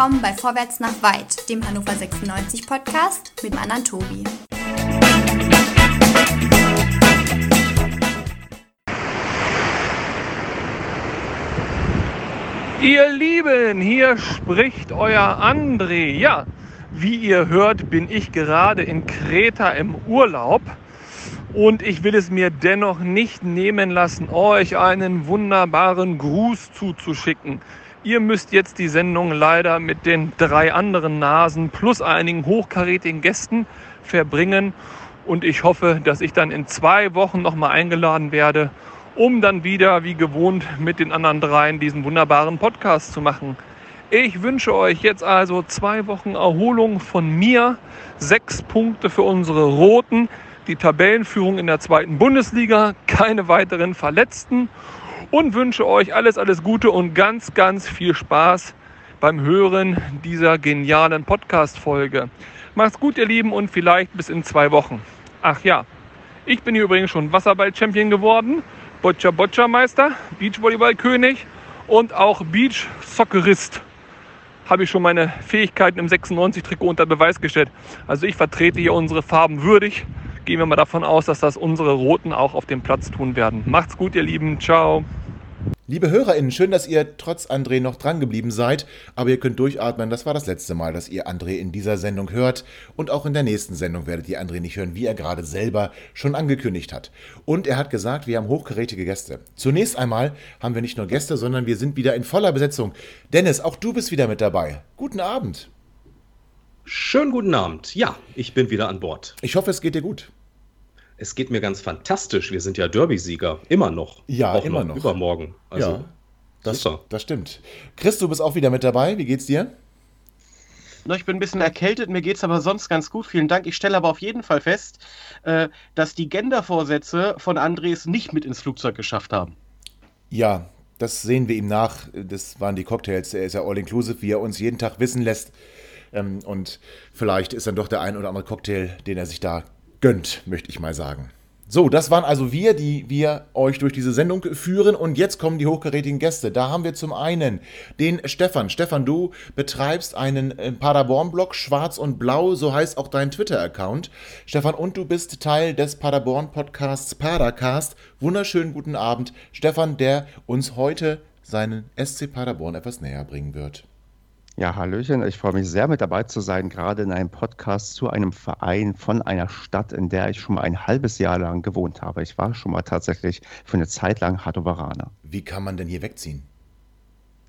willkommen bei Vorwärts nach Weit, dem Hannover 96 Podcast mit dem anderen Tobi. Ihr Lieben, hier spricht euer André. Ja, wie ihr hört, bin ich gerade in Kreta im Urlaub und ich will es mir dennoch nicht nehmen lassen, euch einen wunderbaren Gruß zuzuschicken. Ihr müsst jetzt die Sendung leider mit den drei anderen Nasen plus einigen hochkarätigen Gästen verbringen und ich hoffe, dass ich dann in zwei Wochen nochmal eingeladen werde um dann wieder wie gewohnt mit den anderen dreien diesen wunderbaren Podcast zu machen. Ich wünsche euch jetzt also zwei Wochen Erholung von mir, sechs Punkte für unsere Roten, die Tabellenführung in der zweiten Bundesliga, keine weiteren Verletzten und wünsche euch alles, alles Gute und ganz, ganz viel Spaß beim Hören dieser genialen Podcast-Folge. Macht's gut, ihr Lieben, und vielleicht bis in zwei Wochen. Ach ja, ich bin hier übrigens schon Wasserball-Champion geworden Boccia Boccia Meister, Beachvolleyball-König und auch Beach-Soccerist. Habe ich schon meine Fähigkeiten im 96-Trikot unter Beweis gestellt. Also ich vertrete hier unsere Farben würdig. Gehen wir mal davon aus, dass das unsere Roten auch auf dem Platz tun werden. Macht's gut, ihr Lieben. Ciao. Liebe HörerInnen, schön, dass ihr trotz André noch dran geblieben seid, aber ihr könnt durchatmen. Das war das letzte Mal, dass ihr André in dieser Sendung hört. Und auch in der nächsten Sendung werdet ihr André nicht hören, wie er gerade selber schon angekündigt hat. Und er hat gesagt, wir haben hochgerätige Gäste. Zunächst einmal haben wir nicht nur Gäste, sondern wir sind wieder in voller Besetzung. Dennis, auch du bist wieder mit dabei. Guten Abend. Schönen guten Abend. Ja, ich bin wieder an Bord. Ich hoffe, es geht dir gut. Es geht mir ganz fantastisch. Wir sind ja Derby-Sieger. Immer noch. Ja, auch immer noch. Übermorgen. Also, ja, das, das stimmt. Chris, du bist auch wieder mit dabei. Wie geht's dir? Ich bin ein bisschen erkältet, mir geht es aber sonst ganz gut. Vielen Dank. Ich stelle aber auf jeden Fall fest, äh, dass die Gendervorsätze von Andres nicht mit ins Flugzeug geschafft haben. Ja, das sehen wir ihm nach. Das waren die Cocktails. Er ist ja all-inclusive, wie er uns jeden Tag wissen lässt. Ähm, und vielleicht ist dann doch der ein oder andere Cocktail, den er sich da gönnt, möchte ich mal sagen. So, das waren also wir, die wir euch durch diese Sendung führen. Und jetzt kommen die hochkarätigen Gäste. Da haben wir zum einen den Stefan. Stefan, du betreibst einen äh, Paderborn-Blog, Schwarz und Blau, so heißt auch dein Twitter-Account. Stefan, und du bist Teil des Paderborn-Podcasts Padercast. Wunderschönen guten Abend. Stefan, der uns heute seinen SC Paderborn etwas näher bringen wird. Ja, Hallöchen. Ich freue mich sehr, mit dabei zu sein, gerade in einem Podcast zu einem Verein von einer Stadt, in der ich schon mal ein halbes Jahr lang gewohnt habe. Ich war schon mal tatsächlich für eine Zeit lang Hadoveraner. Wie kann man denn hier wegziehen?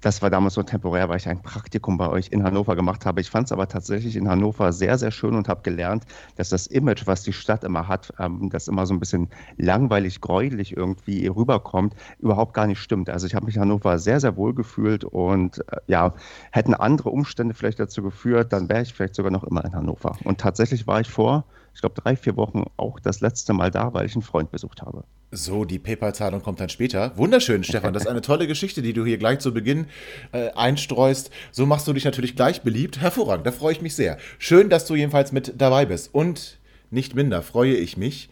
Das war damals so temporär, weil ich ein Praktikum bei euch in Hannover gemacht habe. Ich fand es aber tatsächlich in Hannover sehr, sehr schön und habe gelernt, dass das Image, was die Stadt immer hat, ähm, das immer so ein bisschen langweilig, gräulich irgendwie rüberkommt, überhaupt gar nicht stimmt. Also ich habe mich in Hannover sehr, sehr wohl gefühlt und äh, ja, hätten andere Umstände vielleicht dazu geführt, dann wäre ich vielleicht sogar noch immer in Hannover. Und tatsächlich war ich vor, ich glaube, drei, vier Wochen auch das letzte Mal da, weil ich einen Freund besucht habe. So, die PayPal-Zahlung kommt dann später. Wunderschön, Stefan. Das ist eine tolle Geschichte, die du hier gleich zu Beginn äh, einstreust. So machst du dich natürlich gleich beliebt. Hervorragend, da freue ich mich sehr. Schön, dass du jedenfalls mit dabei bist. Und nicht minder freue ich mich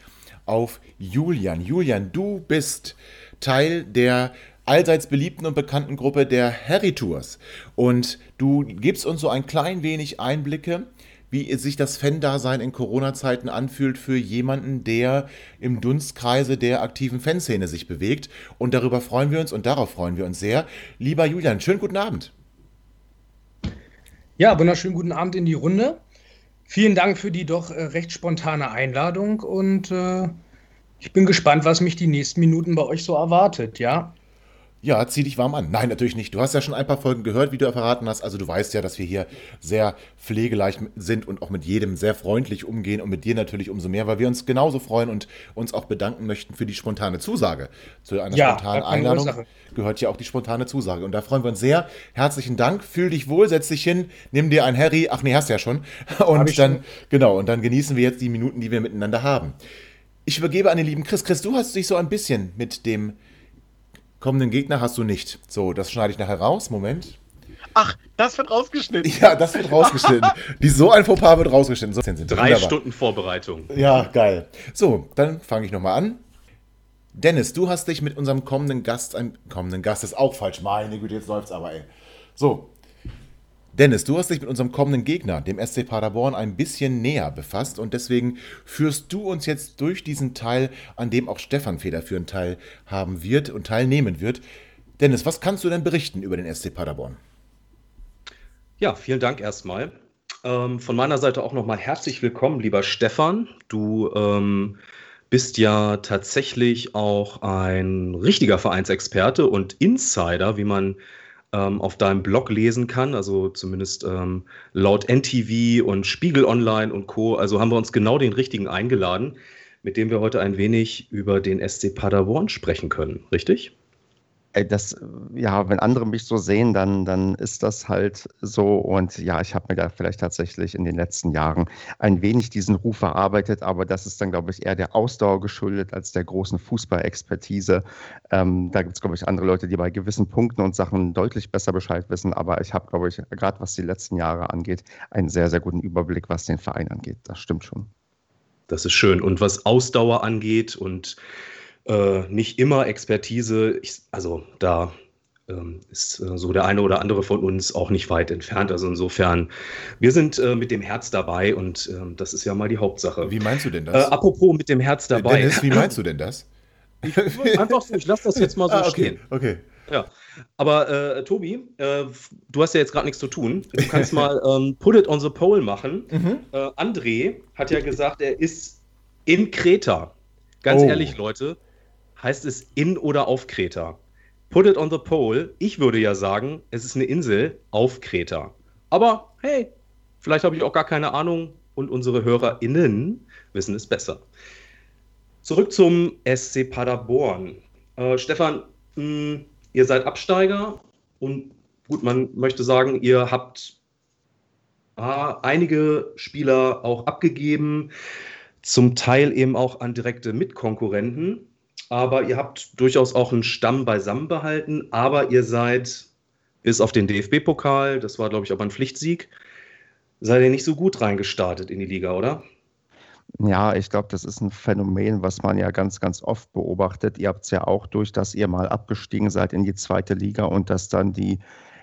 auf Julian. Julian, du bist Teil der allseits beliebten und bekannten Gruppe der Harry Tours. Und du gibst uns so ein klein wenig Einblicke wie sich das Fan-Dasein in Corona-Zeiten anfühlt für jemanden, der im Dunstkreise der aktiven Fanszene sich bewegt. Und darüber freuen wir uns und darauf freuen wir uns sehr. Lieber Julian, schönen guten Abend. Ja, wunderschönen guten Abend in die Runde. Vielen Dank für die doch äh, recht spontane Einladung und äh, ich bin gespannt, was mich die nächsten Minuten bei euch so erwartet, ja. Ja, zieh dich warm an. Nein, natürlich nicht. Du hast ja schon ein paar Folgen gehört, wie du verraten hast. Also du weißt ja, dass wir hier sehr pflegeleicht sind und auch mit jedem sehr freundlich umgehen und mit dir natürlich umso mehr, weil wir uns genauso freuen und uns auch bedanken möchten für die spontane Zusage. Zu einer ja, spontanen Einladung Ursache. gehört ja auch die spontane Zusage. Und da freuen wir uns sehr. Herzlichen Dank. Fühl dich wohl, setz dich hin, nimm dir ein Harry. Ach nee, hast ja schon. Und dann, schon. genau, und dann genießen wir jetzt die Minuten, die wir miteinander haben. Ich übergebe an den lieben Chris. Chris, du hast dich so ein bisschen mit dem kommenden Gegner hast du nicht. So, das schneide ich nachher raus. Moment. Ach, das wird rausgeschnitten. Ja, das wird rausgeschnitten. Die so ein Fauxpas wird rausgeschnitten. So sind Drei Wunderbar. Stunden Vorbereitung. Ja, geil. So, dann fange ich nochmal an. Dennis, du hast dich mit unserem kommenden Gast, ein kommenden Gast ist auch falsch. Meine Güte, jetzt läuft's aber, ey. So. Dennis, du hast dich mit unserem kommenden Gegner, dem SC Paderborn, ein bisschen näher befasst und deswegen führst du uns jetzt durch diesen Teil, an dem auch Stefan federführend teilhaben wird und teilnehmen wird. Dennis, was kannst du denn berichten über den SC Paderborn? Ja, vielen Dank erstmal. Ähm, von meiner Seite auch nochmal herzlich willkommen, lieber Stefan. Du ähm, bist ja tatsächlich auch ein richtiger Vereinsexperte und Insider, wie man ähm, auf deinem Blog lesen kann, also zumindest ähm, laut NTV und Spiegel Online und Co. Also haben wir uns genau den richtigen eingeladen, mit dem wir heute ein wenig über den SC Paderborn sprechen können, richtig? Das, ja, wenn andere mich so sehen, dann, dann ist das halt so. Und ja, ich habe mir da vielleicht tatsächlich in den letzten Jahren ein wenig diesen Ruf erarbeitet, aber das ist dann, glaube ich, eher der Ausdauer geschuldet als der großen Fußballexpertise. Ähm, da gibt es, glaube ich, andere Leute, die bei gewissen Punkten und Sachen deutlich besser Bescheid wissen. Aber ich habe, glaube ich, gerade was die letzten Jahre angeht, einen sehr, sehr guten Überblick, was den Verein angeht. Das stimmt schon. Das ist schön. Und was Ausdauer angeht und äh, nicht immer Expertise. Ich, also da ähm, ist äh, so der eine oder andere von uns auch nicht weit entfernt. Also insofern, wir sind äh, mit dem Herz dabei und ähm, das ist ja mal die Hauptsache. Wie meinst du denn das? Äh, apropos mit dem Herz dabei. Dennis, wie meinst du denn das? Ich, einfach so, ich lasse das jetzt mal so ah, okay, stehen. Okay. Ja, aber äh, Tobi, äh, du hast ja jetzt gerade nichts zu tun. Du kannst mal ähm, Put it on the pole machen. Mhm. Äh, André hat ja gesagt, er ist in Kreta. Ganz oh. ehrlich, Leute, heißt es in oder auf Kreta. Put it on the pole. Ich würde ja sagen, es ist eine Insel auf Kreta. Aber hey, vielleicht habe ich auch gar keine Ahnung und unsere HörerInnen wissen es besser. Zurück zum SC Paderborn. Äh, Stefan, mh, hm, ihr seid Absteiger und gut, man möchte sagen, ihr habt ah, einige Spieler auch abgegeben, zum Teil eben auch an direkte Mitkonkurrenten aber ihr habt durchaus auch einen Stamm beisammen behalten, aber ihr seid bis auf den DFB-Pokal, das war, glaube ich, aber ein Pflichtsieg, seid ihr nicht so gut reingestartet in die Liga, oder? Ja, ich glaube, das ist ein Phänomen, was man ja ganz, ganz oft beobachtet. Ihr habt es ja auch durch, dass ihr mal abgestiegen seid in die zweite Liga und dass dann die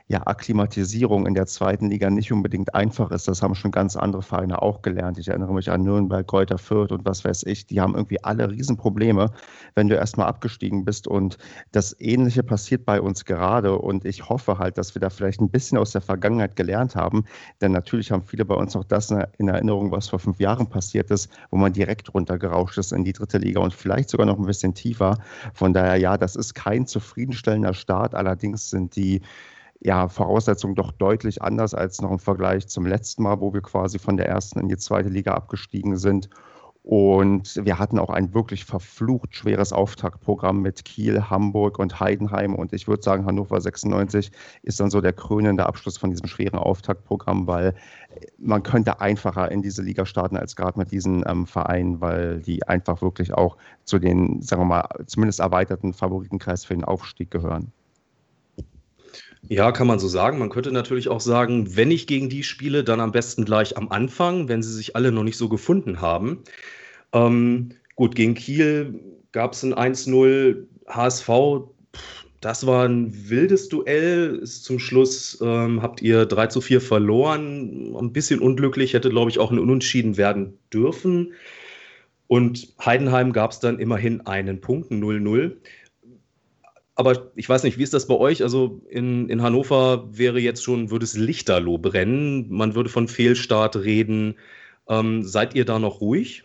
ja, Akklimatisierung in der zweiten Liga nicht unbedingt einfach ist. Das haben schon ganz andere Vereine auch gelernt. Ich erinnere mich an Nürnberg, Kräuter Fürth und was weiß ich. Die haben irgendwie alle Riesenprobleme, wenn du erstmal abgestiegen bist. Und das Ähnliche passiert bei uns gerade. Und ich hoffe halt, dass wir da vielleicht ein bisschen aus der Vergangenheit gelernt haben. Denn natürlich haben viele bei uns noch das in Erinnerung, was vor fünf Jahren passiert ist, wo man direkt runtergerauscht ist in die dritte Liga und vielleicht sogar noch ein bisschen tiefer. Von daher, ja, das ist kein zufriedenstellender Start. Allerdings sind die ja, Voraussetzungen doch deutlich anders als noch im Vergleich zum letzten Mal, wo wir quasi von der ersten in die zweite Liga abgestiegen sind. Und wir hatten auch ein wirklich verflucht schweres Auftaktprogramm mit Kiel, Hamburg und Heidenheim. Und ich würde sagen, Hannover 96 ist dann so der krönende Abschluss von diesem schweren Auftaktprogramm, weil man könnte einfacher in diese Liga starten als gerade mit diesen ähm, Vereinen, weil die einfach wirklich auch zu den, sagen wir mal, zumindest erweiterten Favoritenkreis für den Aufstieg gehören. Ja, kann man so sagen. Man könnte natürlich auch sagen, wenn ich gegen die spiele, dann am besten gleich am Anfang, wenn sie sich alle noch nicht so gefunden haben. Ähm, gut, gegen Kiel gab es ein 1-0 HSV. Das war ein wildes Duell. Zum Schluss ähm, habt ihr 3 zu 4 verloren. Ein bisschen unglücklich, hätte, glaube ich, auch ein Unentschieden werden dürfen. Und Heidenheim gab es dann immerhin einen Punkt, 0-0. Aber ich weiß nicht, wie ist das bei euch? Also in, in Hannover wäre jetzt schon, würde es Lichterloh brennen. Man würde von Fehlstart reden. Ähm, seid ihr da noch ruhig?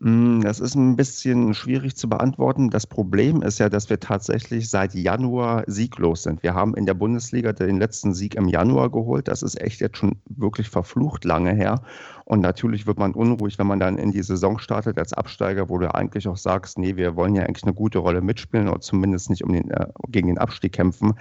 Hm, das ist ein bisschen schwierig zu beantworten. Das Problem ist ja, dass wir tatsächlich seit Januar sieglos sind. Wir haben in der Bundesliga den letzten Sieg im Januar geholt. Das ist echt jetzt schon wirklich verflucht lange her. Und natürlich wird man unruhig, wenn man dann in die Saison startet als Absteiger, wo du eigentlich auch sagst, nee, wir wollen ja eigentlich eine gute Rolle mitspielen oder zumindest nicht um den, äh, gegen den Abstieg kämpfen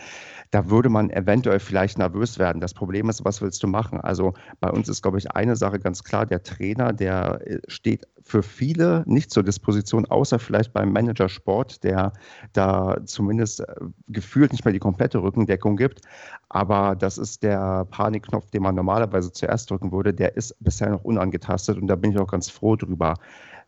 da würde man eventuell vielleicht nervös werden. Das Problem ist, was willst du machen? Also bei uns ist, glaube ich, eine Sache ganz klar, der Trainer, der äh, steht für viele nicht zur Disposition, außer vielleicht beim Manager Sport, der da zumindest äh, gefühlt nicht mehr die komplette Rückendeckung gibt. Aber das ist der Panikknopf, den man normalerweise zuerst drücken würde, der ist bisher noch unangetastet und da bin ich auch ganz froh drüber.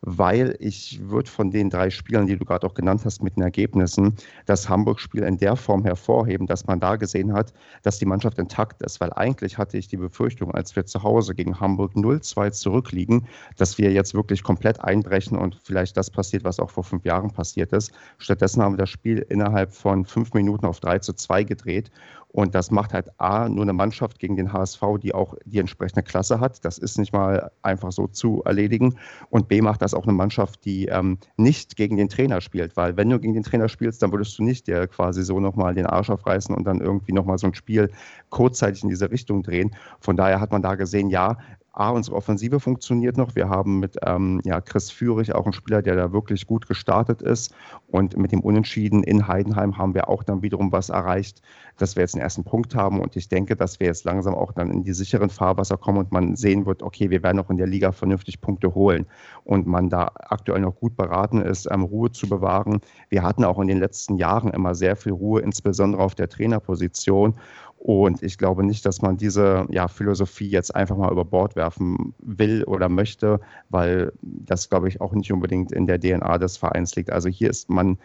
weil ich würde von den drei Spielern, die du gerade auch genannt hast, mit den Ergebnissen, das Hamburg-Spiel in der Form hervorheben, dass man da gesehen hat, dass die Mannschaft intakt ist. Weil eigentlich hatte ich die Befürchtung, als wir zu Hause gegen Hamburg 0-2 zurückliegen, dass wir jetzt wirklich komplett einbrechen und vielleicht das passiert, was auch vor fünf Jahren passiert ist. Stattdessen haben wir das Spiel innerhalb von fünf Minuten auf 3 zu 2 gedreht und das macht halt A, nur eine Mannschaft gegen den HSV, die auch die entsprechende Klasse hat. Das ist nicht mal einfach so zu erledigen. Und B, macht das auch eine Mannschaft, die ähm, nicht gegen den Trainer spielt. Weil wenn du gegen den Trainer spielst, dann würdest du nicht dir quasi so nochmal den Arsch aufreißen und dann irgendwie nochmal so ein Spiel kurzzeitig in diese Richtung drehen. Von daher hat man da gesehen, ja, A, unsere Offensive funktioniert noch. Wir haben mit ähm, ja, Chris Führig auch einen Spieler, der da wirklich gut gestartet ist. Und mit dem Unentschieden in Heidenheim haben wir auch dann wiederum was erreicht, dass wir jetzt den ersten Punkt haben. Und ich denke, dass wir jetzt langsam auch dann in die sicheren Fahrwasser kommen und man sehen wird, okay, wir werden auch in der Liga vernünftig Punkte holen. Und man da aktuell noch gut beraten ist, ähm, Ruhe zu bewahren. Wir hatten auch in den letzten Jahren immer sehr viel Ruhe, insbesondere auf der Trainerposition. Und ich glaube nicht, dass man diese ja, Philosophie jetzt einfach mal über Bord werfen will oder möchte, weil das, glaube ich, auch nicht unbedingt in der DNA des Vereins liegt. Also hier ist man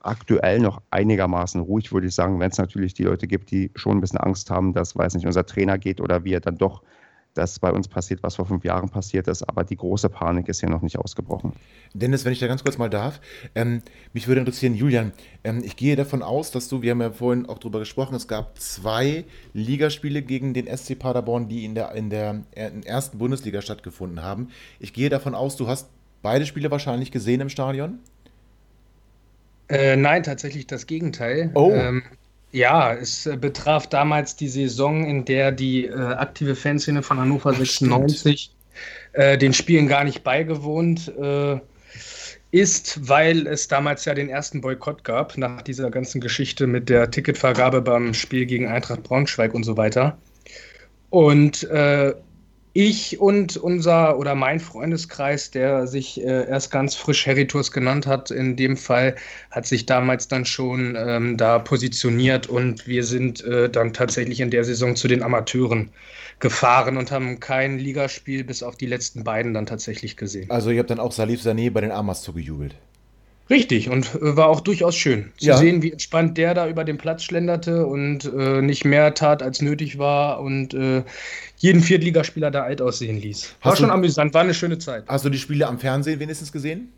aktuell noch einigermaßen ruhig, würde ich sagen, wenn es natürlich die Leute gibt, die schon ein bisschen Angst haben, dass, weiß nicht, unser Trainer geht oder wir dann doch dass bei uns passiert, was vor fünf Jahren passiert ist, aber die große Panik ist hier noch nicht ausgebrochen. Dennis, wenn ich da ganz kurz mal darf, ähm, mich würde interessieren, Julian, ähm, ich gehe davon aus, dass du, wir haben ja vorhin auch drüber gesprochen, es gab zwei Ligaspiele gegen den SC Paderborn, die in der, in der in ersten Bundesliga stattgefunden haben. Ich gehe davon aus, du hast beide Spiele wahrscheinlich gesehen im Stadion? Äh, nein, tatsächlich das Gegenteil. Oh. Ähm, ja, es äh, betraf damals die Saison, in der die äh, aktive Fanszene von Hannover 96 äh, den Spielen gar nicht beigewohnt äh, ist, weil es damals ja den ersten Boykott gab, nach dieser ganzen Geschichte mit der Ticketvergabe beim Spiel gegen Eintracht Braunschweig und so weiter. Und äh, ich und unser oder mein Freundeskreis, der sich äh, erst ganz frisch Heritus genannt hat, in dem Fall, hat sich damals dann schon ähm, da positioniert und wir sind äh, dann tatsächlich in der Saison zu den Amateuren gefahren und haben kein Ligaspiel bis auf die letzten beiden dann tatsächlich gesehen. Also ihr habt dann auch Salif Sané bei den Amas zugejubelt. Richtig, und äh, war auch durchaus schön zu ja. sehen, wie entspannt der da über den Platz schlenderte und äh, nicht mehr tat, als nötig war und äh, jeden Viertligaspieler da alt aussehen ließ. War hast schon du, amüsant, war eine schöne Zeit. Hast du die Spiele am Fernsehen wenigstens gesehen?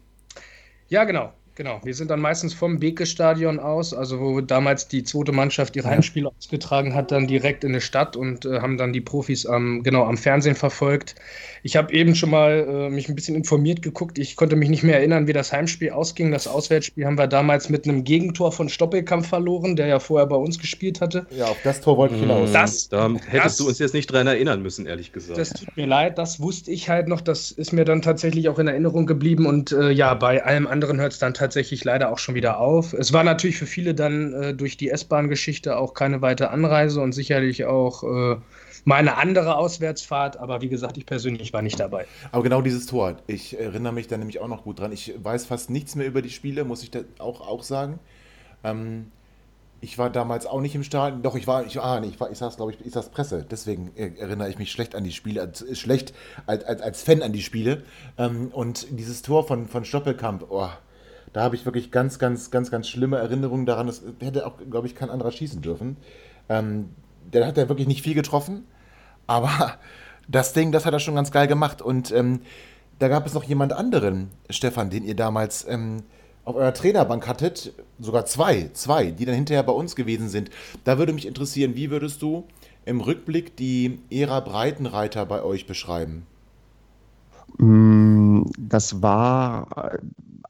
Ja, genau. Genau, wir sind dann meistens vom Beke-Stadion aus, also wo damals die zweite Mannschaft ihre Heimspiele ausgetragen hat, dann direkt in der Stadt und äh, haben dann die Profis am, genau, am Fernsehen verfolgt. Ich habe eben schon mal äh, mich ein bisschen informiert geguckt. Ich konnte mich nicht mehr erinnern, wie das Heimspiel ausging. Das Auswärtsspiel haben wir damals mit einem Gegentor von Stoppelkampf verloren, der ja vorher bei uns gespielt hatte. Ja, auf das Tor wollte ich hinaus. Das, da hättest das, du uns jetzt nicht dran erinnern müssen, ehrlich gesagt. Das tut mir leid, das wusste ich halt noch. Das ist mir dann tatsächlich auch in Erinnerung geblieben und äh, ja, bei allem anderen hört es dann tatsächlich leider auch schon wieder auf. Es war natürlich für viele dann äh, durch die S-Bahn-Geschichte auch keine weitere Anreise und sicherlich auch äh, mal andere Auswärtsfahrt, aber wie gesagt, ich persönlich war nicht dabei. Aber genau dieses Tor, ich erinnere mich da nämlich auch noch gut dran. Ich weiß fast nichts mehr über die Spiele, muss ich auch, auch sagen. Ähm, ich war damals auch nicht im Stadion, doch ich war, ich, ah, nee, ich, war, ich saß, glaube ich, ich saß Presse, deswegen erinnere ich mich schlecht an die Spiele, als, schlecht als, als, als Fan an die Spiele. Ähm, und dieses Tor von, von Stoppelkamp, oh, da habe ich wirklich ganz, ganz, ganz, ganz schlimme Erinnerungen daran. Das hätte auch, glaube ich, kein anderer schießen dürfen. Ähm, der hat ja wirklich nicht viel getroffen, aber das Ding, das hat er schon ganz geil gemacht. Und ähm, da gab es noch jemand anderen, Stefan, den ihr damals ähm, auf eurer Trainerbank hattet, sogar zwei, zwei, die dann hinterher bei uns gewesen sind. Da würde mich interessieren, wie würdest du im Rückblick die Ära Breitenreiter bei euch beschreiben? Mm, das war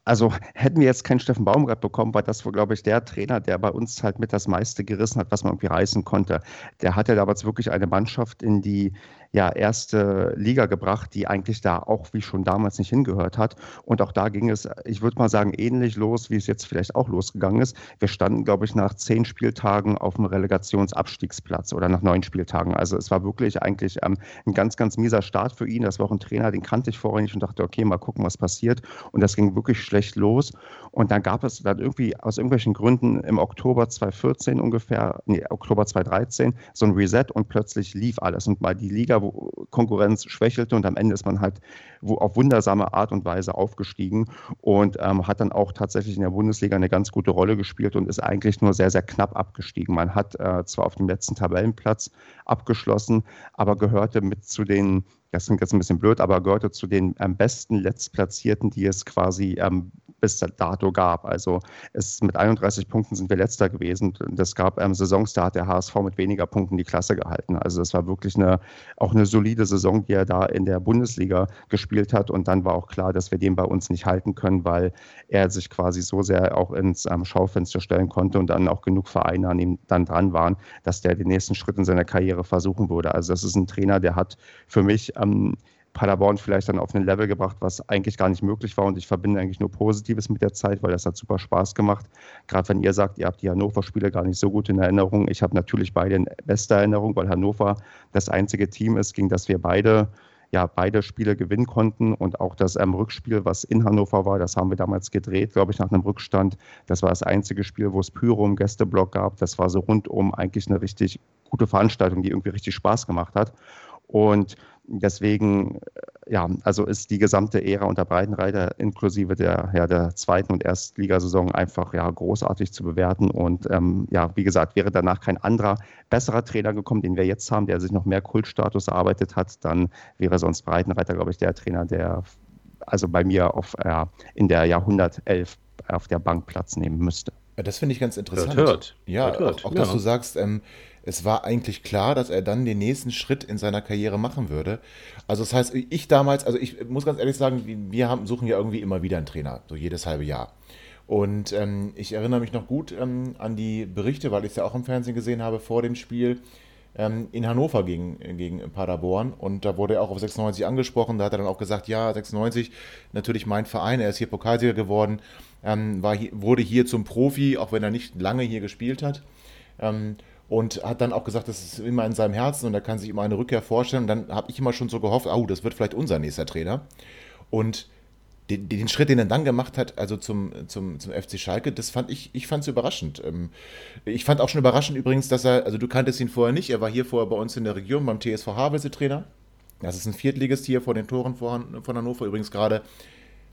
also hätten wir jetzt keinen Steffen Baumgart bekommen, war das wohl, glaube ich, der Trainer, der bei uns halt mit das meiste gerissen hat, was man irgendwie reißen konnte. Der hatte damals wirklich eine Mannschaft in die ja, erste Liga gebracht, die eigentlich da auch wie schon damals nicht hingehört hat. Und auch da ging es, ich würde mal sagen, ähnlich los, wie es jetzt vielleicht auch losgegangen ist. Wir standen, glaube ich, nach zehn Spieltagen auf dem Relegationsabstiegsplatz oder nach neun Spieltagen. Also es war wirklich eigentlich ähm, ein ganz, ganz mieser Start für ihn. Das war auch ein Trainer, den kannte ich vorher nicht und dachte, okay, mal gucken, was passiert. Und das ging wirklich schlecht los. Und dann gab es dann irgendwie aus irgendwelchen Gründen im Oktober 2014 ungefähr, nee, Oktober 2013 so ein Reset und plötzlich lief alles. Und mal die Liga Konkurrenz schwächelte und am Ende ist man halt auf wundersame Art und Weise aufgestiegen und ähm, hat dann auch tatsächlich in der Bundesliga eine ganz gute Rolle gespielt und ist eigentlich nur sehr, sehr knapp abgestiegen. Man hat äh, zwar auf dem letzten Tabellenplatz abgeschlossen, aber gehörte mit zu den das klingt jetzt ein bisschen blöd, aber gehörte zu den am besten Letztplatzierten, die es quasi ähm, bis dato gab. Also es, mit 31 Punkten sind wir letzter gewesen. Es gab am ähm, Saisonstart der HSV mit weniger Punkten die Klasse gehalten. Also das war wirklich eine, auch eine solide Saison, die er da in der Bundesliga gespielt hat. Und dann war auch klar, dass wir den bei uns nicht halten können, weil er sich quasi so sehr auch ins ähm, Schaufenster stellen konnte und dann auch genug Vereine an ihm dann dran waren, dass der den nächsten Schritt in seiner Karriere versuchen würde. Also das ist ein Trainer, der hat für mich ähm, Paderborn vielleicht dann auf ein Level gebracht, was eigentlich gar nicht möglich war. Und ich verbinde eigentlich nur Positives mit der Zeit, weil das hat super Spaß gemacht. Gerade wenn ihr sagt, ihr habt die Hannover-Spiele gar nicht so gut in Erinnerung. Ich habe natürlich beide in bester Erinnerung, weil Hannover das einzige Team ist, gegen das wir beide ja, beide Spiele gewinnen konnten und auch das ähm, Rückspiel, was in Hannover war, das haben wir damals gedreht, glaube ich, nach einem Rückstand. Das war das einzige Spiel, wo es Pyro im Gästeblock gab. Das war so rundum eigentlich eine richtig gute Veranstaltung, die irgendwie richtig Spaß gemacht hat. Und deswegen, äh, ja, also ist die gesamte Ära unter Breitenreiter inklusive der, ja, der zweiten und Erstligasaison einfach ja, großartig zu bewerten. Und ähm, ja, wie gesagt, wäre danach kein anderer besserer Trainer gekommen, den wir jetzt haben, der sich noch mehr Kultstatus erarbeitet hat, dann wäre sonst Breitenreiter, glaube ich, der Trainer, der also bei mir auf, äh, in der Jahrhundertelf auf der Bank Platz nehmen müsste. Das finde ich ganz interessant. Hört, hört. Ja, hört, hört. auch, auch dass ja. du sagst, ähm, es war eigentlich klar, dass er dann den nächsten Schritt in seiner Karriere machen würde. Also das heißt, ich damals, also ich muss ganz ehrlich sagen, wir haben, suchen ja irgendwie immer wieder einen Trainer, so jedes halbe Jahr. Und ähm, ich erinnere mich noch gut ähm, an die Berichte, weil ich es ja auch im Fernsehen gesehen habe vor dem Spiel ähm, in Hannover gegen, gegen Paderborn. Und da wurde er auch auf 96 angesprochen. Da hat er dann auch gesagt, ja, 96, natürlich mein Verein, er ist hier Pokalsieger geworden, ähm, war hier, wurde hier zum Profi, auch wenn er nicht lange hier gespielt hat. Und hat dann auch gesagt, das ist immer in seinem Herzen und er kann sich immer eine Rückkehr vorstellen. Und dann habe ich immer schon so gehofft, oh, das wird vielleicht unser nächster Trainer. Und den, den, Schritt, den er dann gemacht hat, also zum, zum, zum FC Schalke, das fand ich, ich fand es überraschend. Ähm, ich fand auch schon überraschend übrigens, dass er, also du kanntest ihn vorher nicht, er war hier vorher bei uns in der Region beim TSV Havelse Trainer. Das ist ein Viertligist hier vor den Toren von, von Hannover, übrigens gerade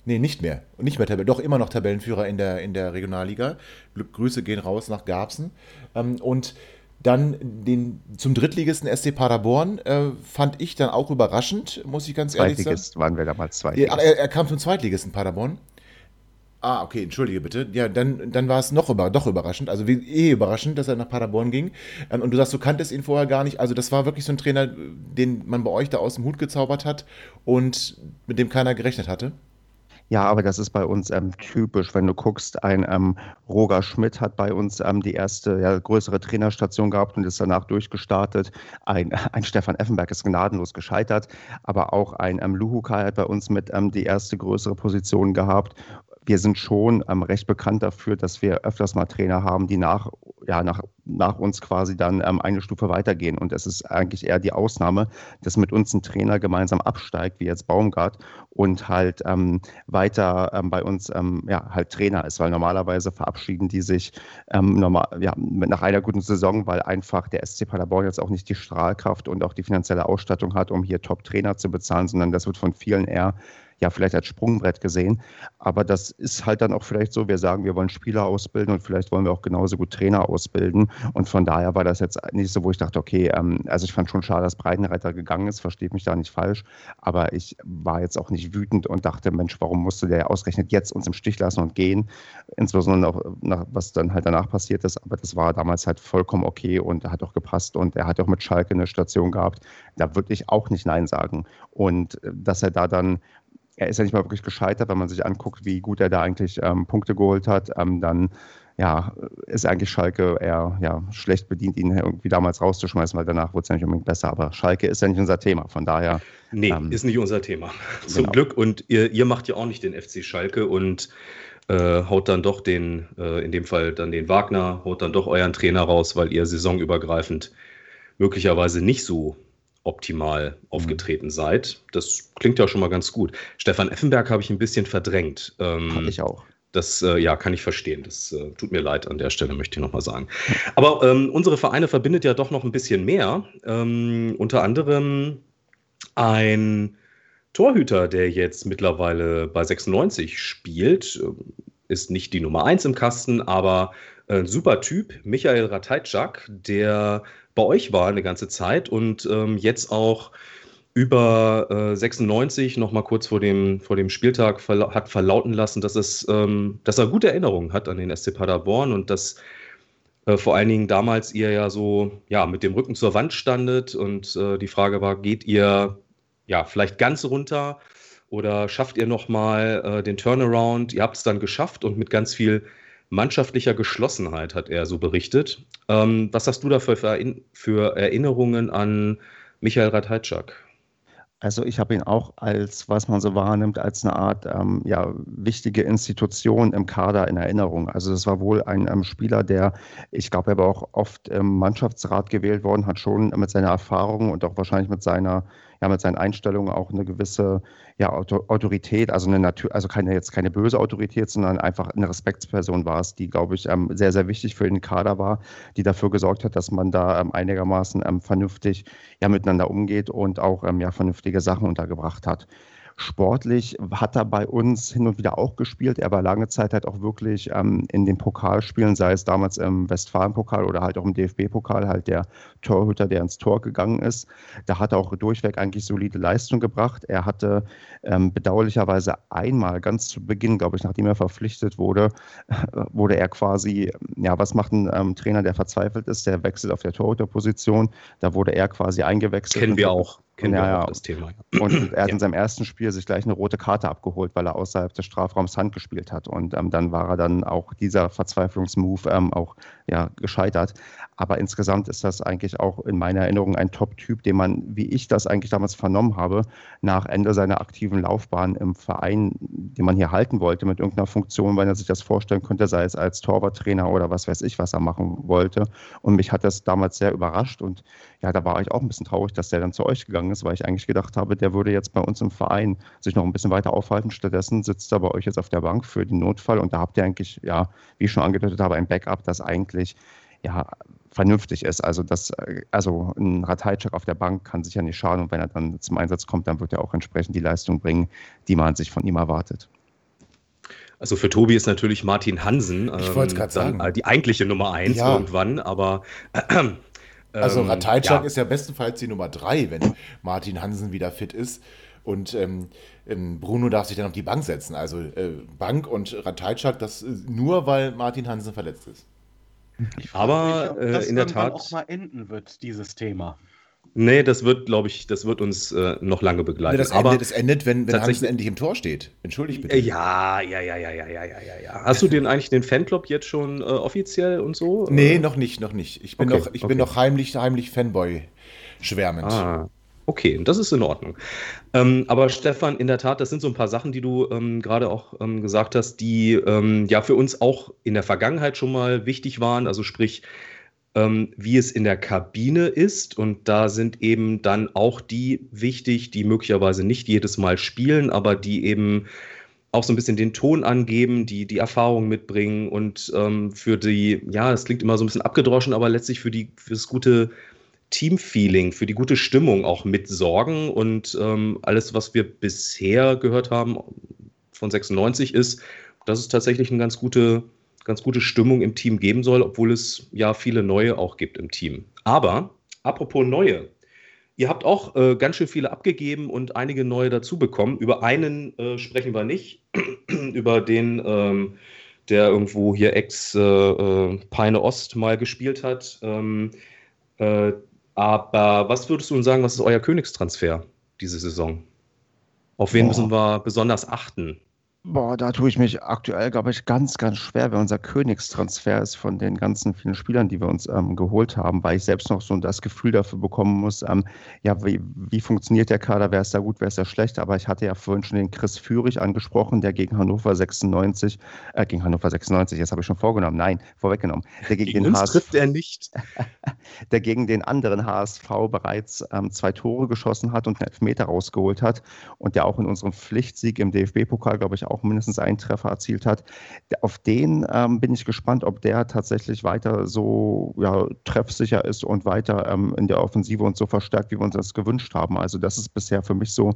Nee, nicht mehr. Nicht mehr Tabellen. Doch immer noch Tabellenführer in der, in der Regionalliga. Grüße gehen raus nach Garbsen. Ähm, und dann den, zum Drittligisten SC Paderborn äh, fand ich dann auch überraschend, muss ich ganz ehrlich sagen. Zweitligist waren wir damals Zweitligist. Er, er, kam zum Zweitligisten Paderborn. Ah, okay, entschuldige bitte. Ja, dann, dann war es noch über, doch überraschend, also eh überraschend, dass er nach Paderborn ging. Ähm, und du sagst, du kanntest ihn vorher gar nicht. Also das war wirklich so ein Trainer, den man bei euch da aus dem Hut gezaubert hat und mit dem keiner gerechnet hatte. Ja, aber das ist bei uns ähm, typisch. Wenn du guckst, ein ähm, Roger Schmidt hat bei uns ähm, die erste ja, größere Trainerstation gehabt und ist danach durchgestartet. Ein, ein Stefan Effenberg ist gnadenlos gescheitert, aber auch ein ähm, Luhukai hat bei uns mit ähm, die erste größere Position gehabt wir sind schon ähm, recht bekannt dafür, dass wir öfters mal Trainer haben, die nach, ja, nach, nach uns quasi dann ähm, eine Stufe weitergehen. Und es ist eigentlich eher die Ausnahme, dass mit uns ein Trainer gemeinsam absteigt, wie jetzt Baumgart, und halt ähm, weiter ähm, bei uns ähm, ja, halt Trainer ist, weil normalerweise verabschieden die sich ähm, normal, ja, nach einer guten Saison, weil einfach der SC Paderborn jetzt auch nicht die Strahlkraft und auch die finanzielle Ausstattung hat, um hier Top-Trainer zu bezahlen, sondern das wird von vielen eher ja vielleicht als Sprungbrett gesehen. Aber das ist halt dann auch vielleicht so, wir sagen, wir wollen Spieler ausbilden und vielleicht wollen wir auch genauso gut Trainer ausbilden. Und von daher war das jetzt nicht so, wo ich dachte, okay, ähm, also ich fand schon schade, dass Breitenreiter gegangen ist, versteht mich da nicht falsch. Aber ich war jetzt auch nicht wütend und dachte, Mensch, warum musste der ausgerechnet jetzt uns im Stich lassen und gehen? Insbesondere auch, nach, was dann halt danach passiert ist. Aber das war damals halt vollkommen okay und hat auch gepasst. Und er hat auch mit Schalke eine Station gehabt. Da würde ich auch nicht Nein sagen. Und äh, dass er da dann er ist ja nicht mal wirklich gescheitert, wenn man sich anguckt, wie gut er da eigentlich ähm, Punkte geholt hat. Ähm, dann ja, ist eigentlich Schalke eher ja, schlecht bedient, ihn irgendwie damals rauszuschmeißen, weil danach wurde es ja nicht unbedingt besser. Aber Schalke ist ja nicht unser Thema. Von daher. Nee, ähm, ist nicht unser Thema. Zum genau. Glück. Und ihr, ihr macht ja auch nicht den FC Schalke und äh, haut dann doch den, äh, in dem Fall dann den Wagner, haut dann doch euren Trainer raus, weil ihr saisonübergreifend möglicherweise nicht so optimal aufgetreten mhm. seid. Das klingt ja schon mal ganz gut. Stefan Effenberg habe ich ein bisschen verdrängt. Ähm, Kann ich auch. Das äh, ja, kann ich verstehen. Das äh, tut mir leid an der Stelle, möchte ich nochmal sagen. Aber ähm, unsere Vereine verbindet ja doch noch ein bisschen mehr. Ähm, unter anderem Ein Torhüter, der jetzt mittlerweile bei 96 spielt, ist nicht die Nummer 1 im Kasten, aber ein super Typ, Michael Ratajczak, der bei euch war eine ganze Zeit und ähm, jetzt auch über äh, 96 noch mal kurz vor dem, vor dem Spieltag verla hat verlauten lassen, dass, es, ähm, dass er gute Erinnerungen hat an den SC Paderborn und dass äh, vor allen Dingen damals ihr ja so ja, mit dem Rücken zur Wand standet und äh, die Frage war, geht ihr ja vielleicht ganz runter oder schafft ihr noch mal äh, den Turnaround? Ihr habt es dann geschafft und mit ganz viel mannschaftlicher Geschlossenheit, hat er so berichtet. Ähm, was hast du da für, für Erinnerungen an Michael Ratajczak? Also ich habe ihn auch als, was man so wahrnimmt, als eine Art ähm, ja, wichtige Institution im Kader in Erinnerung. Also es war wohl ein ähm, Spieler, der, ich glaube, er war auch oft im Mannschaftsrat gewählt worden, hat schon mit seiner Erfahrung und auch wahrscheinlich mit seiner ja mit seinen Einstellungen auch eine gewisse ja, Autorität, also eine Natur, also keine jetzt keine böse Autorität, sondern einfach eine Respektsperson war es, die, glaube ich, ähm, sehr, sehr wichtig für den Kader war, die dafür gesorgt hat, dass man da ähm, einigermaßen ähm, vernünftig ja miteinander umgeht und auch ähm, ja vernünftige Sachen untergebracht hat. Sportlich hat er bei uns hin und wieder auch gespielt. Er war lange Zeit halt auch wirklich ähm, in den Pokalspielen, sei es damals im Westfalen-Pokal oder halt auch im DFB-Pokal, halt der Torhüter, der ins Tor gegangen ist. Da hat er auch durchweg eigentlich solide Leistung gebracht. Er hatte ähm, bedauerlicherweise einmal ganz zu Beginn, glaube ich, nachdem er verpflichtet wurde, wurde er quasi, ja, was macht ein ähm, Trainer, der verzweifelt ist? Der wechselt auf der Torhüterposition. Da wurde er quasi eingewechselt. Kennen wir auch kennen ja, auch das Thema. Und er hat ja. in seinem ersten Spiel sich gleich eine rote Karte abgeholt, weil er außerhalb des Strafraums Hand gespielt hat. Und ähm, dann war er dann auch dieser Verzweiflungsmove ähm, auch ja, gescheitert. Aber insgesamt ist das eigentlich auch in meiner Erinnerung ein Top-Typ, den man, wie ich das eigentlich damals vernommen habe, nach Ende seiner aktiven Laufbahn im Verein, den man hier halten wollte mit irgendeiner Funktion, weil er sich das vorstellen könnte, sei es als Torwarttrainer oder was weiß ich, was er machen wollte. Und mich hat das damals sehr überrascht. Und ja, da war ich auch ein bisschen traurig, dass der dann zu euch gegangen ist, weil ich eigentlich gedacht habe, der würde jetzt bei uns im Verein sich noch ein bisschen weiter aufhalten. Stattdessen sitzt er bei euch jetzt auf der Bank für den Notfall und da habt ihr eigentlich, ja, wie ich schon angedeutet habe, ein Backup, das eigentlich ja, vernünftig ist. Also, das, also ein Ratajczak auf der Bank kann sicher nicht schaden und wenn er dann zum Einsatz kommt, dann wird er auch entsprechend die Leistung bringen, die man sich von ihm erwartet. Also für Tobi ist natürlich Martin Hansen ich ähm, sagen. Äh, die eigentliche Nummer eins ja. irgendwann, aber äh, also ähm, Ratajczak ja. ist ja bestenfalls die Nummer drei, wenn Martin Hansen wieder fit ist. Und ähm, ähm, Bruno darf sich dann auf die Bank setzen. Also äh, Bank und Ratajczak, das nur weil Martin Hansen verletzt ist. Aber mich, äh, in der Tat auch mal enden wird dieses Thema. Nee, das wird, glaube ich, das wird uns äh, noch lange begleiten. Nee, das, Aber endet, das endet, wenn, wenn Hansen endlich im Tor steht. Entschuldigt bitte. Ja, ja, ja, ja, ja, ja, ja, ja. Hast du den eigentlich den Fanclub jetzt schon äh, offiziell und so? Nee, noch nicht, noch nicht. Ich bin okay, noch, ich okay. bin noch heimlich, heimlich Fanboy schwärmend. Ah, Okay, das ist in Ordnung. Ähm, aber Stefan, in der Tat, das sind so ein paar Sachen, die du ähm, gerade auch ähm, gesagt hast, die ähm, ja für uns auch in der Vergangenheit schon mal wichtig waren. Also sprich, ähm, wie es in der Kabine ist. Und da sind eben dann auch die wichtig, die möglicherweise nicht jedes Mal spielen, aber die eben auch so ein bisschen den Ton angeben, die die Erfahrung mitbringen und ähm, für die, ja, das klingt immer so ein bisschen abgedroschen, aber letztlich für die für das gute Teamfeeling, für die gute Stimmung auch mitsorgen. Und ähm, alles, was wir bisher gehört haben von 96, ist, dass es tatsächlich eine ganz gute, ganz gute Stimmung im Team geben soll, obwohl es ja viele neue auch gibt im Team. Aber apropos neue, ihr habt auch äh, ganz schön viele abgegeben und einige neue dazu bekommen. Über einen äh, sprechen wir nicht, über den. Ähm, der irgendwo hier ex äh, äh Peine Ost mal gespielt hat. Ähm, äh, aber was würdest du denn sagen, was ist euer Königstransfer diese Saison? Auf wen Boah. müssen wir besonders achten? Boah, da tue ich mich aktuell, glaube ich, ganz, ganz schwer, wer unser Königstransfer ist von den ganzen vielen Spielern, die wir uns ähm, geholt haben, weil ich selbst noch so das Gefühl dafür bekommen muss, ähm, ja, wie, wie funktioniert der Kader, wer ist da gut, wer ist da schlecht, aber ich hatte ja vorhin schon den Chris Führig angesprochen, der gegen Hannover 96, äh, gegen Hannover 96, jetzt habe ich schon vorgenommen, nein, vorweggenommen, der gegen, gegen den uns trifft er nicht. der gegen den anderen HSV bereits ähm, zwei Tore geschossen hat und einen Elfmeter rausgeholt hat und der auch in unserem Pflichtsieg im DFB-Pokal, glaube ich, auch mindestens einen Treffer erzielt hat. Auf den ähm, bin ich gespannt, ob der tatsächlich weiter so ja, treffsicher ist und weiter ähm, in der Offensive und so verstärkt, wie wir uns das gewünscht haben. Also das ist bisher für mich so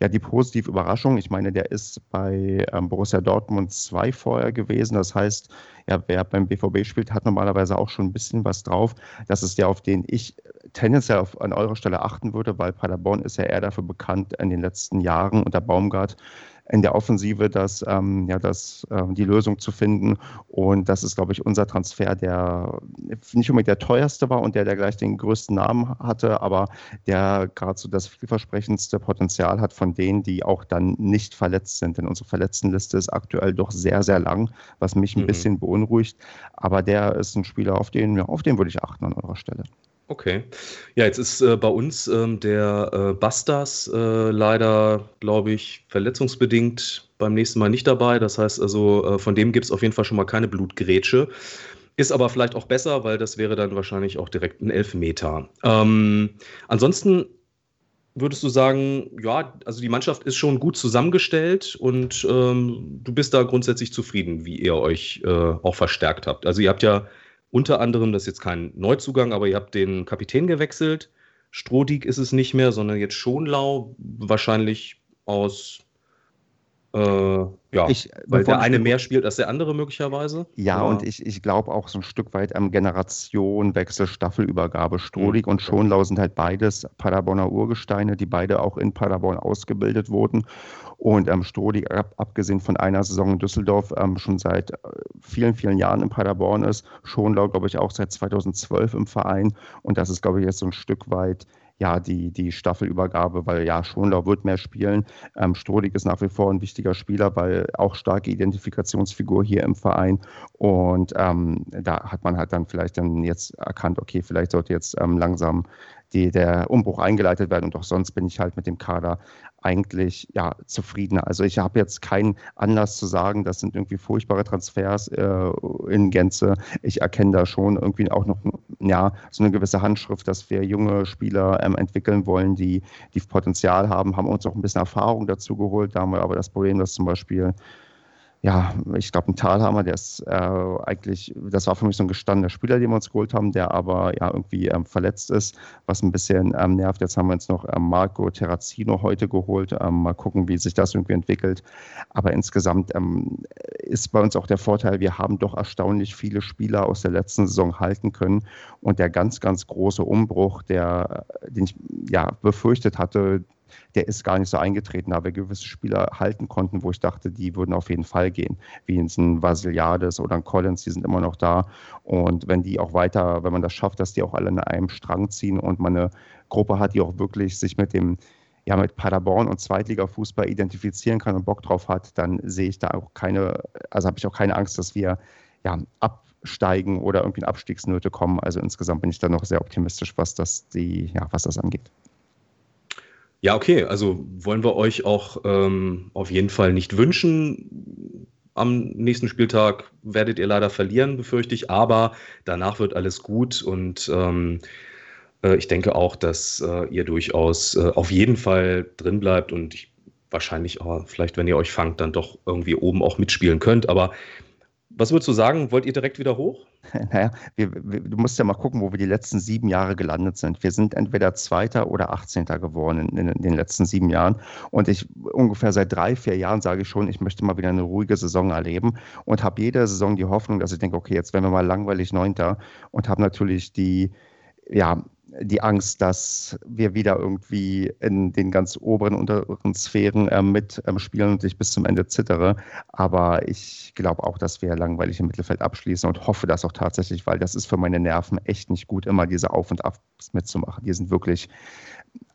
ja die positive Überraschung. Ich meine, der ist bei ähm, Borussia Dortmund 2 vorher gewesen. Das heißt, ja, wer beim BVB spielt, hat normalerweise auch schon ein bisschen was drauf. Das ist der, auf den ich tendenziell auf, an eurer Stelle achten würde, weil Paderborn ist ja eher dafür bekannt in den letzten Jahren unter Baumgart, in der Offensive das, ähm, ja, das, äh, die Lösung zu finden. Und das ist, glaube ich, unser Transfer, der nicht unbedingt der teuerste war und der, der gleich den größten Namen hatte, aber der gerade so das vielversprechendste Potenzial hat von denen, die auch dann nicht verletzt sind. Denn unsere Verletztenliste ist aktuell doch sehr, sehr lang, was mich ein mhm. bisschen beunruhigt. Aber der ist ein Spieler, auf den, ja, auf den würde ich achten an eurer Stelle. Okay. Ja, jetzt ist äh, bei uns ähm, der äh, Bastas äh, leider, glaube ich, verletzungsbedingt beim nächsten Mal nicht dabei. Das heißt also, äh, von dem gibt es auf jeden Fall schon mal keine Blutgrätsche. Ist aber vielleicht auch besser, weil das wäre dann wahrscheinlich auch direkt ein Elfmeter. Ähm, ansonsten würdest du sagen, ja, also die Mannschaft ist schon gut zusammengestellt und ähm, du bist da grundsätzlich zufrieden, wie ihr euch äh, auch verstärkt habt. Also ihr habt ja unter anderem, das ist jetzt kein Neuzugang, aber ihr habt den Kapitän gewechselt. Strodig ist es nicht mehr, sondern jetzt Schonlau, wahrscheinlich aus äh, ja, ich, weil der eine mehr spielt als der andere möglicherweise. Ja, oder? und ich, ich glaube auch so ein Stück weit am Generationenwechsel, Staffelübergabe. Strodig mhm. und Schonlau sind halt beides Paderborner Urgesteine, die beide auch in Paderborn ausgebildet wurden. Und ähm, Strodig, ab, abgesehen von einer Saison in Düsseldorf, ähm, schon seit äh, vielen, vielen Jahren in Paderborn ist. Schonlau, glaube ich, auch seit 2012 im Verein. Und das ist, glaube ich, jetzt so ein Stück weit ja, die, die Staffelübergabe, weil ja, Schonlau wird mehr spielen. Ähm, Strodig ist nach wie vor ein wichtiger Spieler, weil auch starke Identifikationsfigur hier im Verein. Und ähm, da hat man halt dann vielleicht dann jetzt erkannt, okay, vielleicht sollte jetzt ähm, langsam die, der Umbruch eingeleitet werden. Und auch sonst bin ich halt mit dem Kader eigentlich ja, zufriedener. Also ich habe jetzt keinen Anlass zu sagen, das sind irgendwie furchtbare Transfers äh, in Gänze. Ich erkenne da schon irgendwie auch noch ja, so eine gewisse Handschrift, dass wir junge Spieler ähm, entwickeln wollen, die, die Potenzial haben, haben uns auch ein bisschen Erfahrung dazu geholt. Da haben wir aber das Problem, dass zum Beispiel ja, ich glaube, ein Talhammer, der ist äh, eigentlich, das war für mich so ein gestandener Spieler, den wir uns geholt haben, der aber ja irgendwie ähm, verletzt ist, was ein bisschen ähm, nervt. Jetzt haben wir uns noch ähm, Marco Terrazino heute geholt. Ähm, mal gucken, wie sich das irgendwie entwickelt. Aber insgesamt ähm, ist bei uns auch der Vorteil, wir haben doch erstaunlich viele Spieler aus der letzten Saison halten können. Und der ganz, ganz große Umbruch, der, den ich ja befürchtet hatte, der ist gar nicht so eingetreten, wir gewisse Spieler halten konnten, wo ich dachte, die würden auf jeden Fall gehen, wie ein Vasiliades oder ein Collins, die sind immer noch da. Und wenn die auch weiter, wenn man das schafft, dass die auch alle in einem Strang ziehen und man eine Gruppe hat, die auch wirklich sich mit dem ja, mit Paderborn und Zweitliga-Fußball identifizieren kann und Bock drauf hat, dann sehe ich da auch keine, also habe ich auch keine Angst, dass wir ja, absteigen oder irgendwie in Abstiegsnöte kommen. Also insgesamt bin ich da noch sehr optimistisch, was das, die, ja, was das angeht. Ja, okay, also wollen wir euch auch ähm, auf jeden Fall nicht wünschen. Am nächsten Spieltag werdet ihr leider verlieren, befürchte ich, aber danach wird alles gut und ähm, äh, ich denke auch, dass äh, ihr durchaus äh, auf jeden Fall drin bleibt und ich, wahrscheinlich auch, vielleicht, wenn ihr euch fangt, dann doch irgendwie oben auch mitspielen könnt. Aber was würdest du sagen? Wollt ihr direkt wieder hoch? Naja, wir, wir, du musst ja mal gucken, wo wir die letzten sieben Jahre gelandet sind. Wir sind entweder Zweiter oder 18. geworden in, in, den letzten sieben Jahren. Und ich ungefähr seit drei, vier Jahren sage ich schon, ich möchte mal wieder eine ruhige Saison erleben und habe jede Saison die Hoffnung, dass ich denke, okay, jetzt werden wir mal langweilig Neunter und habe natürlich die, ja, die Angst, dass wir wieder irgendwie in den ganz oberen, unteren Sphären äh, mitspielen ähm, und ich bis zum Ende zittere. Aber ich glaube auch, dass wir langweilig im Mittelfeld abschließen und hoffe das auch tatsächlich, weil das ist für meine Nerven echt nicht gut, immer diese Auf- und Abs mitzumachen. Die sind wirklich,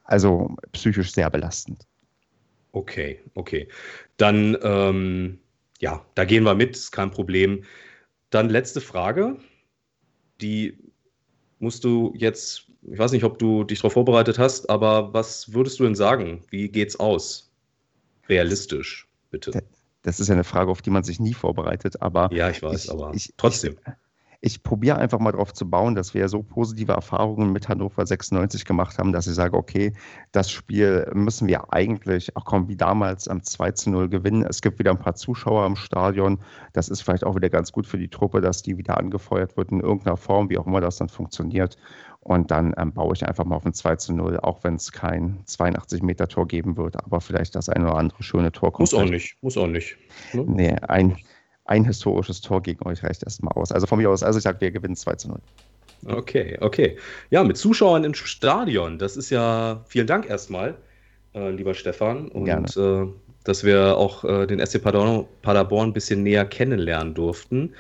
also psychisch sehr belastend. Okay, okay. Dann, ähm, ja, da gehen wir mit, ist kein Problem. Dann letzte Frage. Die musst du jetzt ich weiß nicht, ob du dich darauf vorbereitet hast, aber was würdest du denn sagen? Wie geht's aus? Realistisch, bitte. Das ist ja eine Frage, auf die man sich nie vorbereitet, aber. Ja, ich weiß, ich, aber ich, trotzdem. ich probiere einfach mal darauf zu bauen, dass wir so positive Erfahrungen mit Hannover 96 gemacht haben, dass ich sage, okay, das Spiel müssen wir eigentlich, auch komm, wie damals am 2 zu 0 gewinnen. Es gibt wieder ein paar Zuschauer im Stadion. Das ist vielleicht auch wieder ganz gut für die Truppe, dass die wieder angefeuert wird in irgendeiner Form, wie auch immer das dann funktioniert. Und dann ähm, baue ich einfach mal auf ein 2 zu 0, auch wenn es kein 82 Meter Tor geben wird, aber vielleicht das ein oder andere schöne Tor kommt. Muss auch nicht, muss auch nicht. Ne? Nee, ein, ein historisches Tor gegen euch reicht erstmal aus. Also von mir aus, also ich sage, wir gewinnen 2 zu 0. Okay, okay. Ja, mit Zuschauern im Stadion, das ist ja, vielen Dank erstmal, äh, lieber Stefan. Und. Äh, dass wir auch äh, den SC Paderborn, Paderborn ein bisschen näher kennenlernen durften.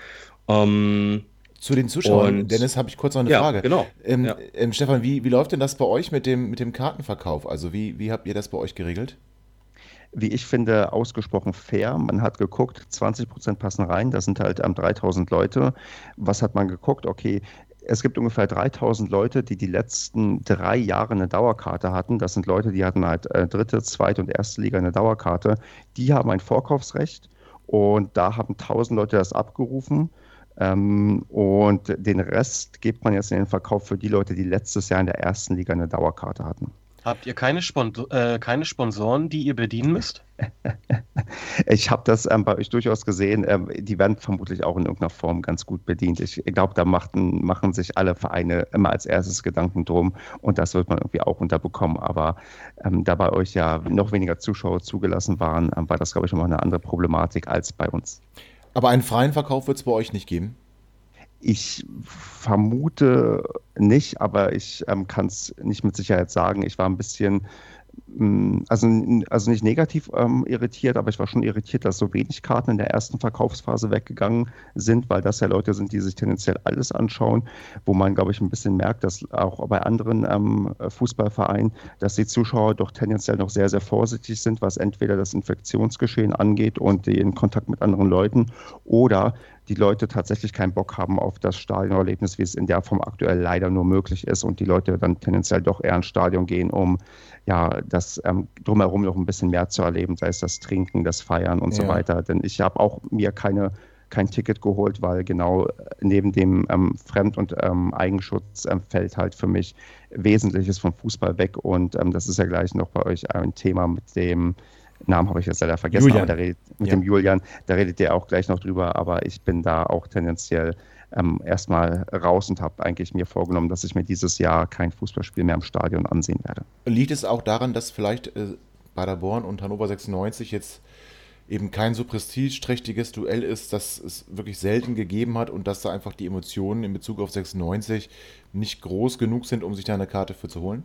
Ähm, zu den Zuschauern, und, Dennis, habe ich kurz noch eine ja, Frage. Genau. Ähm, ja. ähm, Stefan, wie, wie läuft denn das bei euch mit dem, mit dem Kartenverkauf? Also wie, wie habt ihr das bei euch geregelt? wie ich finde, ausgesprochen fair. Man hat geguckt, 20 Prozent passen rein, das sind halt ähm, 3000 Leute. Was hat man geguckt? Okay, es gibt ungefähr 3000 Leute, die die letzten drei Jahre eine Dauerkarte hatten. Das sind Leute, die hatten halt äh, dritte, zweite und erste Liga eine Dauerkarte. Die haben ein Vorkaufsrecht und da haben 1000 Leute das abgerufen. Ähm, und den Rest gibt man jetzt in den Verkauf für die Leute, die letztes Jahr in der ersten Liga eine Dauerkarte hatten. Habt ihr keine, Spon äh, keine Sponsoren, die ihr bedienen müsst? ich habe das ähm, bei euch durchaus gesehen. Ähm, die werden vermutlich auch in irgendeiner Form ganz gut bedient. Ich glaube, da machten, machen sich alle Vereine immer als erstes Gedanken drum und das wird man irgendwie auch unterbekommen. Aber ähm, da bei euch ja noch weniger Zuschauer zugelassen waren, ähm, war das, glaube ich, immer eine andere Problematik als bei uns. Aber einen freien Verkauf wird es bei euch nicht geben? Ich vermute nicht, aber ich ähm, kann es nicht mit Sicherheit sagen. Ich war ein bisschen also, also nicht negativ ähm, irritiert, aber ich war schon irritiert, dass so wenig Karten in der ersten Verkaufsphase weggegangen sind, weil das ja Leute sind, die sich tendenziell alles anschauen, wo man, glaube ich, ein bisschen merkt, dass auch bei anderen ähm, Fußballvereinen, dass die Zuschauer doch tendenziell noch sehr, sehr vorsichtig sind, was entweder das Infektionsgeschehen angeht und den Kontakt mit anderen Leuten oder die Leute tatsächlich keinen Bock haben auf das Stadionerlebnis, wie es in der Form aktuell leider nur möglich ist und die Leute dann tendenziell doch eher ins Stadion gehen, um ja das ähm, drumherum noch ein bisschen mehr zu erleben, sei es das Trinken, das Feiern und ja. so weiter. Denn ich habe auch mir keine kein Ticket geholt, weil genau neben dem ähm, Fremd- und ähm, Eigenschutz ähm, fällt halt für mich Wesentliches vom Fußball weg. Und ähm, das ist ja gleich noch bei euch ein Thema mit dem Namen habe ich jetzt leider vergessen, Julian. aber redet, mit ja. dem Julian, da redet ihr auch gleich noch drüber, aber ich bin da auch tendenziell ähm, erstmal raus und habe eigentlich mir vorgenommen, dass ich mir dieses Jahr kein Fußballspiel mehr im Stadion ansehen werde. Liegt es auch daran, dass vielleicht äh, Paderborn und Hannover 96 jetzt eben kein so prestigeträchtiges Duell ist, das es wirklich selten gegeben hat und dass da einfach die Emotionen in Bezug auf 96 nicht groß genug sind, um sich da eine Karte für zu holen?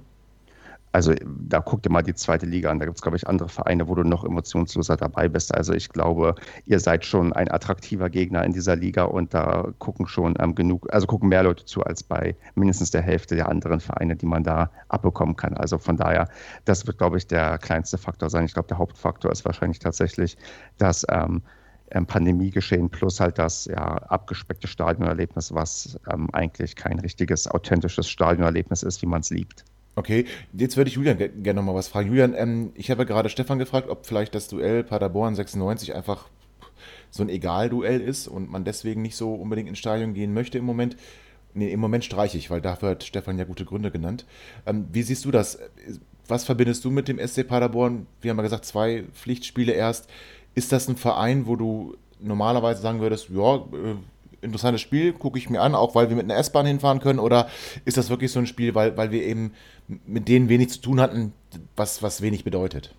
Also da guck dir mal die zweite Liga an. Da gibt es, glaube ich, andere Vereine, wo du noch emotionsloser dabei bist. Also ich glaube, ihr seid schon ein attraktiver Gegner in dieser Liga und da gucken schon ähm, genug, also gucken mehr Leute zu als bei mindestens der Hälfte der anderen Vereine, die man da abbekommen kann. Also von daher, das wird, glaube ich, der kleinste Faktor sein. Ich glaube, der Hauptfaktor ist wahrscheinlich tatsächlich, dass ähm, Pandemiegeschehen plus halt das ja, abgespeckte Stadionerlebnis, was ähm, eigentlich kein richtiges, authentisches Stadionerlebnis ist, wie man es liebt. Okay, jetzt würde ich Julian gerne ge noch mal was fragen. Julian, ähm, ich habe gerade Stefan gefragt, ob vielleicht das Duell Paderborn 96 einfach so ein Egal-Duell ist und man deswegen nicht so unbedingt ins Stadion gehen möchte im Moment. Nee, im Moment streiche ich, weil dafür hat Stefan ja gute Gründe genannt. Ähm, wie siehst du das? Was verbindest du mit dem SC Paderborn? Wir haben ja gesagt, zwei Pflichtspiele erst. Ist das ein Verein, wo du normalerweise sagen würdest, ja, äh, interessantes Spiel, gucke ich mir an, auch weil wir mit einer S-Bahn hinfahren können? Oder ist das wirklich so ein Spiel, weil, weil wir eben mit denen wenig zu tun hatten, was, was wenig bedeutet?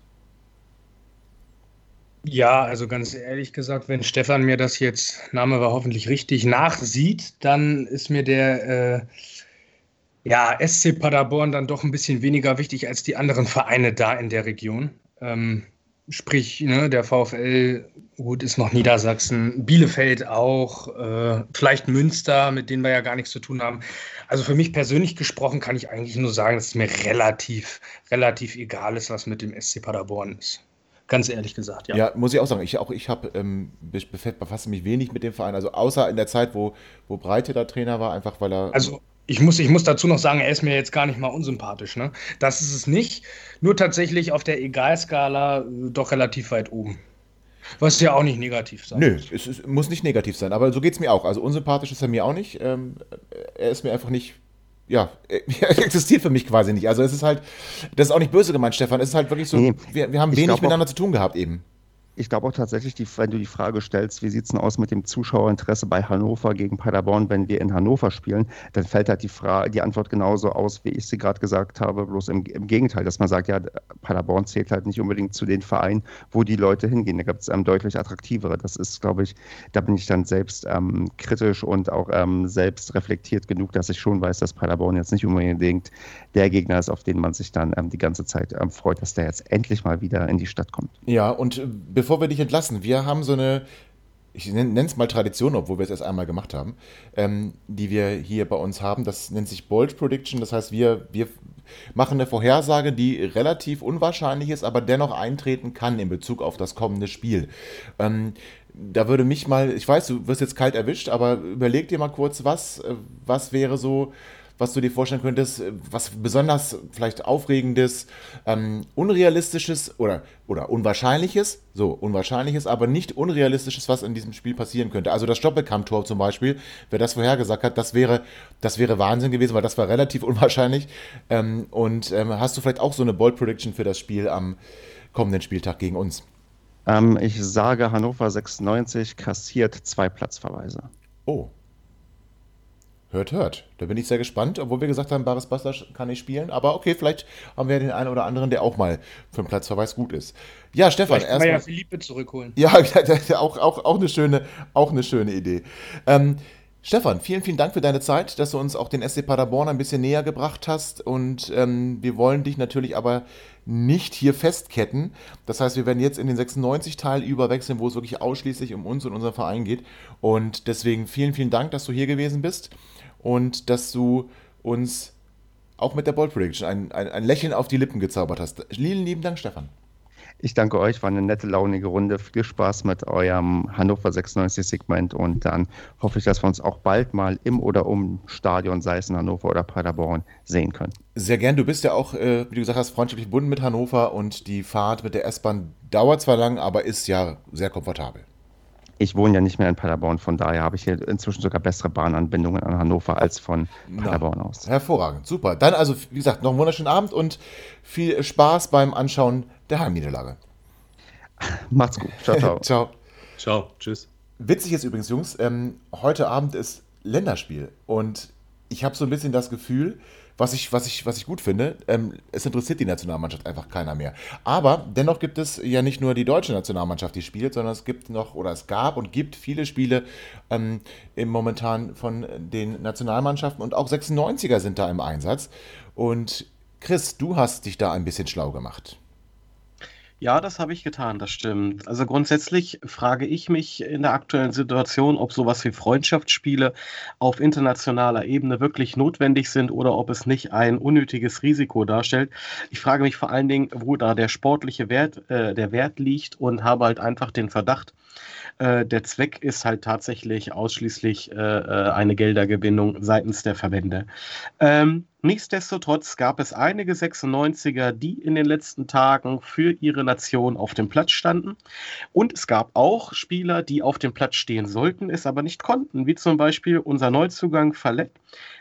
Ja, also ganz ehrlich gesagt, wenn Stefan mir das jetzt, Name war hoffentlich richtig, nachsieht, dann ist mir der äh, ja, SC Paderborn dann doch ein bisschen weniger wichtig als die anderen Vereine da in der Region. Ähm, Sprich, ne, der VfL, gut, ist noch Niedersachsen, Bielefeld auch, äh, vielleicht Münster, mit denen wir ja gar nichts zu tun haben. Also für mich persönlich gesprochen kann ich eigentlich nur sagen, dass es mir relativ, relativ egal ist, was mit dem SC Paderborn ist. Ganz ehrlich gesagt, ja. Ja, muss ich auch sagen. Ich, auch ich habe ähm, befasse mich wenig mit dem Verein. Also außer in der Zeit, wo, wo Breite da Trainer war, einfach weil er. Also ich muss, ich muss dazu noch sagen, er ist mir jetzt gar nicht mal unsympathisch. Ne? Das ist es nicht. Nur tatsächlich auf der Egalskala äh, doch relativ weit oben. Was ja auch nicht negativ sein Nö, es, es muss nicht negativ sein, aber so geht es mir auch. Also unsympathisch ist er mir auch nicht. Ähm, er ist mir einfach nicht ja, er existiert für mich quasi nicht. Also es ist halt, das ist auch nicht böse gemeint, Stefan. Es ist halt wirklich so, nee, wir, wir haben wenig miteinander zu tun gehabt eben ich glaube auch tatsächlich, die, wenn du die Frage stellst, wie sieht es denn aus mit dem Zuschauerinteresse bei Hannover gegen Paderborn, wenn wir in Hannover spielen, dann fällt halt die, Frage, die Antwort genauso aus, wie ich sie gerade gesagt habe, bloß im, im, Gegenteil, dass man sagt, ja, Paderborn zählt halt nicht unbedingt zu den Vereinen, wo die Leute hingehen. Da gibt es ähm, deutlich attraktivere. Das ist, glaube ich, da bin ich dann selbst ähm, kritisch und auch ähm, selbst reflektiert genug, dass ich schon weiß, dass Paderborn jetzt nicht unbedingt der Gegner ist, auf den man sich dann ähm, die ganze Zeit ähm, freut, dass der jetzt endlich mal wieder in die Stadt kommt. Ja, und bevor bevor wir dich entlassen, wir haben so eine, ich nenne es mal Tradition, obwohl wir es erst einmal gemacht haben, ähm, die wir hier bei uns haben. Das nennt sich Bold Prediction. Das heißt, wir, wir machen eine Vorhersage, die relativ unwahrscheinlich ist, aber dennoch eintreten kann in Bezug auf das kommende Spiel. Ähm, da würde mich mal, ich weiß, du wirst jetzt kalt erwischt, aber überleg dir mal kurz, was, äh, was wäre so was du dir vorstellen könntest, was besonders vielleicht Aufregendes, ähm, Unrealistisches oder, oder Unwahrscheinliches, so Unwahrscheinliches, aber nicht Unrealistisches, was in diesem Spiel passieren könnte. Also das Stoppelkamp-Tor zum Beispiel, wer das vorhergesagt hat, das wäre, das wäre Wahnsinn gewesen, weil das war relativ unwahrscheinlich. Ähm, und ähm, hast du vielleicht auch so eine Bold Prediction für das Spiel am kommenden Spieltag gegen uns? Ähm, ich sage, Hannover 96 kassiert zwei Platzverweise. Oh, Hört, hört. Da bin ich sehr gespannt, obwohl wir gesagt haben, Baris Bastas kann nicht spielen. Aber okay, vielleicht haben wir den einen oder anderen, der auch mal für einen Platzverweis gut ist. Ja, Stefan, erstmal. ja Philippe zurückholen. Ja, auch, auch, auch, eine, schöne, auch eine schöne Idee. Ähm, Stefan, vielen, vielen Dank für deine Zeit, dass du uns auch den SC Paderborn ein bisschen näher gebracht hast. Und ähm, wir wollen dich natürlich aber nicht hier festketten. Das heißt, wir werden jetzt in den 96-Teil überwechseln, wo es wirklich ausschließlich um uns und unseren Verein geht. Und deswegen vielen, vielen Dank, dass du hier gewesen bist und dass du uns auch mit der Ball Prediction ein, ein, ein Lächeln auf die Lippen gezaubert hast. Vielen lieben Dank, Stefan. Ich danke euch, war eine nette, launige Runde. Viel Spaß mit eurem Hannover 96-Segment und dann hoffe ich, dass wir uns auch bald mal im oder um Stadion, sei es in Hannover oder Paderborn, sehen können. Sehr gern. Du bist ja auch, äh, wie du gesagt hast, freundschaftlich verbunden mit Hannover und die Fahrt mit der S-Bahn dauert zwar lang, aber ist ja sehr komfortabel ich wohne ja nicht mehr in Paderborn, von daher habe ich hier inzwischen sogar bessere Bahnanbindungen an Hannover als von Paderborn aus. Hervorragend, super. Dann also, wie gesagt, noch einen wunderschönen Abend und viel Spaß beim Anschauen der Heimniederlage. Macht's gut. Ciao, ciao. ciao. Ciao, tschüss. Witzig ist übrigens, Jungs, ähm, heute Abend ist Länderspiel und ich habe so ein bisschen das Gefühl, was ich, was ich, was ich gut finde. Ähm, es interessiert die Nationalmannschaft einfach keiner mehr. Aber dennoch gibt es ja nicht nur die deutsche Nationalmannschaft, die spielt, sondern es gibt noch oder es gab und gibt viele Spiele ähm, im momentan von den Nationalmannschaften und auch 96er sind da im Einsatz. Und Chris, du hast dich da ein bisschen schlau gemacht. Ja, das habe ich getan, das stimmt. Also grundsätzlich frage ich mich in der aktuellen Situation, ob sowas wie Freundschaftsspiele auf internationaler Ebene wirklich notwendig sind oder ob es nicht ein unnötiges Risiko darstellt. Ich frage mich vor allen Dingen, wo da der sportliche Wert, äh, der Wert liegt und habe halt einfach den Verdacht, äh, der Zweck ist halt tatsächlich ausschließlich äh, äh, eine Geldergewinnung seitens der Verbände. Ähm, nichtsdestotrotz gab es einige 96er, die in den letzten Tagen für ihre Nation auf dem Platz standen. Und es gab auch Spieler, die auf dem Platz stehen sollten, es aber nicht konnten, wie zum Beispiel unser Neuzugang Fallett.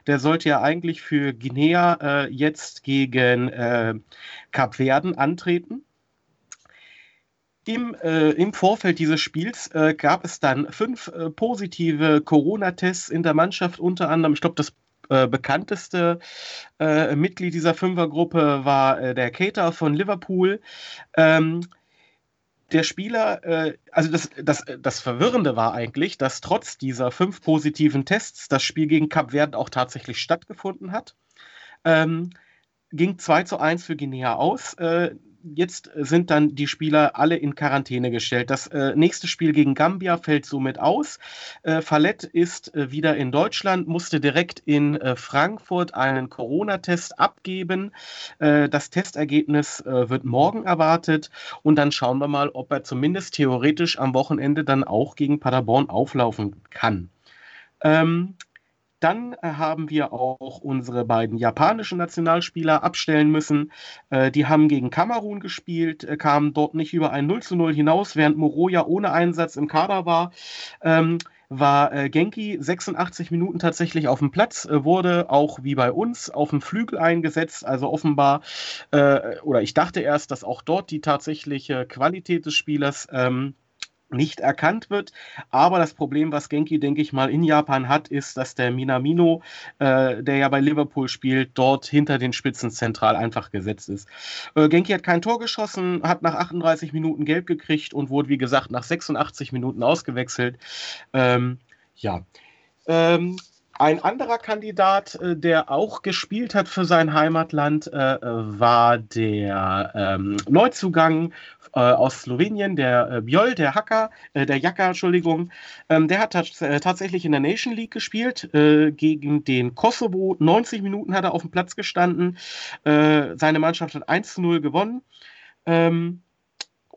Der sollte ja eigentlich für Guinea äh, jetzt gegen äh, Kap Verden antreten. Im, äh, Im Vorfeld dieses Spiels äh, gab es dann fünf äh, positive Corona-Tests in der Mannschaft, unter anderem, ich glaube, das äh, bekannteste äh, Mitglied dieser Fünfergruppe war äh, der Cater von Liverpool. Ähm, der Spieler, also das, das, das Verwirrende war eigentlich, dass trotz dieser fünf positiven Tests das Spiel gegen Kap Verde auch tatsächlich stattgefunden hat. Ähm, ging 2 zu 1 für Guinea aus. Äh, jetzt sind dann die Spieler alle in Quarantäne gestellt. Das äh, nächste Spiel gegen Gambia fällt somit aus. Äh, Fallett ist äh, wieder in Deutschland, musste direkt in äh, Frankfurt einen Corona-Test abgeben. Äh, das Testergebnis äh, wird morgen erwartet und dann schauen wir mal, ob er zumindest theoretisch am Wochenende dann auch gegen Paderborn auflaufen kann. Ähm, Dann äh, haben wir auch unsere beiden japanischen Nationalspieler abstellen müssen. Äh, die haben gegen Kamerun gespielt, äh, kamen dort nicht über ein 0 zu 0 hinaus, während Moroja ohne Einsatz im Kader war. Ähm, war Genki 86 Minuten tatsächlich auf dem Platz, wurde auch wie bei uns auf dem Flügel eingesetzt. Also offenbar, oder ich dachte erst, dass auch dort die tatsächliche Qualität des Spielers ähm, nicht erkannt wird. Aber das Problem, was Genki, denke ich mal, in Japan hat, ist, dass der Minamino, äh, der ja bei Liverpool spielt, dort hinter den Spitzen zentral einfach gesetzt ist. Äh, Genki hat kein Tor geschossen, hat nach 38 Minuten gelb gekriegt und wurde, wie gesagt, nach 86 Minuten ausgewechselt. Ähm, ja. Ähm, ein anderer Kandidat, äh, der auch gespielt hat für sein Heimatland, äh, war der ähm, Neuzugang äh, aus Slowenien, der äh, Bjol, der Hacker, äh, der Jaka, Entschuldigung. Ähm, der hat äh, tatsächlich in der Nation League gespielt, gegen den Kosovo. 90 Minuten hat er auf dem Platz gestanden. seine Mannschaft hat 1 zu 0 gewonnen. Ähm,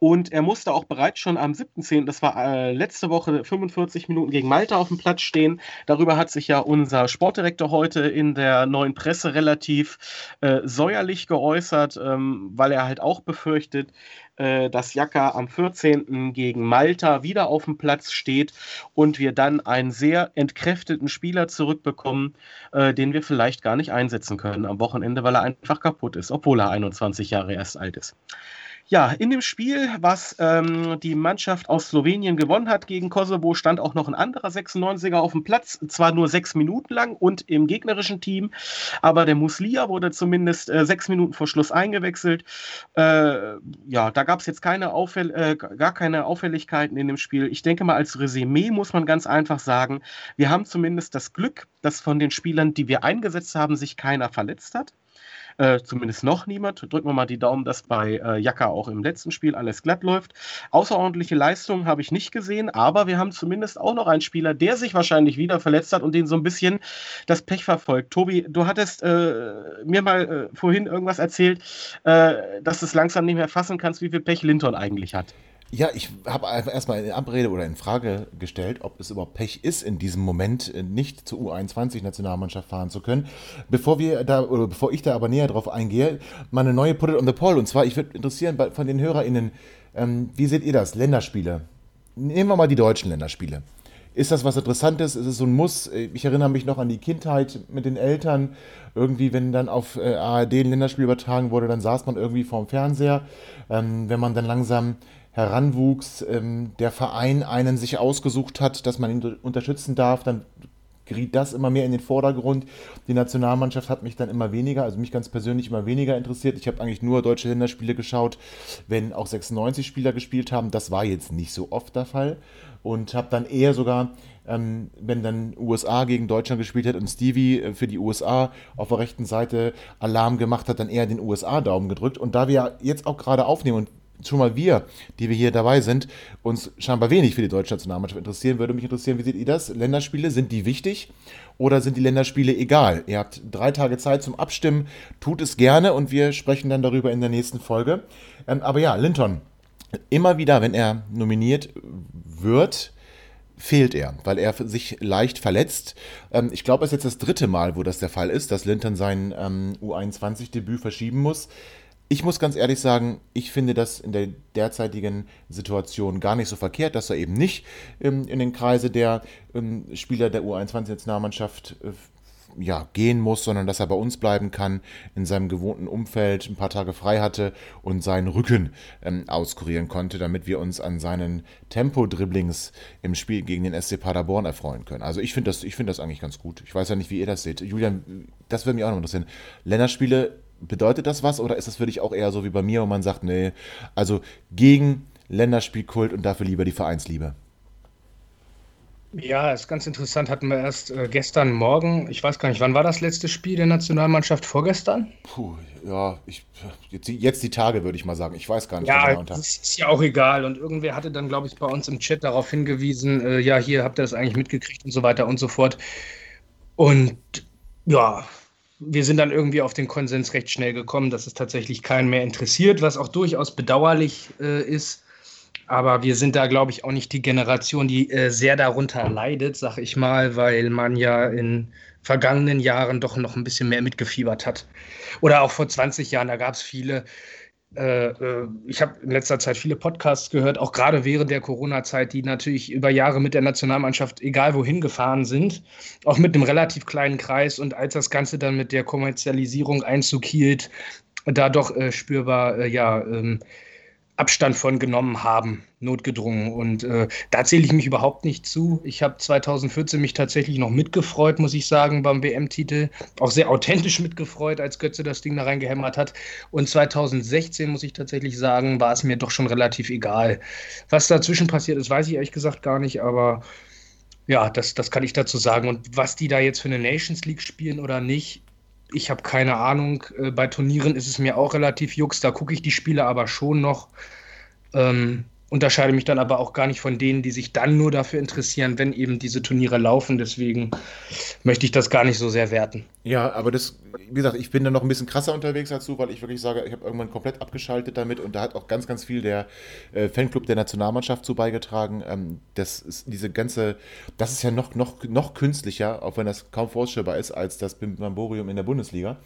und er musste auch bereits schon am 7.10., das war äh, letzte Woche, 45 Minuten gegen Malta auf dem Platz stehen. Darüber hat sich ja unser Sportdirektor heute in der neuen Presse relativ äh, säuerlich geäußert, ähm, weil er halt auch befürchtet, äh, dass Jaka am 14. gegen Malta wieder auf dem Platz steht und wir dann einen sehr entkräfteten Spieler zurückbekommen, äh, den wir vielleicht gar nicht einsetzen können am Wochenende, weil er einfach kaputt ist, obwohl er 21 Jahre erst alt ist. Ja, in dem Spiel, was ähm, die Mannschaft aus Slowenien gewonnen hat gegen Kosovo, stand auch noch ein anderer 96er auf dem Platz. Zwar nur sechs Minuten lang und im gegnerischen Team, aber der Muslia wurde zumindest äh, sechs Minuten vor Schluss eingewechselt. Äh, ja, da gab es jetzt keine Auffäll äh, gar keine Auffälligkeiten in dem Spiel. Ich denke mal, als Resümee muss man ganz einfach sagen, wir haben zumindest das Glück, dass von den Spielern, die wir eingesetzt haben, sich keiner verletzt hat. Äh, zumindest noch niemand. Drücken wir mal die Daumen, dass bei äh, Jaka auch im letzten Spiel alles glatt läuft. Außerordentliche Leistungen habe ich nicht gesehen, aber wir haben zumindest auch noch einen Spieler, der sich wahrscheinlich wieder verletzt hat und den so ein bisschen das Pech verfolgt. Tobi, du hattest äh, mir mal äh, vorhin irgendwas erzählt, äh, dass du es langsam nicht mehr fassen kannst, wie viel Pech Linton eigentlich hat. Ja, ich habe einfach erstmal in Abrede oder in Frage gestellt, ob es überhaupt Pech ist, in diesem Moment äh, nicht zur U21-Nationalmannschaft fahren zu können. Bevor wir da, oder bevor ich da aber näher drauf eingehe, mal eine neue Put it on the Poll. Und zwar, ich würde interessieren von den HörerInnen, ähm, wie seht ihr das? Länderspiele. Nehmen wir mal die deutschen Länderspiele. Ist das was Interessantes? Ist es so ein Muss? Ich erinnere mich noch an die Kindheit mit den Eltern. Irgendwie, wenn dann auf äh, ARD ein Länderspiel übertragen wurde, dann saß man irgendwie vorm Fernseher. Ähm, wenn man dann langsam heranwuchs, ähm, der Verein einen sich ausgesucht hat, dass man ihn unterstützen darf, dann geriet das immer mehr in den Vordergrund. Die Nationalmannschaft hat mich dann immer weniger, also mich ganz persönlich immer weniger interessiert. Ich habe eigentlich nur deutsche Länderspiele geschaut, wenn auch 96 Spieler gespielt haben. Das war jetzt nicht so oft der Fall. Und habe dann eher sogar, ähm, wenn dann USA gegen Deutschland gespielt hat und Stevie äh, für die USA auf der rechten Seite Alarm gemacht hat, dann eher den USA-Daumen gedrückt. Und da wir jetzt auch gerade aufnehmen und schon mal wir, die wir hier dabei sind, uns scheinbar wenig für die deutsche Nationalmannschaft interessieren, würde mich interessieren, wie seht ihr das? Länderspiele, sind die wichtig oder sind die Länderspiele egal? Ihr habt drei Tage Zeit zum Abstimmen, tut es gerne und wir sprechen dann darüber in der nächsten Folge. Ähm, aber ja, Linton, immer wieder, wenn er nominiert wird, fehlt er, weil er sich leicht verletzt. Ähm, ich glaube, es ist jetzt das dritte Mal, wo das der Fall ist, dass Linton sein ähm, U21-Debüt verschieben muss. Ich muss ganz ehrlich sagen, ich finde das in der derzeitigen Situation gar nicht so verkehrt, dass er eben nicht ähm, in den Kreise der ähm, Spieler der U21-Nationalmannschaft äh, ja, gehen muss, sondern dass er bei uns bleiben kann, in seinem gewohnten Umfeld ein paar Tage frei hatte und seinen Rücken ähm, auskurieren konnte, damit wir uns an seinen Tempo-Dribblings im Spiel gegen den SC Paderborn erfreuen können. Also ich finde das, find das eigentlich ganz gut. Ich weiß ja nicht, wie ihr das seht. Julian, das würde mich auch noch interessieren. Länderspiele bedeutet das was oder ist das für dich auch eher so wie bei mir, wo man sagt, nee, also gegen Länderspielkult und dafür lieber die Vereinsliebe? Ja, ist ganz interessant. Hatten wir erst äh, gestern Morgen, ich weiß gar nicht, wann war das letzte Spiel der Nationalmannschaft? Vorgestern? Puh, ja, ich, jetzt, jetzt die Tage würde ich mal sagen. Ich weiß gar nicht. Ja, genau das ist ja auch egal. Und irgendwer hatte dann, glaube ich, bei uns im Chat darauf hingewiesen, äh, ja, hier habt ihr das eigentlich mitgekriegt und so weiter und so fort. Und ja, wir sind dann irgendwie auf den Konsens recht schnell gekommen, dass es tatsächlich keinen mehr interessiert, was auch durchaus bedauerlich äh, ist. Aber wir sind da, glaube ich, auch nicht die Generation, die äh, sehr darunter leidet, sag ich mal, weil man ja in vergangenen Jahren doch noch ein bisschen mehr mitgefiebert hat. Oder auch vor 20 Jahren, da gab es viele. Äh, äh ich habe in letzter Zeit viele Podcasts gehört, auch gerade während der Corona-Zeit, die natürlich über Jahre mit der Nationalmannschaft egal wohin gefahren sind, auch mit einem relativ kleinen Kreis. Und als das Ganze dann mit der Kommerzialisierung Einzug hielt, da doch äh, spürbar, äh, ja, ähm, Abstand von genommen haben, notgedrungen. Und äh, da zähle ich mich überhaupt nicht zu. Ich habe 2014 mich tatsächlich noch mitgefreut, muss ich sagen, beim WM-Titel. Auch sehr authentisch mitgefreut, als Götze das Ding da reingehämmert hat. Und 2016, muss ich tatsächlich sagen, war es mir doch schon relativ egal. Was dazwischen passiert ist, weiß ich ehrlich gesagt gar nicht, aber ja, das, das kann ich dazu sagen. Und was die da jetzt für eine Nations League spielen oder nicht, ich habe keine Ahnung. Äh, bei Turnieren ist es mir auch relativ jux. Da gucke ich die Spiele aber schon noch. Ähm, unterscheide mich dann aber auch gar nicht von denen, die sich dann nur dafür interessieren, wenn eben diese Turniere laufen. Deswegen möchte ich das gar nicht so sehr werten. Ja, aber das, wie gesagt, ich bin da noch ein bisschen krasser unterwegs dazu, weil ich wirklich sage, ich habe irgendwann komplett abgeschaltet damit und da hat auch ganz, ganz viel der äh, Fanclub der Nationalmannschaft zu beigetragen. Ähm, das ist diese ganze, das ist ja noch, noch, noch künstlicher, auch wenn das kaum vorstellbar ist, als das Bimbamborium in der Bundesliga.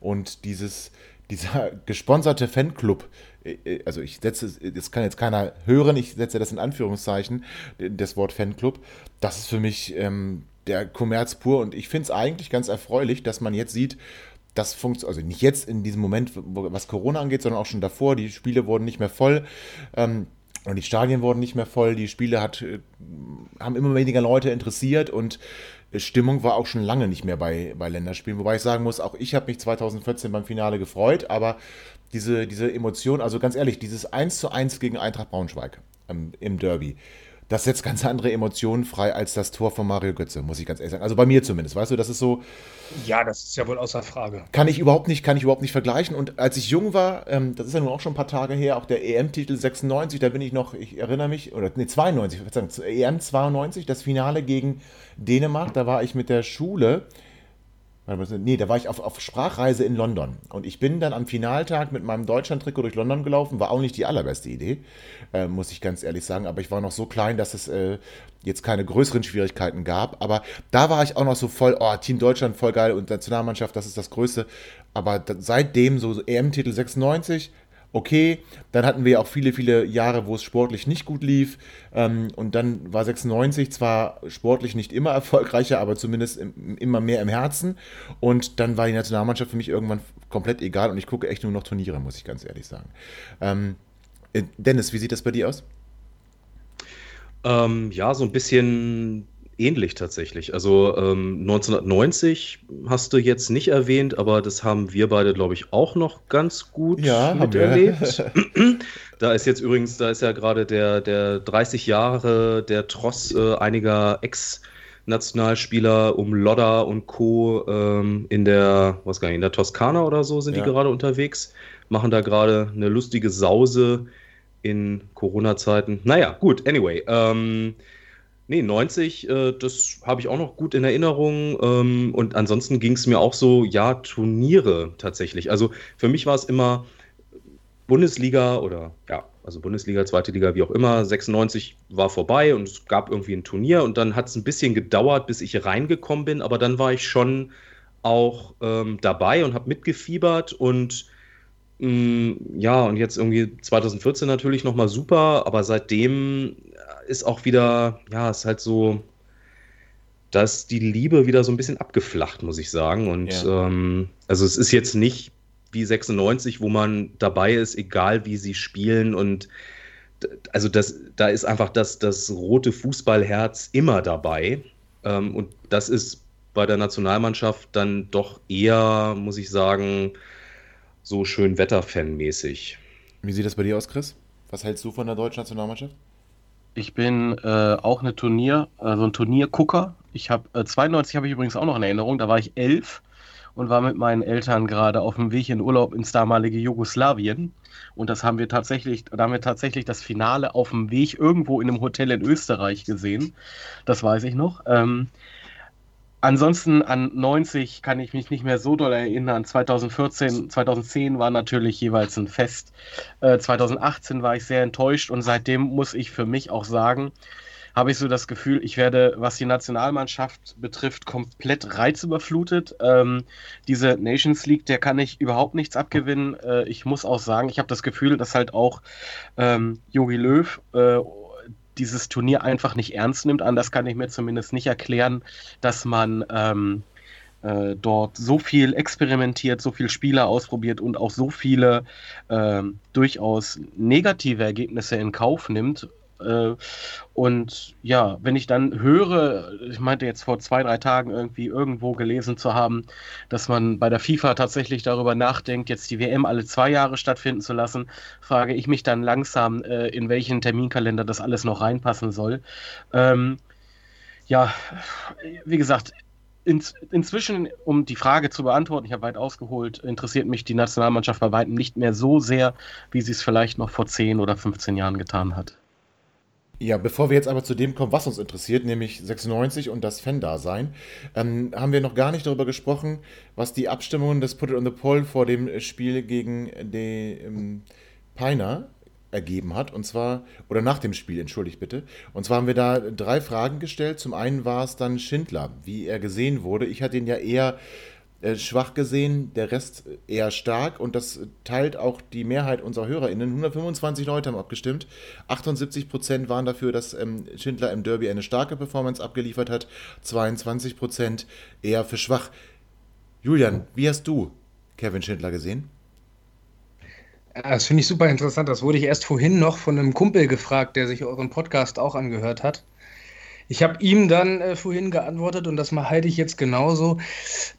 Und dieses, dieser gesponserte Fanclub, äh, äh, also ich setze, das kann jetzt keiner hören, ich setze das in Anführungszeichen, das Wort Fanclub, das ist für mich ähm, der Kommerz pur und ich finde es eigentlich ganz erfreulich, dass man jetzt sieht, das funktioniert, also nicht jetzt in diesem Moment, was Corona angeht, sondern auch schon davor, die Spiele wurden nicht mehr voll. Ähm, und die Stadien wurden nicht mehr voll, die Spiele hat, äh, haben immer weniger Leute interessiert und Stimmung war auch schon lange nicht mehr bei, bei Länderspielen. Wobei ich sagen muss, auch ich habe mich 2014 beim Finale gefreut, aber diese, diese Emotion, also ganz ehrlich, dieses 1 zu 1 gegen Eintracht Braunschweig ähm, im Derby, das setzt ganz andere Emotionen frei als das Tor von Mario Götze, muss ich ganz ehrlich sagen. Also bei mir zumindest, weißt du, das ist so. Ja, das ist ja wohl außer Frage. Kann ich überhaupt nicht, kann ich überhaupt nicht vergleichen. Und als ich jung war, ähm, das ist ja nun auch schon ein paar Tage her, auch der EM-Titel 96, da bin ich noch, ich erinnere mich, oder nee, 92, EM 92, das Finale gegen Dänemark, da war ich mit der Schule Nee, da war ich auf, auf Sprachreise in London. Und ich bin dann am Finaltag mit meinem Deutschland-Trikot durch London gelaufen. War auch nicht die allerbeste Idee, äh, muss ich ganz ehrlich sagen. Aber ich war noch so klein, dass es äh, jetzt keine größeren Schwierigkeiten gab. Aber da war ich auch noch so voll, oh, Team Deutschland voll geil und Nationalmannschaft, das ist das Größte. Aber seitdem so EM-Titel 96, okay. Dann hatten wir auch viele, viele Jahre, wo es sportlich nicht gut lief. Ähm, und dann war 96 zwar sportlich nicht immer erfolgreicher, aber zumindest im, immer mehr im Herzen. Und dann war die Nationalmannschaft für mich irgendwann komplett egal und ich gucke echt nur noch Turniere, muss ich ganz ehrlich sagen. Ähm, äh, Dennis, wie sieht das bei dir aus? Ähm, ja, so ein bisschen ähnlich tatsächlich. Also ähm, 1990 hast du jetzt nicht erwähnt, aber das haben wir beide, glaube ich, auch noch ganz gut ja, miterlebt. da ist jetzt übrigens, da ist ja gerade der, der 30 Jahre der Tross äh, einiger Ex- Nationalspieler um Lodda und Co. Ähm, in der, was gar nicht, in der Toskana oder so sind ja. die gerade unterwegs, machen da gerade eine lustige Sause in Corona-Zeiten. Naja, gut, anyway. Ähm, Nee, 90, äh, das habe ich auch noch gut in Erinnerung. Ähm, und ansonsten ging es mir auch so, ja, Turniere tatsächlich. Also für mich war es immer Bundesliga oder ja, also Bundesliga, zweite Liga, wie auch immer. 96 war vorbei und es gab irgendwie ein Turnier und dann hat es ein bisschen gedauert, bis ich reingekommen bin, aber dann war ich schon auch ähm, dabei und habe mitgefiebert und mm, ja, und jetzt irgendwie 2014 natürlich nochmal super, aber seitdem ist auch wieder, ja, ist halt so, da ist die Liebe wieder so ein bisschen abgeflacht, muss ich sagen. Und ja. ähm, also es ist jetzt nicht wie 96, wo man dabei ist, egal wie sie spielen. Und also das, da ist einfach das, das rote Fußballherz immer dabei. Ähm, und das ist bei der Nationalmannschaft dann doch eher, muss ich sagen, so schön Wetterfan-mäßig. Wie sieht das bei dir aus, Chris? Was hältst du von der deutschen Nationalmannschaft? Ich bin äh, auch eine Turnier, also ein Turniergucker. Ich habe äh, 92 habe ich übrigens auch noch in Erinnerung. Da war ich elf und war mit meinen Eltern gerade auf dem Weg in Urlaub ins damalige Jugoslawien. Und das haben wir tatsächlich, da haben wir tatsächlich das Finale auf dem Weg irgendwo in einem Hotel in Österreich gesehen. Das weiß ich noch. Ähm, Ansonsten an 90 kann ich mich nicht mehr so doll erinnern. 2014, 2010 war natürlich jeweils ein Fest. Äh, 2018 war ich sehr enttäuscht und seitdem muss ich für mich auch sagen, habe ich so das Gefühl, ich werde, was die Nationalmannschaft betrifft, komplett reizüberflutet. Ähm, diese Nations League, der kann ich überhaupt nichts abgewinnen. Äh, ich muss auch sagen, ich habe das Gefühl, dass halt auch ähm, Jogi Löw äh, dieses Turnier einfach nicht ernst nimmt. Anders kann ich mir zumindest nicht erklären, dass man ähm, äh, dort so viel experimentiert, so viele Spieler ausprobiert und auch so viele äh, durchaus negative Ergebnisse in Kauf nimmt. Äh, und ja, wenn ich dann höre, ich meinte jetzt vor zwei, drei Tagen irgendwie irgendwo gelesen zu haben, dass man bei der FIFA tatsächlich darüber nachdenkt, jetzt die WM alle zwei Jahre stattfinden zu lassen, frage ich mich dann langsam, äh, in welchen Terminkalender das alles noch reinpassen soll. Ähm, ja, wie gesagt, in, inzwischen, um die Frage zu beantworten, ich habe weit ausgeholt, interessiert mich die Nationalmannschaft bei weitem nicht mehr so sehr, wie sie es vielleicht noch vor 10 oder 15 Jahren getan hat. Ja, bevor wir jetzt aber zu dem kommen, was uns interessiert, nämlich 96 und das Fan-Dasein, ähm, haben wir noch gar nicht darüber gesprochen, was die Abstimmungen des Put It on the Poll vor dem Spiel gegen den ähm, Peiner ergeben hat. Und zwar, oder nach dem Spiel, entschuldigt bitte. Und zwar haben wir da drei Fragen gestellt. Zum einen war es dann Schindler, wie er gesehen wurde. Ich hatte ihn ja eher äh, schwach gesehen, der Rest eher stark und das teilt auch die Mehrheit unserer HörerInnen. 125 Leute haben abgestimmt. 78 Prozent waren dafür, dass ähm, Schindler im Derby eine starke Performance abgeliefert hat. 22 Prozent eher für schwach. Julian, wie hast du Kevin Schindler gesehen? Das finde ich super interessant. Das wurde ich erst vorhin noch von einem Kumpel gefragt, der sich euren Podcast auch angehört hat. Ich habe ihm dann äh, vorhin geantwortet und das halte ich jetzt genauso,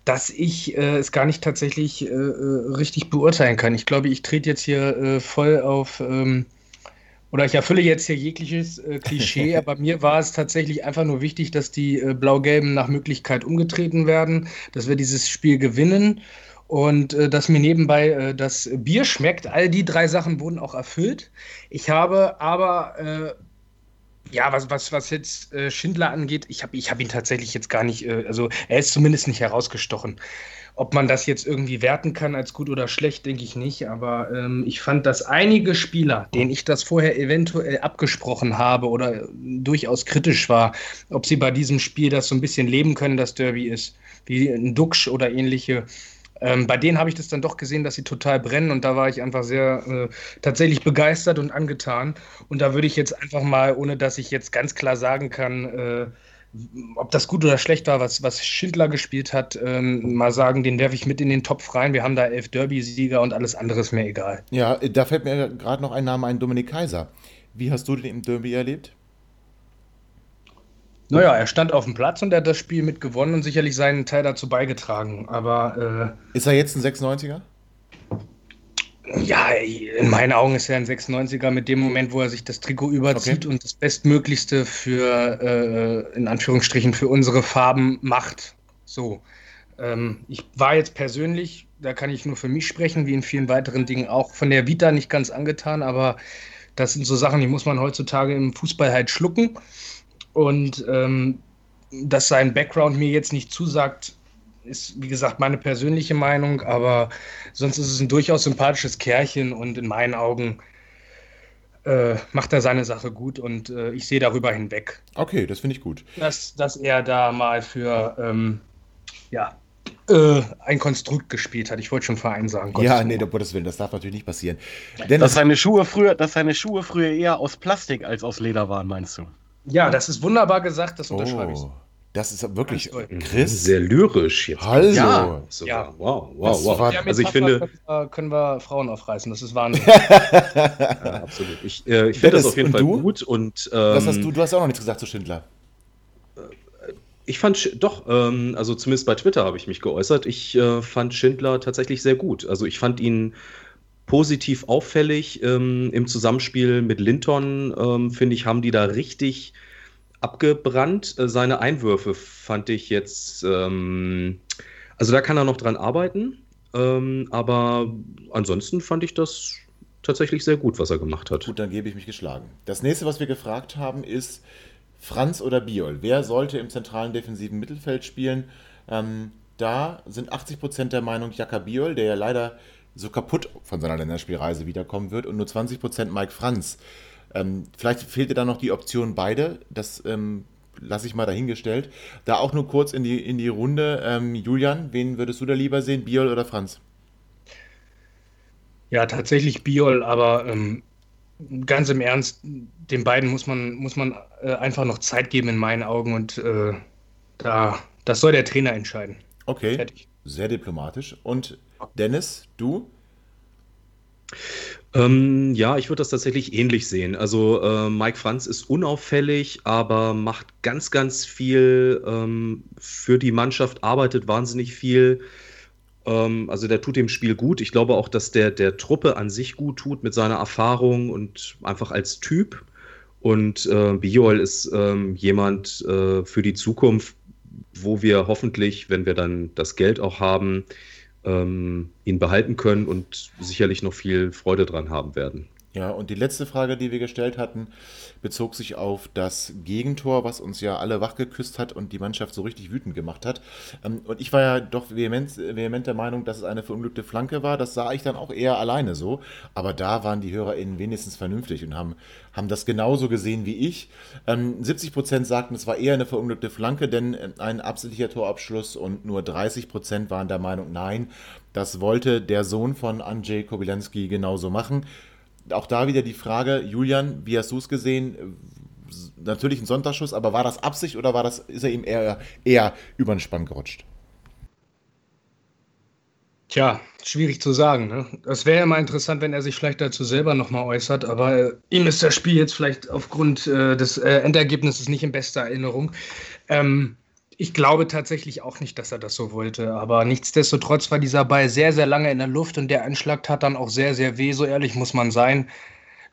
dass ich äh, es gar nicht tatsächlich äh, äh richtig beurteilen kann. Ich glaube, ich trete jetzt hier äh, voll auf ähm, oder ich erfülle jetzt hier jegliches äh, Klischee, aber mir war es tatsächlich einfach nur wichtig, dass die Blau-Gelben nach Möglichkeit umgetreten werden, dass wir dieses Spiel gewinnen und äh, dass mir nebenbei äh, das Bier schmeckt. All die drei Sachen wurden auch erfüllt. Ich habe aber äh, ja, was, was, was jetzt äh, Schindler angeht, ich habe ich hab ihn tatsächlich jetzt gar nicht, äh, also er ist zumindest nicht herausgestochen. Ob man das jetzt irgendwie werten kann als gut oder schlecht, denke ich nicht. Aber ähm, ich fand, dass einige Spieler, denen ich das vorher eventuell abgesprochen habe oder durchaus kritisch war, ob sie bei diesem Spiel das so ein bisschen leben können, das Derby ist, wie ein Duxch oder ähnliche, ähm, bei denen habe ich das dann doch gesehen, dass sie total brennen und da war ich einfach sehr äh, tatsächlich begeistert und angetan. Und da würde ich jetzt einfach mal, ohne dass ich jetzt ganz klar sagen kann, äh, ob das gut oder schlecht war, was, was Schindler gespielt hat, ähm, mal sagen, den werfe ich mit in den Topf rein. Wir haben da elf Derby-Sieger und alles andere ist mir egal. Ja, da fällt mir gerade noch ein Name ein, Dominik Kaiser. Wie hast du den im Derby erlebt? Naja, er stand auf dem Platz und er hat das Spiel mit gewonnen und sicherlich seinen Teil dazu beigetragen. Aber. Äh, ist er jetzt ein 96er? Ja, in meinen Augen ist er ein 96er mit dem Moment, wo er sich das Trikot überzieht okay. und das Bestmöglichste für, äh, in Anführungsstrichen, für unsere Farben macht. So. Ähm, ich war jetzt persönlich, da kann ich nur für mich sprechen, wie in vielen weiteren Dingen auch, von der Vita nicht ganz angetan, aber das sind so Sachen, die muss man heutzutage im Fußball halt schlucken. Und ähm, dass sein Background mir jetzt nicht zusagt, ist, wie gesagt, meine persönliche Meinung, aber sonst ist es ein durchaus sympathisches Kerlchen und in meinen Augen äh, macht er seine Sache gut und äh, ich sehe darüber hinweg. Okay, das finde ich gut. Dass, dass er da mal für, ähm, ja, äh, ein Konstrukt gespielt hat. Ich wollte schon Verein sagen. Gottes ja, nee, um Gottes Willen, das darf natürlich nicht passieren. Denn dass, seine Schuhe früher, dass seine Schuhe früher eher aus Plastik als aus Leder waren, meinst du? Ja, das ist wunderbar gesagt, das unterschreibe ich. Oh, das ist wirklich Chris. Sehr lyrisch jetzt. Hallo. Ja, ja. wow, wow, wow. Ja, also ich finde, können wir, können wir, Frauen aufreißen, das ist Wahnsinn. ja, absolut. Ich, äh, ich finde das auf jeden Fall du? gut und ähm, Was hast du? Du hast auch noch nichts gesagt zu Schindler. Äh, ich fand doch, ähm, also zumindest bei Twitter habe ich mich geäußert. Ich äh, fand Schindler tatsächlich sehr gut. Also ich fand ihn positiv auffällig ähm, im Zusammenspiel mit Linton, ähm, finde ich, haben die da richtig abgebrannt. Äh, seine Einwürfe fand ich jetzt, ähm, also da kann er noch dran arbeiten, ähm, aber ansonsten fand ich das tatsächlich sehr gut, was er gemacht hat. Gut, dann gebe ich mich geschlagen. Das nächste, was wir gefragt haben, ist, Franz oder Biol? Wer sollte im zentralen defensiven Mittelfeld spielen? Ähm, da sind 80% der Meinung Jaka Biol, der ja leider so kaputt von seiner Länderspielreise wiederkommen wird, und nur 20% Mike Franz. Ähm, vielleicht fehlt dir da noch die Option beide. Das ähm, lasse ich mal dahingestellt. Da auch nur kurz in die, in die Runde. Ähm, Julian, wen würdest du da lieber sehen, Biol oder Franz? Ja, tatsächlich Biol, aber ähm, ganz im Ernst, den beiden muss man, muss man äh, einfach noch Zeit geben in meinen Augen und äh, da, das soll der Trainer entscheiden. Okay, Fertig. Sehr diplomatisch. Und Dennis, du? Ähm, ja, ich würde das tatsächlich ähnlich sehen. Also äh, Mike Franz ist unauffällig, aber macht ganz, ganz viel ähm, für die Mannschaft, arbeitet wahnsinnig viel. Ähm, also der tut dem Spiel gut. Ich glaube auch, dass der der Truppe an sich gut tut mit seiner Erfahrung und einfach als Typ. Und äh, Biol ist ähm, jemand äh, für die Zukunft, wo wir hoffentlich, wenn wir dann das Geld auch haben, ähm, ihn behalten können und sicherlich noch viel Freude dran haben werden. Ja, und die letzte Frage, die wir gestellt hatten, bezog sich auf das Gegentor, was uns ja alle wachgeküsst hat und die Mannschaft so richtig wütend gemacht hat. Ähm, und ich war ja doch vehement, vehement der Meinung, dass es eine verunglückte Flanke war. Das sah ich dann auch eher alleine so. Aber da waren die HörerInnen wenigstens vernünftig und haben, haben das genauso gesehen wie ich. 70 ähm, Prozent sagten, es war eher eine verunglückte Flanke, denn äh, ein absichtlicher Torabschluss und nur 30 Prozent waren der Meinung, nein, das wollte der Sohn von Andrzej Kobylanski genauso machen auch da wieder die Frage, Julian, wie hast du es gesehen? Natürlich ein Sonntagsschuss, aber war das Absicht oder war das, ist er ihm eher, eher über den Spann gerutscht? Tja, schwierig zu sagen. Ne? Das wäre ja mal interessant, wenn er sich vielleicht dazu selber nochmal äußert, aber äh, ihm ist das Spiel jetzt vielleicht aufgrund äh, des äh, Endergebnisses nicht in bester Erinnerung. Ähm, ich glaube tatsächlich auch nicht, dass er das so wollte. Aber nichtsdestotrotz war dieser Ball sehr, sehr lange in der Luft und der Anschlag tat dann auch sehr, sehr weh. So ehrlich muss man sein.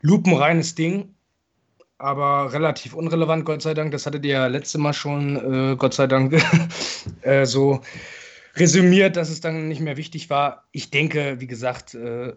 Lupenreines Ding, aber relativ unrelevant, Gott sei Dank. Das hattet ihr ja letzte Mal schon, äh, Gott sei Dank, äh, so resümiert, dass es dann nicht mehr wichtig war. Ich denke, wie gesagt, äh,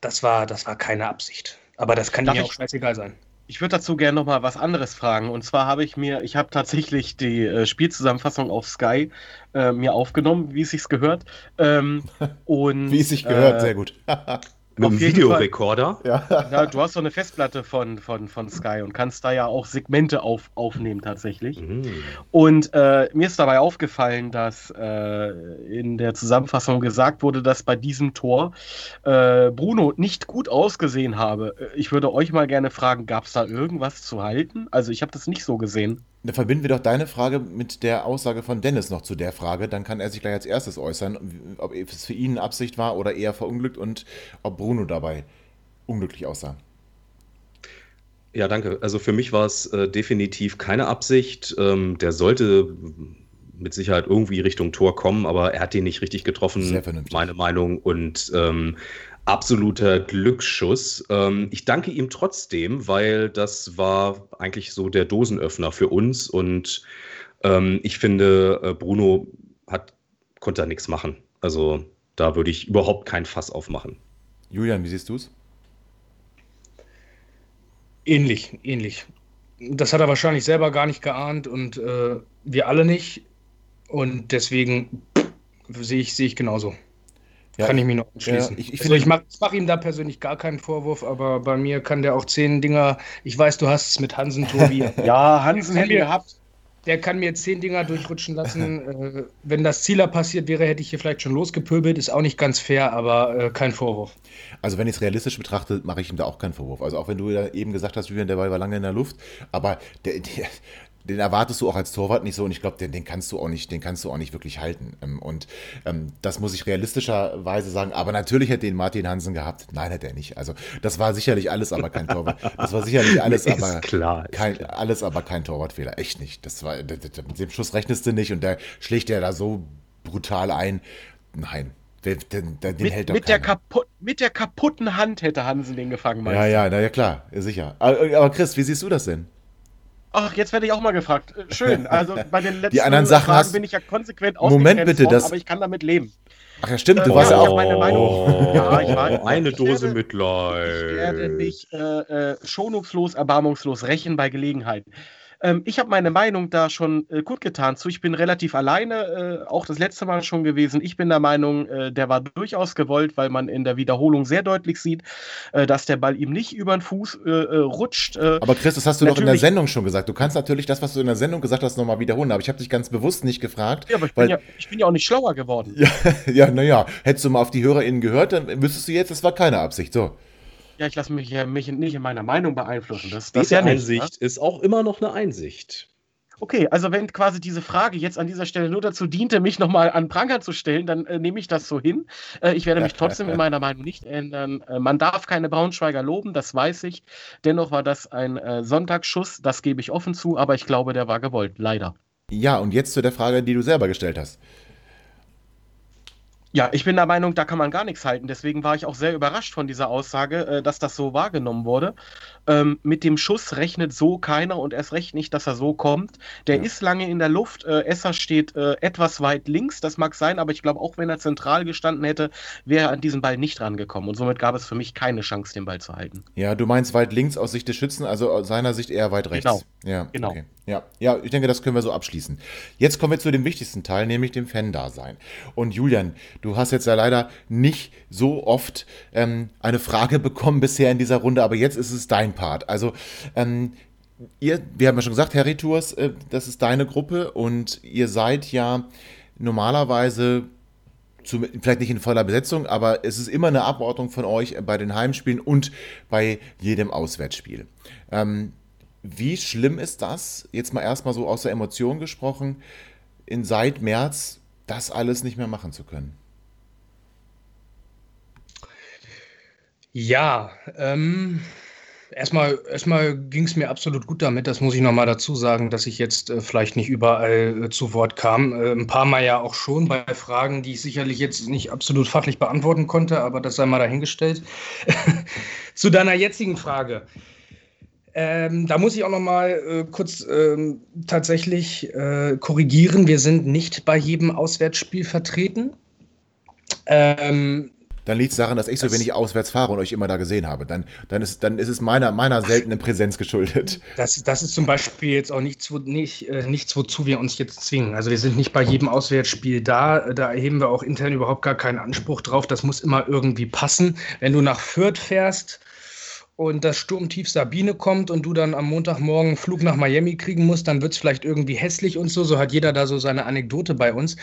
das, war, das war keine Absicht. Aber das kann Darf mir auch scheißegal sein. Ich würde dazu gerne noch mal was anderes fragen. Und zwar habe ich mir, ich habe tatsächlich die äh, Spielzusammenfassung auf Sky äh, mir aufgenommen, wie es sich gehört. Ähm, und, wie es sich gehört, äh, sehr gut. Mit einem Videorekorder? Ja. ja. Du hast so eine Festplatte von, von, von Sky und kannst da ja auch Segmente auf, aufnehmen tatsächlich. Mhm. Und äh, mir ist dabei aufgefallen, dass äh, in der Zusammenfassung gesagt wurde, dass bei diesem Tor äh, Bruno nicht gut ausgesehen habe. Ich würde euch mal gerne fragen, gab es da irgendwas zu halten? Also ich habe das nicht so gesehen. Dann verbinden wir doch deine Frage mit der Aussage von Dennis noch zu der Frage. Dann kann er sich gleich als erstes äußern, ob es für ihn Absicht war oder eher verunglückt und ob Bruno dabei unglücklich aussah. Ja, danke. Also für mich war es äh, definitiv keine Absicht. Ähm, der sollte mit Sicherheit irgendwie Richtung Tor kommen, aber er hat ihn nicht richtig getroffen, Sehr vernünftig. meine Meinung. Und ähm, absoluter Glücksschuss. Ähm, ich danke ihm trotzdem, weil das war eigentlich so der Dosenöffner für uns und ähm, ich finde, äh, Bruno hat, konnte da nichts machen. Also da würde ich überhaupt kein Fass aufmachen. Julian, wie siehst du es? Ähnlich, ähnlich. Das hat er wahrscheinlich selber gar nicht geahnt und äh, wir alle nicht. Und deswegen sehe ich, sehe ich genauso. Ja, kann ich mich noch anschließen. Ja, ich, ich, also ich mache mach ihm da persönlich gar keinen Vorwurf, aber bei mir kann der auch zehn Dinger. Ich weiß, du hast es mit Hansen, Tobi. ja, Hansen hätte gehabt. Der kann mir zehn Dinger durchrutschen lassen. äh, wenn das Zieler passiert wäre, hätte ich hier vielleicht schon losgepöbelt. Ist auch nicht ganz fair, aber äh, kein Vorwurf. Also wenn ich es realistisch betrachte, mache ich ihm da auch keinen Vorwurf. Also auch wenn du ja eben gesagt hast, Julian, der Ball war lange in der Luft, aber der, der, den erwartest du auch als Torwart nicht so und ich glaube, den, den, kannst du auch nicht, den kannst du auch nicht wirklich halten. Ähm, und ähm, das muss ich realistischerweise sagen. Aber natürlich hätte den Martin Hansen gehabt. Nein, hätte er nicht. Also das war sicherlich alles, aber kein Torwart. Das war sicherlich alles, aber klar, kein, klar. alles, aber kein Torwartfehler. Echt nicht. Das war, mit dem Schuss rechnest du nicht und der schlägt ja da so brutal ein. Nein, den, den, den mit, hält doch mit der, kaputt, mit der kaputten Hand hätte Hansen den gefangen. Ja, ja, na ja, klar, sicher. Aber Chris, wie siehst du das denn? Ach, jetzt werde ich auch mal gefragt. Äh, schön. Also bei den letzten Die anderen Sachen Fragen hast... bin ich ja konsequent Moment bitte, worden, das... aber ich kann damit leben. Ach ja, stimmt, du äh, warst ja auch meine Meinung. Ja, ich war eine Dose werde, Mitleid. Ich werde mich äh, äh, schonungslos, erbarmungslos rächen bei Gelegenheit. Ähm, ich habe meine Meinung da schon äh, kundgetan zu. Ich bin relativ alleine, äh, auch das letzte Mal schon gewesen. Ich bin der Meinung, äh, der war durchaus gewollt, weil man in der Wiederholung sehr deutlich sieht, äh, dass der Ball ihm nicht über den Fuß äh, äh, rutscht. aber Chris, das hast du doch in der Sendung schon gesagt. Du kannst natürlich das, was du in der Sendung gesagt hast, nochmal wiederholen. Aber ich habe dich ganz bewusst nicht gefragt. Ja, aber ich, weil, bin, ja, ich bin ja auch nicht schlauer geworden. ja, ja naja, hättest du mal auf die HörerInnen gehört, dann wüsstest du jetzt, das war keine Absicht. So. Ja, ich lasse mich ja mich nicht in meiner Meinung beeinflussen. Das, das Diese ja Einsicht nicht, ne? ist auch immer noch eine Einsicht. Okay, also wenn quasi diese Frage jetzt an dieser Stelle nur dazu diente, mich nochmal an Pranger zu stellen, dann äh, nehme ich das so hin. Äh, ich werde mich trotzdem in meiner Meinung nicht ändern. Äh, man darf keine Braunschweiger loben, das weiß ich. Dennoch war das ein äh, Sonntagsschuss, das gebe ich offen zu, aber ich glaube, der war gewollt, leider. Ja, und jetzt zu der Frage, die du selber gestellt hast. Ja, ich bin der Meinung, da kann man gar nichts halten. Deswegen war ich auch sehr überrascht von dieser Aussage, äh, dass das so wahrgenommen wurde. Ähm, mit dem Schuss rechnet so keiner und erst recht nicht, dass er so kommt. Der ja. ist lange in der Luft. Äh, Esser steht äh, etwas weit links, das mag sein, aber ich glaube, auch wenn er zentral gestanden hätte, wäre er an diesen Ball nicht rangekommen. Und somit gab es für mich keine Chance, den Ball zu halten. Ja, du meinst weit links aus Sicht des Schützen, also aus seiner Sicht eher weit rechts. Genau. Ja, genau. Okay. Ja, ja, ich denke, das können wir so abschließen. Jetzt kommen wir zu dem wichtigsten Teil, nämlich dem Fan-Dasein. Und Julian, du hast jetzt ja leider nicht so oft ähm, eine Frage bekommen bisher in dieser Runde, aber jetzt ist es dein Part. Also, ähm, ihr, wir haben ja schon gesagt, Harry Tours, äh, das ist deine Gruppe und ihr seid ja normalerweise zu, vielleicht nicht in voller Besetzung, aber es ist immer eine Abordnung von euch bei den Heimspielen und bei jedem Auswärtsspiel. Ähm, wie schlimm ist das, jetzt mal erstmal so aus der Emotion gesprochen, in seit März das alles nicht mehr machen zu können? Ja, ähm, erstmal, erstmal ging es mir absolut gut damit. Das muss ich nochmal dazu sagen, dass ich jetzt äh, vielleicht nicht überall äh, zu Wort kam. Äh, ein paar Mal ja auch schon bei Fragen, die ich sicherlich jetzt nicht absolut fachlich beantworten konnte, aber das sei mal dahingestellt. zu deiner jetzigen Frage. Ähm, da muss ich auch noch mal äh, kurz ähm, tatsächlich äh, korrigieren. Wir sind nicht bei jedem Auswärtsspiel vertreten. Ähm, dann liegt es daran, dass ich so wenig auswärts fahre und euch immer da gesehen habe. Dann, dann, ist, dann ist es meiner, meiner seltenen Präsenz geschuldet. Das, das ist zum Beispiel jetzt auch nichts, wo, nicht, äh, nichts, wozu wir uns jetzt zwingen. Also wir sind nicht bei jedem Auswärtsspiel da. Da erheben wir auch intern überhaupt gar keinen Anspruch drauf. Das muss immer irgendwie passen. Wenn du nach Fürth fährst, und das Sturmtief Sabine kommt und du dann am Montagmorgen einen Flug nach Miami kriegen musst, dann wird es vielleicht irgendwie hässlich und so. So hat jeder da so seine Anekdote bei uns.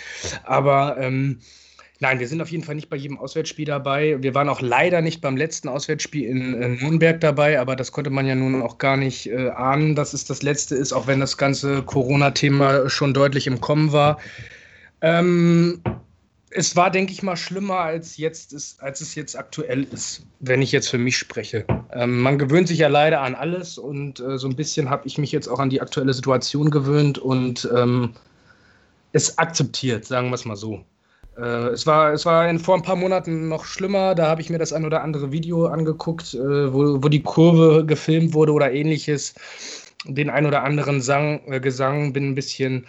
Aber ähm, nein, wir sind auf jeden Fall nicht bei jedem Auswärtsspiel dabei. Wir waren auch leider nicht beim letzten Auswärtsspiel in, in Nürnberg dabei, aber das konnte man ja nun auch gar nicht äh, ahnen, dass es das letzte ist, auch wenn das ganze Corona-Thema schon deutlich im Kommen war. Ähm, es war, denke ich mal, schlimmer als, jetzt ist, als es jetzt aktuell ist, wenn ich jetzt für mich spreche. Ähm, man gewöhnt sich ja leider an alles und äh, so ein bisschen habe ich mich jetzt auch an die aktuelle Situation gewöhnt und ähm, es akzeptiert, sagen wir es mal so. Äh, es war, es war in, vor ein paar Monaten noch schlimmer, da habe ich mir das ein oder andere Video angeguckt, äh, wo, wo die Kurve gefilmt wurde oder ähnliches. Den ein oder anderen Sang, äh, Gesang bin ein bisschen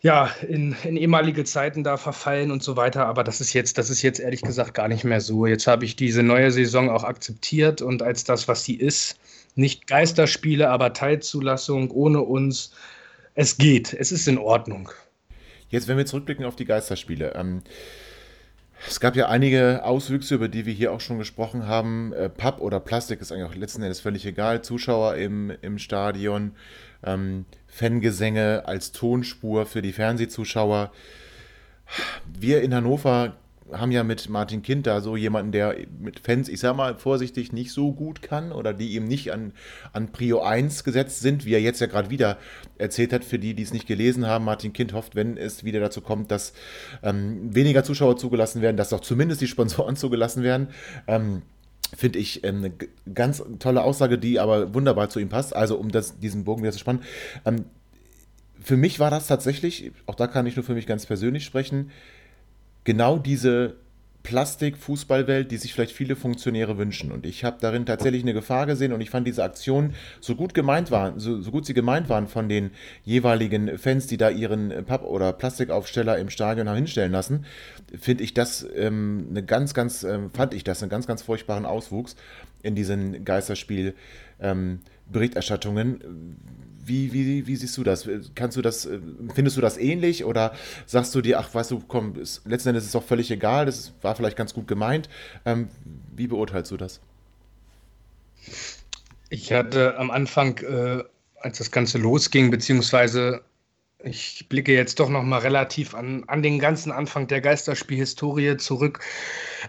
ja, in, in, ehemalige Zeiten da verfallen und so weiter. Aber das ist jetzt, das ist jetzt ehrlich gesagt gar nicht mehr so. Jetzt habe ich diese neue Saison auch akzeptiert und als das, was sie ist, nicht Geisterspiele, aber Teilzulassung ohne uns. Es geht, es ist in Ordnung. Jetzt, wenn wir zurückblicken auf die Geisterspiele. Ähm, es gab ja einige Auswüchse, über die wir hier auch schon gesprochen haben. Äh, Papp oder Plastik ist eigentlich auch letzten Endes völlig egal. Zuschauer im, im Stadion ähm, Fangesänge als Tonspur für die Fernsehzuschauer. Wir in Hannover haben ja mit Martin Kind da so jemanden, der mit Fans, ich sag mal vorsichtig, nicht so gut kann oder die ihm nicht an, an Prio 1 gesetzt sind, wie er jetzt ja gerade wieder erzählt hat, für die, die es nicht gelesen haben. Martin Kind hofft, wenn es wieder dazu kommt, dass ähm, weniger Zuschauer zugelassen werden, dass doch zumindest die Sponsoren zugelassen werden. Ähm, Finde ich ähm, eine ganz tolle Aussage, die aber wunderbar zu ihm passt. Also, um das, diesen Bogen wieder zu spannen. Ähm, für mich war das tatsächlich, auch da kann ich nur für mich ganz persönlich sprechen, genau diese Plastik-Fußballwelt, die sich vielleicht viele Funktionäre wünschen. Und ich habe darin tatsächlich eine Gefahr gesehen und ich fand diese Aktion, so gut gemeint waren, so, so gut sie gemeint waren von den jeweiligen Fans, die da ihren Papp- oder Plastikaufsteller im Stadion haben hinstellen lassen, finde ich das ähm, eine ganz, ganz, ähm, fand ich das einen ganz, ganz furchtbaren Auswuchs in diesen Geisterspiel. Ähm, Berichterstattungen. Wie, wie, wie siehst du das? Kannst du das, findest du das ähnlich oder sagst du dir, ach, weißt du, komm, ist, letzten Endes ist es doch völlig egal, das war vielleicht ganz gut gemeint. Ähm, wie beurteilst du das? Ich hatte am Anfang, äh, als das Ganze losging, beziehungsweise ich blicke jetzt doch noch mal relativ an, an den ganzen Anfang der Geisterspielhistorie zurück.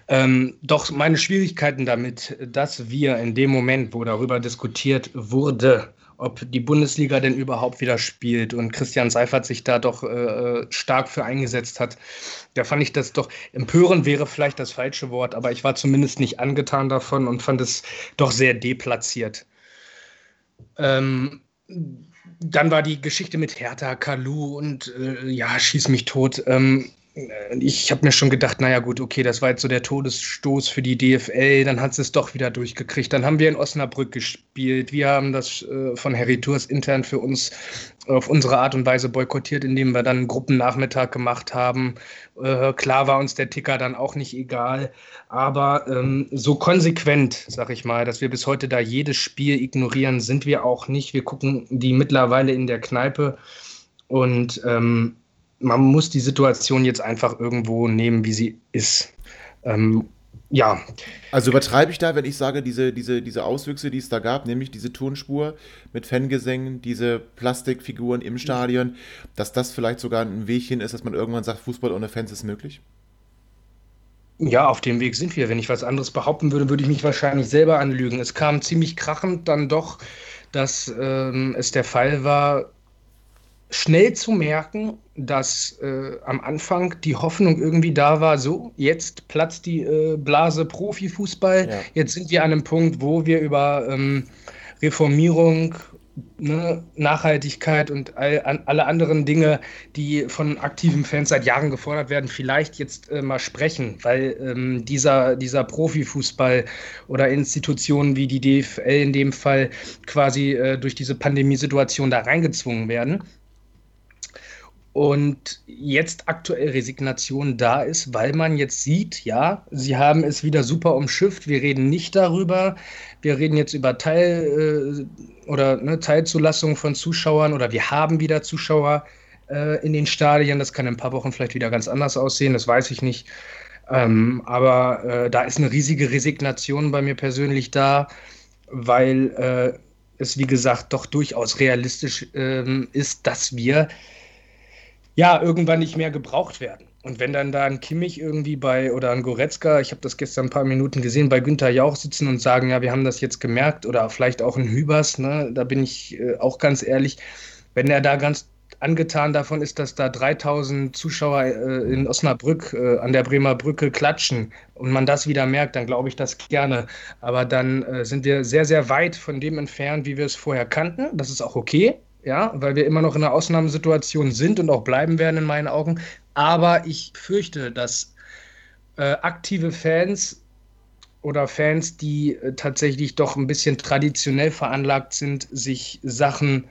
Ähm, doch meine Schwierigkeiten damit, dass wir in dem Moment, wo darüber diskutiert wurde, ob die Bundesliga denn überhaupt wieder spielt und Christian Seifert sich da doch äh, stark für eingesetzt hat, da fand ich das doch, empören wäre vielleicht das falsche Wort, aber ich war zumindest nicht angetan davon und fand es doch sehr deplatziert. Ähm, dann war die Geschichte mit Hertha, Kalu und äh, ja, schieß mich tot. Ähm, ich habe mir schon gedacht, naja gut, okay, das war jetzt so der Todesstoß für die DFL, dann hat sie es doch wieder durchgekriegt. Dann haben wir in Osnabrück gespielt. Wir haben das äh, von Harry Tours intern für uns auf unsere Art und Weise boykottiert, indem wir dann einen Gruppennachmittag gemacht haben. Äh, klar war uns der Ticker dann auch nicht egal, aber ähm, so konsequent, sag ich mal, dass wir bis heute da jedes Spiel ignorieren, sind wir auch nicht. Wir gucken die mittlerweile in der Kneipe und ähm, man muss die Situation jetzt einfach irgendwo nehmen, wie sie ist. Ähm, ja. Also übertreibe ich da, wenn ich sage, diese, diese, diese Auswüchse, die es da gab, nämlich diese Tonspur mit Fangesängen, diese Plastikfiguren im Stadion, dass das vielleicht sogar ein Weg hin ist, dass man irgendwann sagt, Fußball ohne Fans ist möglich? Ja, auf dem Weg sind wir. Wenn ich was anderes behaupten würde, würde ich mich wahrscheinlich selber anlügen. Es kam ziemlich krachend dann doch, dass ähm, es der Fall war, schnell zu merken, dass äh, am Anfang die Hoffnung irgendwie da war, so, jetzt platzt die äh, Blase Profifußball, ja. jetzt sind wir an einem Punkt, wo wir über ähm, Reformierung, ne, Nachhaltigkeit und all, an, alle anderen Dinge, die von aktiven Fans seit Jahren gefordert werden, vielleicht jetzt äh, mal sprechen, weil ähm, dieser, dieser Profifußball oder Institutionen wie die DFL in dem Fall quasi äh, durch diese Pandemiesituation da reingezwungen werden und jetzt aktuell Resignation da ist, weil man jetzt sieht, ja, sie haben es wieder super umschifft. Wir reden nicht darüber. Wir reden jetzt über Teil äh, oder ne, Teilzulassung von Zuschauern oder wir haben wieder Zuschauer äh, in den Stadien. Das kann in ein paar Wochen vielleicht wieder ganz anders aussehen, das weiß ich nicht. Ähm, aber äh, da ist eine riesige Resignation bei mir persönlich da, weil äh, es, wie gesagt, doch durchaus realistisch ähm, ist, dass wir ja, irgendwann nicht mehr gebraucht werden. Und wenn dann da ein Kimmich irgendwie bei oder ein Goretzka, ich habe das gestern ein paar Minuten gesehen, bei Günther Jauch sitzen und sagen, ja, wir haben das jetzt gemerkt, oder vielleicht auch ein Hübers, ne, da bin ich äh, auch ganz ehrlich, wenn er da ganz angetan davon ist, dass da 3000 Zuschauer äh, in Osnabrück äh, an der Bremer Brücke klatschen und man das wieder merkt, dann glaube ich das gerne. Aber dann äh, sind wir sehr, sehr weit von dem entfernt, wie wir es vorher kannten. Das ist auch okay ja, weil wir immer noch in einer Ausnahmesituation sind und auch bleiben werden in meinen Augen. Aber ich fürchte, dass äh, aktive Fans oder Fans, die äh, tatsächlich doch ein bisschen traditionell veranlagt sind, sich Sachen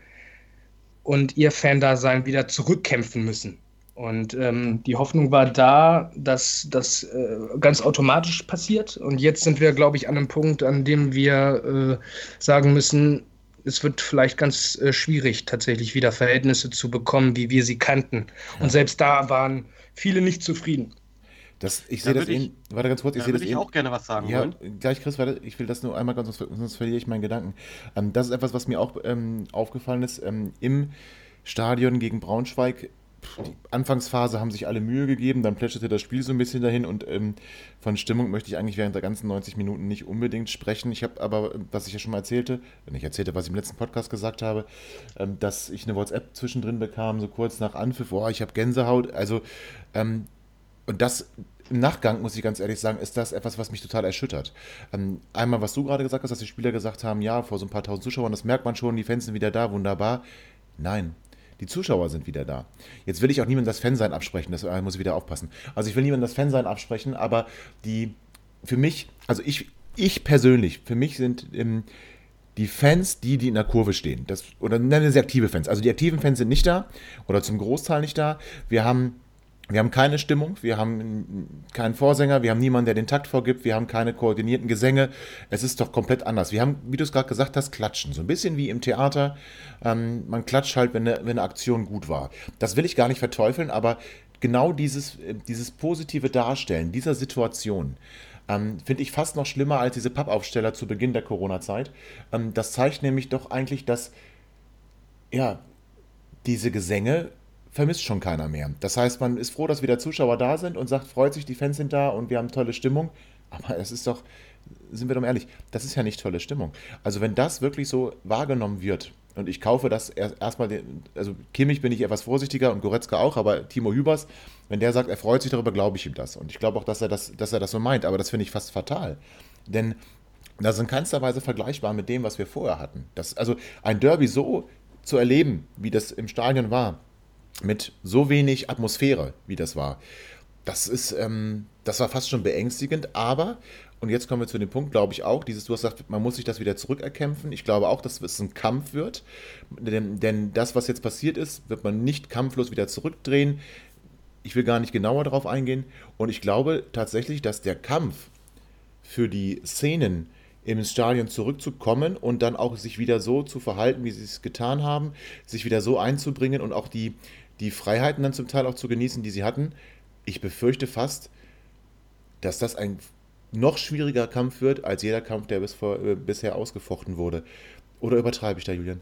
und ihr Fan-Dasein wieder zurückkämpfen müssen. Und ähm, die Hoffnung war da, dass das äh, ganz automatisch passiert. Und jetzt sind wir, glaube ich, an einem Punkt, an dem wir äh, sagen müssen, es wird vielleicht ganz äh, schwierig, tatsächlich wieder Verhältnisse zu bekommen, wie wir sie kannten. Ja. Und selbst da waren viele nicht zufrieden. Das, ich sehe das ich, warte ganz kurz, ich sehe das ich auch gerne was sagen ja, wollen. Gleich, Chris, warte, ich will das nur einmal ganz, sonst, sonst verliere ich meinen Gedanken. Ähm, das ist etwas, was mir auch ähm, aufgefallen ist. Ähm, Im Stadion gegen Braunschweig die Anfangsphase haben sich alle Mühe gegeben, dann plätscherte das Spiel so ein bisschen dahin und ähm, von Stimmung möchte ich eigentlich während der ganzen 90 Minuten nicht unbedingt sprechen. Ich habe aber, was ich ja schon mal erzählte, wenn ich erzählte, was ich im letzten Podcast gesagt habe, ähm, dass ich eine WhatsApp zwischendrin bekam, so kurz nach Anpfiff, boah, ich habe Gänsehaut. Also, ähm, und das im Nachgang, muss ich ganz ehrlich sagen, ist das etwas, was mich total erschüttert. Ähm, einmal, was du gerade gesagt hast, dass die Spieler gesagt haben, ja, vor so ein paar tausend Zuschauern, das merkt man schon, die Fans sind wieder da, wunderbar. Nein, die Zuschauer sind wieder da. Jetzt will ich auch niemandem das Fansein absprechen, das muss ich wieder aufpassen. Also ich will niemandem das Fansein absprechen, aber die, für mich, also ich, ich persönlich, für mich sind ähm, die Fans die, die in der Kurve stehen. Das, oder nennen sie aktive Fans. Also die aktiven Fans sind nicht da oder zum Großteil nicht da. Wir haben Wir haben keine Stimmung, wir haben keinen Vorsänger, wir haben niemanden, der den Takt vorgibt, wir haben keine koordinierten Gesänge. Es ist doch komplett anders. Wir haben, wie du es gerade gesagt hast, Klatschen. So ein bisschen wie im Theater. Ähm, man klatscht halt, wenn eine, wenn eine Aktion gut war. Das will ich gar nicht verteufeln, aber genau dieses, äh, dieses positive Darstellen dieser Situation, ähm, finde ich fast noch schlimmer als diese Pappaufsteller zu Beginn der Corona-Zeit. Ähm, das zeigt nämlich doch eigentlich, dass ja, diese Gesänge vermisst schon keiner mehr. Das heißt, man ist froh, dass wieder Zuschauer da sind und sagt, freut sich, die Fans sind da und wir haben tolle Stimmung. Aber es ist doch, sind wir doch ehrlich, das ist ja nicht tolle Stimmung. Also wenn das wirklich so wahrgenommen wird, und ich kaufe das erstmal, also Kimmich bin ich etwas vorsichtiger und Goretzka auch, aber Timo Hübers, wenn der sagt, er freut sich darüber, glaube ich ihm das. Und ich glaube auch, dass er das, dass er das so meint, aber das finde ich fast fatal. Denn das ist in keinster Weise vergleichbar mit dem, was wir vorher hatten. Das, also ein Derby so zu erleben, wie das im Stadion war, mit so wenig Atmosphäre, wie das war. Das ist, ähm, das war fast schon beängstigend, aber, und jetzt kommen wir zu dem Punkt, glaube ich auch, dieses, du hast gesagt, man muss sich das wieder zurückerkämpfen. Ich glaube auch, dass es ein Kampf wird, denn, denn das, was jetzt passiert ist, wird man nicht kampflos wieder zurückdrehen. Ich will gar nicht genauer darauf eingehen. Und ich glaube tatsächlich, dass der Kampf für die Szenen ins Stadion zurückzukommen und dann auch sich wieder so zu verhalten, wie sie es getan haben, sich wieder so einzubringen und auch die, die Freiheiten dann zum Teil auch zu genießen, die sie hatten. Ich befürchte fast, dass das ein noch schwieriger Kampf wird als jeder Kampf, der bis vor, äh, bisher ausgefochten wurde. Oder übertreibe ich da, Julian?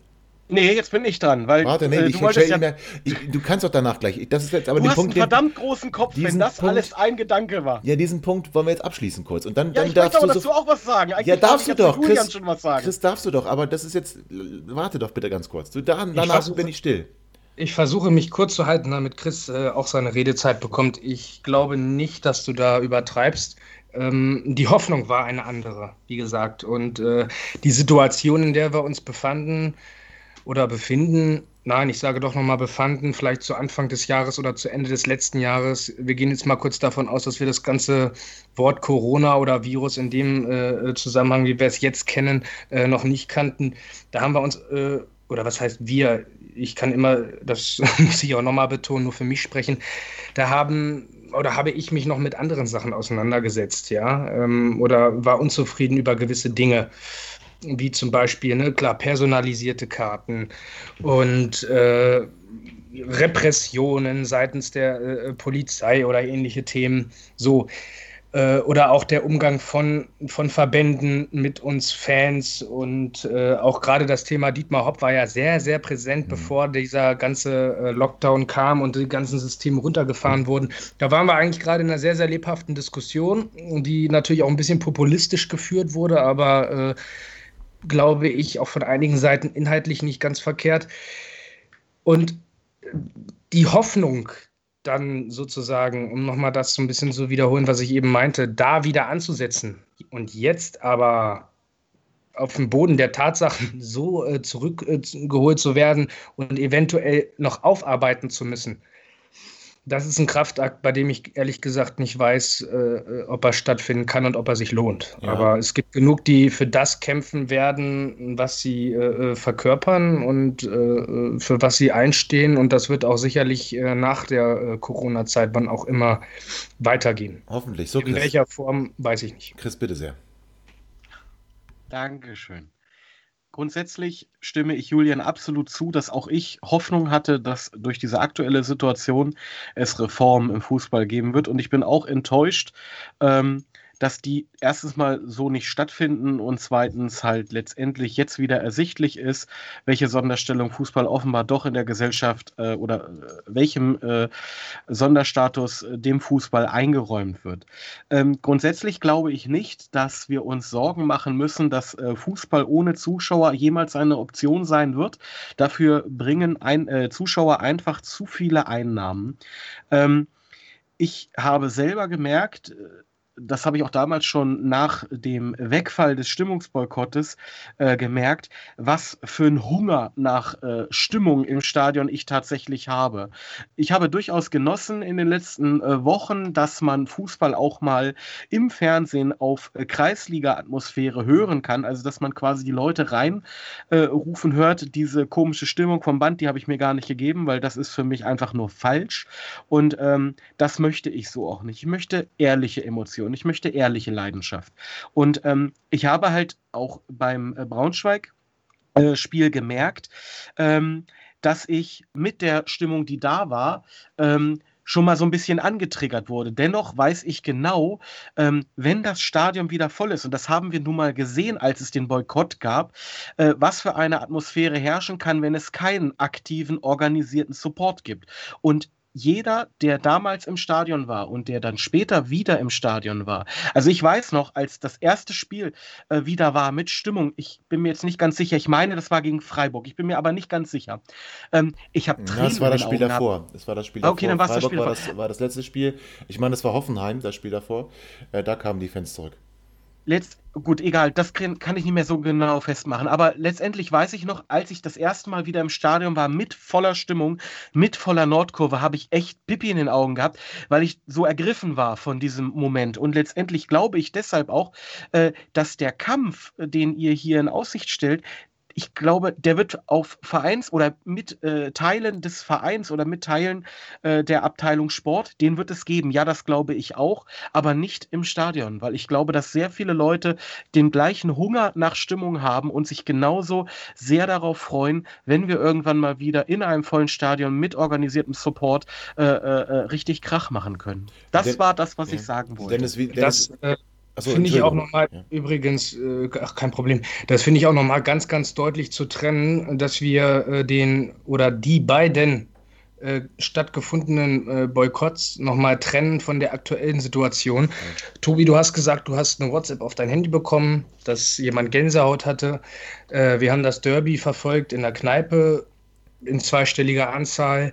Nee, jetzt bin ich dran, weil Warte, nee, äh, ich, du wolltest ja, mehr, ich, du kannst doch danach gleich. Das ist jetzt aber du den hast Punkt, einen verdammt großen Kopf, wenn das Punkt- alles ein Gedanke war. ja, diesen Punkt wollen wir jetzt abschließen kurz. Und dann, Ja, dann ich darfst aber du so, auch was sagen. Eigentlich Ja, darf darfst ich du doch. Chris, schon was sagen. Chris, darfst du doch, aber das ist jetzt. Warte doch bitte ganz kurz. Du, da, danach versuche- bin ich still. Ich versuche mich kurz zu halten, damit Chris äh, auch seine Redezeit bekommt. Ich glaube nicht, dass du da übertreibst. Ähm, die Hoffnung war eine andere, wie gesagt. Und äh, die Situation, in der wir uns befanden oder befinden, nein, ich sage doch nochmal befanden, vielleicht zu Anfang des Jahres oder zu Ende des letzten Jahres. Wir gehen jetzt mal kurz davon aus, dass wir das ganze Wort Corona oder Virus in dem äh, Zusammenhang, wie wir es jetzt kennen, äh, noch nicht kannten. Da haben wir uns, äh, oder was heißt wir, ich kann immer, das muss ich auch nochmal betonen, nur für mich sprechen, da haben oder habe ich mich noch mit anderen Sachen auseinandergesetzt, ja, ähm, oder war unzufrieden über gewisse Dinge, wie zum Beispiel, ne, klar, personalisierte Karten und äh, Repressionen seitens der äh, Polizei oder ähnliche Themen, so. Äh, oder auch der Umgang von, von Verbänden mit uns Fans und äh, auch gerade das Thema Dietmar Hopp war ja sehr, sehr präsent, bevor dieser ganze äh, Lockdown kam und die ganzen Systeme runtergefahren wurden. Da waren wir eigentlich gerade in einer sehr, sehr lebhaften Diskussion, die natürlich auch ein bisschen populistisch geführt wurde, aber äh, glaube ich auch von einigen Seiten inhaltlich nicht ganz verkehrt. Und die Hoffnung, dann sozusagen, um nochmal das so ein bisschen zu wiederholen, was ich eben meinte, da wieder anzusetzen und jetzt aber auf den Boden der Tatsachen so äh, zurückgeholt zu werden und eventuell noch aufarbeiten zu müssen, das ist ein Kraftakt, bei dem ich ehrlich gesagt nicht weiß, äh, ob er stattfinden kann und ob er sich lohnt. Ja. Aber es gibt genug, die für das kämpfen werden, was sie äh, verkörpern und äh, für was sie einstehen. Und das wird auch sicherlich äh, nach der äh, Corona-Zeit, wann auch immer, weitergehen. Hoffentlich. So, In Chris. welcher Form, weiß ich nicht. Chris, bitte sehr. Dankeschön. Grundsätzlich stimme ich Julian absolut zu, dass auch ich Hoffnung hatte, dass durch diese aktuelle Situation es Reformen im Fußball geben wird. Und ich bin auch enttäuscht, ähm, dass die erstens mal so nicht stattfinden und zweitens halt letztendlich jetzt wieder ersichtlich ist, welche Sonderstellung Fußball offenbar doch in der Gesellschaft äh, oder äh, welchem äh, Sonderstatus äh, dem Fußball eingeräumt wird. Ähm, grundsätzlich glaube ich nicht, dass wir uns Sorgen machen müssen, dass äh, Fußball ohne Zuschauer jemals eine Option sein wird. Dafür bringen ein, äh, Zuschauer einfach zu viele Einnahmen. Ähm, ich habe selber gemerkt, das habe ich auch damals schon nach dem Wegfall des Stimmungsboykottes äh, gemerkt, was für ein Hunger nach äh, Stimmung im Stadion ich tatsächlich habe. Ich habe durchaus genossen in den letzten äh, Wochen, dass man Fußball auch mal im Fernsehen auf äh, Kreisliga-Atmosphäre hören kann, also dass man quasi die Leute reinrufen äh, hört. Diese komische Stimmung vom Band, die habe ich mir gar nicht gegeben, weil das ist für mich einfach nur falsch und ähm, das möchte ich so auch nicht. Ich möchte ehrliche Emotionen. Ich möchte ehrliche Leidenschaft. Und ähm, ich habe halt auch beim äh, Braunschweig-Spiel äh, gemerkt, ähm, dass ich mit der Stimmung, die da war, ähm, schon mal so ein bisschen angetriggert wurde. Dennoch weiß ich genau, ähm, wenn das Stadion wieder voll ist, und das haben wir nun mal gesehen, als es den Boykott gab, äh, was für eine Atmosphäre herrschen kann, wenn es keinen aktiven, organisierten Support gibt. Und jeder, der damals im Stadion war und der dann später wieder im Stadion war. Also ich weiß noch, als das erste Spiel äh, wieder war mit Stimmung, ich bin mir jetzt nicht ganz sicher, ich meine, das war gegen Freiburg, ich bin mir aber nicht ganz sicher. Ähm, ich habe ja, Das war das Spiel davor. Das war das Spiel okay, davor. dann war das Spiel war das, war das letzte Spiel. Ich meine, das war Hoffenheim, das Spiel davor. Äh, da kamen die Fans zurück letzt, gut, egal, das kann ich nicht mehr so genau festmachen. Aber letztendlich weiß ich noch, als ich das erste Mal wieder im Stadion war, mit voller Stimmung, mit voller Nordkurve, habe ich echt Pipi in den Augen gehabt, weil ich so ergriffen war von diesem Moment. Und letztendlich glaube ich deshalb auch, äh, dass der Kampf, den ihr hier in Aussicht stellt, ich glaube, der wird auf Vereins- oder mit äh, Teilen des Vereins oder mit Teilen äh, der Abteilung Sport, den wird es geben. Ja, das glaube ich auch, aber nicht im Stadion, weil ich glaube, dass sehr viele Leute den gleichen Hunger nach Stimmung haben und sich genauso sehr darauf freuen, wenn wir irgendwann mal wieder in einem vollen Stadion mit organisiertem Support äh, äh, äh richtig Krach machen können. Das Den, war das, was ja. ich sagen wollte. Dennis, wie, Dennis, das, äh, so, finde ich auch nochmal, ja. übrigens, äh, ach, kein Problem, das finde ich auch nochmal ganz, ganz deutlich zu trennen, dass wir äh, den oder die beiden äh, stattgefundenen äh, Boykotts nochmal trennen von der aktuellen Situation. Ja. Tobi, du hast gesagt, du hast eine WhatsApp auf dein Handy bekommen, dass jemand Gänsehaut hatte. Äh, wir haben das Derby verfolgt in der Kneipe in zweistelliger Anzahl.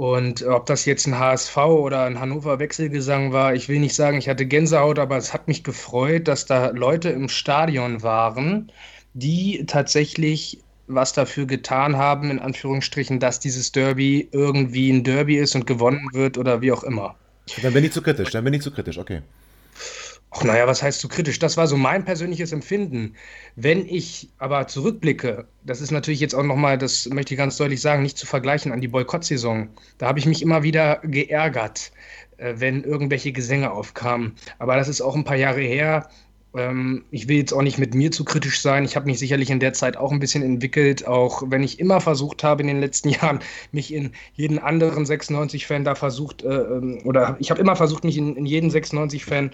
Und ob das jetzt ein HSV oder ein Hannover Wechselgesang war, ich will nicht sagen, ich hatte Gänsehaut, aber es hat mich gefreut, dass da Leute im Stadion waren, die tatsächlich was dafür getan haben, in Anführungsstrichen, dass dieses Derby irgendwie ein Derby ist und gewonnen wird oder wie auch immer. Dann bin ich zu kritisch, dann bin ich zu kritisch, okay. Ach, naja, was heißt zu kritisch? Das war so mein persönliches Empfinden. Wenn ich aber zurückblicke, das ist natürlich jetzt auch nochmal, das möchte ich ganz deutlich sagen, nicht zu vergleichen an die Boykottsaison. Da habe ich mich immer wieder geärgert, äh, wenn irgendwelche Gesänge aufkamen. Aber das ist auch ein paar Jahre her. Ähm, ich will jetzt auch nicht mit mir zu kritisch sein. Ich habe mich sicherlich in der Zeit auch ein bisschen entwickelt, auch wenn ich immer versucht habe in den letzten Jahren, mich in jeden anderen 96-Fan da versucht, äh, ähm, oder ich habe immer versucht, mich in, in jeden 96-Fan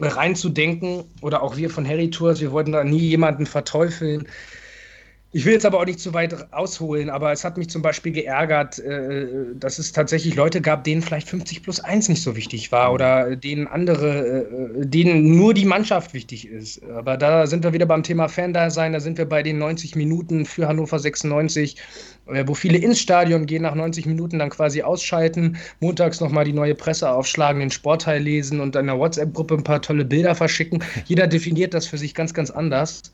reinzudenken. Oder auch wir von Harry Tours, wir wollten da nie jemanden verteufeln. Ich will jetzt aber auch nicht zu weit ausholen, aber es hat mich zum Beispiel geärgert, äh, dass es tatsächlich Leute gab, denen vielleicht 50 plus 1 nicht so wichtig war oder denen andere, äh, denen nur die Mannschaft wichtig ist. Aber da sind wir wieder beim Thema Fan-Dasein, da sind wir bei den 90 Minuten für Hannover 96, äh, wo viele ins Stadion gehen, nach 90 Minuten dann quasi ausschalten, montags nochmal die neue Presse aufschlagen, den Sportteil lesen und in der WhatsApp-Gruppe ein paar tolle Bilder verschicken. Jeder definiert das für sich ganz, ganz anders.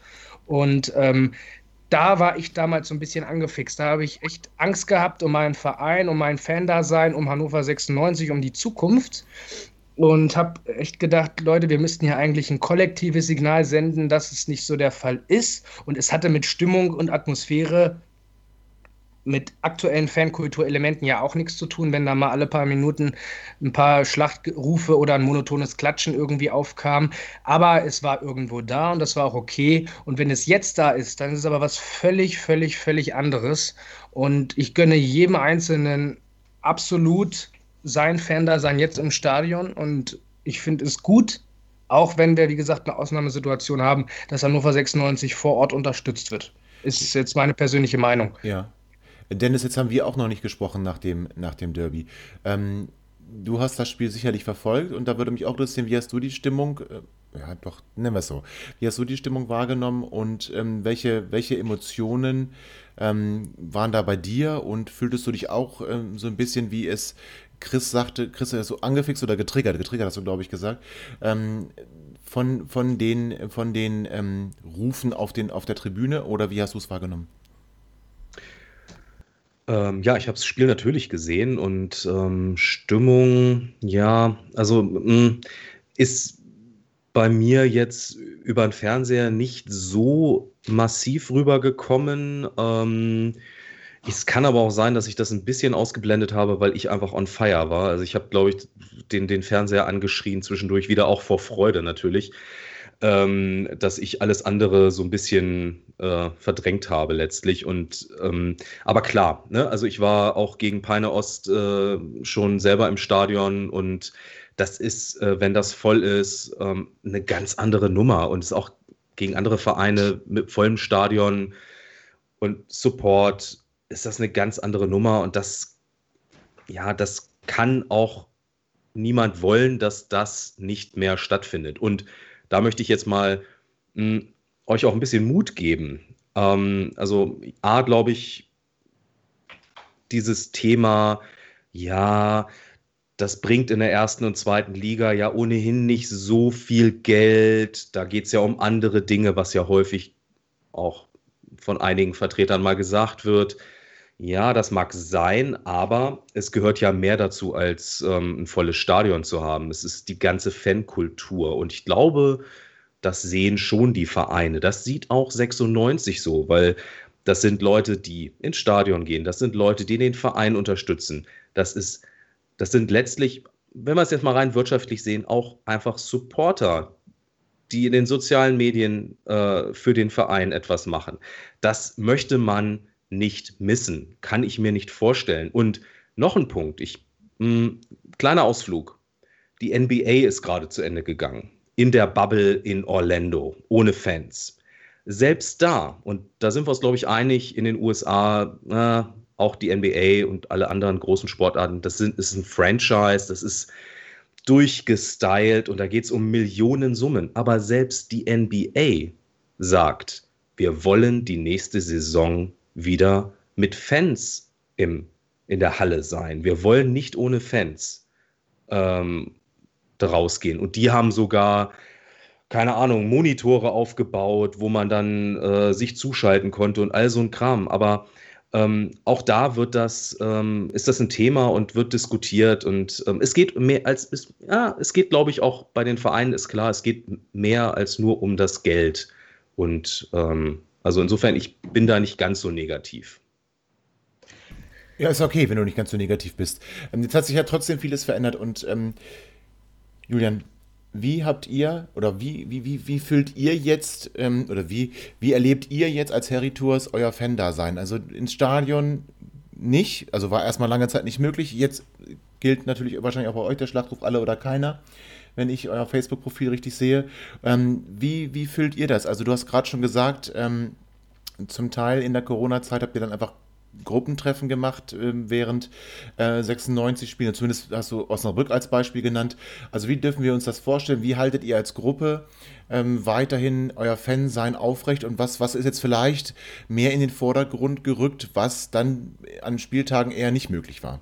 Und ähm, da war ich damals so ein bisschen angefixt. Da habe ich echt Angst gehabt um meinen Verein, um mein Fan-Dasein, um Hannover 96, um die Zukunft. Und habe echt gedacht, Leute, wir müssten hier eigentlich ein kollektives Signal senden, dass es nicht so der Fall ist. Und es hatte mit Stimmung und Atmosphäre mit aktuellen Fankulturelementen ja auch nichts zu tun, wenn da mal alle paar Minuten ein paar Schlachtrufe oder ein monotones Klatschen irgendwie aufkam. Aber es war irgendwo da und das war auch okay. Und wenn es jetzt da ist, dann ist es aber was völlig, völlig, völlig anderes. Und ich gönne jedem Einzelnen absolut sein Fan da sein jetzt im Stadion. Und ich finde es gut, auch wenn wir, wie gesagt, eine Ausnahmesituation haben, dass Hannover 96 vor Ort unterstützt wird. Ist jetzt meine persönliche Meinung. Ja. Dennis, jetzt haben wir auch noch nicht gesprochen nach dem, nach dem Derby. Ähm, du hast das Spiel sicherlich verfolgt und da würde mich auch interessieren, wie hast du die Stimmung, äh, ja doch, nennen wir es so, wie hast du die Stimmung wahrgenommen und ähm, welche, welche Emotionen ähm, waren da bei dir und fühltest du dich auch ähm, so ein bisschen, wie es Chris sagte, Chris ist so angefixt oder getriggert, getriggert hast du, glaube ich, gesagt, ähm, von, von den, von den ähm, Rufen auf, den, auf der Tribüne oder wie hast du es wahrgenommen? Ähm, ja, ich habe das Spiel natürlich gesehen und ähm, Stimmung, ja, also mh, mm, ist bei mir jetzt über den Fernseher nicht so massiv rübergekommen. Ähm, es kann aber auch sein, dass ich das ein bisschen ausgeblendet habe, weil ich einfach on fire war. Also ich habe, glaube ich, den, den Fernseher angeschrien zwischendurch, wieder auch vor Freude natürlich, ähm, dass ich alles andere so ein bisschen äh, verdrängt habe letztlich. Und ähm, aber klar, ne? also ich war auch gegen Peine Ost äh, schon selber im Stadion und das ist, äh, wenn das voll ist, ähm, eine ganz andere Nummer und ist auch gegen andere Vereine mit vollem Stadion und Support ist das eine ganz andere Nummer und das, ja, das kann auch niemand wollen, dass das nicht mehr stattfindet. Und da möchte ich jetzt mal mh, hm, euch auch ein bisschen Mut geben. Ähm, also, A, glaube ich, dieses Thema, ja, das bringt in der ersten und zweiten Liga ja ohnehin nicht so viel Geld. Da geht es ja um andere Dinge, was ja häufig auch von einigen Vertretern mal gesagt wird. Ja, das mag sein, aber es gehört ja mehr dazu, als ähm, ein volles Stadion zu haben. Es ist die ganze Fankultur. Und ich glaube, das sehen schon die Vereine. Das sieht auch 96 so, weil das sind Leute, die ins Stadion gehen. Das sind Leute, die den Verein unterstützen. Das ist, das sind letztlich, wenn wir es jetzt mal rein wirtschaftlich sehen, auch einfach Supporter, die in den sozialen Medien äh, für den Verein etwas machen. Das möchte man nicht missen. Kann ich mir nicht vorstellen. Und noch ein Punkt, ich, mh, hm, kleiner Ausflug. Die NBA ist gerade zu Ende gegangen. In der Bubble in Orlando, ohne Fans. Selbst da, und da sind wir uns, glaube ich, einig, in den USA, äh, auch die NBA und alle anderen großen Sportarten, das sind, ist ein Franchise, das ist durchgestylt und da geht es um Millionen Summen. Aber selbst die NBA sagt, wir wollen die nächste Saison wieder mit Fans im, in der Halle sein. Wir wollen nicht ohne Fans ähm, daraus gehen. Und die haben sogar, keine Ahnung, Monitore aufgebaut, wo man dann äh, sich zuschalten konnte und all so ein Kram. Aber ähm, auch da wird das, ähm, ist das ein Thema und wird diskutiert und ähm, es geht mehr als, es, ja, es geht, glaube ich, auch bei den Vereinen ist klar, es geht mehr als nur um das Geld und ähm, also insofern, ich bin da nicht ganz so negativ. Ja, ist okay, wenn du nicht ganz so negativ bist. Ähm, jetzt hat sich ja trotzdem vieles verändert und ähm, Julian, wie habt ihr oder wie, wie, wie, wie fühlt ihr jetzt ähm, oder wie, wie erlebt ihr jetzt als Harry Tours euer Fan-Dasein? Also ins Stadion nicht, also war erstmal lange Zeit nicht möglich. Jetzt gilt natürlich wahrscheinlich auch bei euch der Schlachtruf alle oder keiner wenn ich euer Facebook-Profil richtig sehe. Ähm, wie, wie fühlt ihr das? Also du hast gerade schon gesagt, ähm, zum Teil in der Corona-Zeit habt ihr dann einfach Gruppentreffen gemacht äh, während äh, 96 Spielen. Zumindest hast du Osnabrück als Beispiel genannt. Also wie dürfen wir uns das vorstellen? Wie haltet ihr als Gruppe ähm, weiterhin euer Fansein aufrecht? Und was, was ist jetzt vielleicht mehr in den Vordergrund gerückt, was dann an Spieltagen eher nicht möglich war?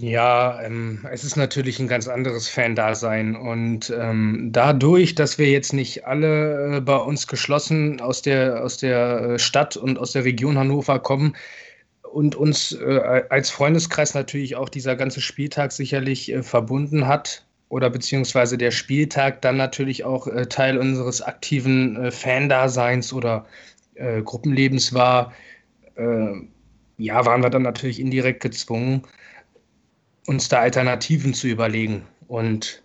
Ja, ähm, es ist natürlich ein ganz anderes Fan-Dasein. Und ähm, dadurch, dass wir jetzt nicht alle äh, bei uns geschlossen aus der, aus der äh, Stadt und aus der Region Hannover kommen und uns äh, als Freundeskreis natürlich auch dieser ganze Spieltag sicherlich äh, verbunden hat, oder beziehungsweise der Spieltag dann natürlich auch äh, Teil unseres aktiven äh, Fan-Daseins oder Gruppenlebens war, ja, waren wir dann natürlich indirekt gezwungen, uns da Alternativen zu überlegen. Und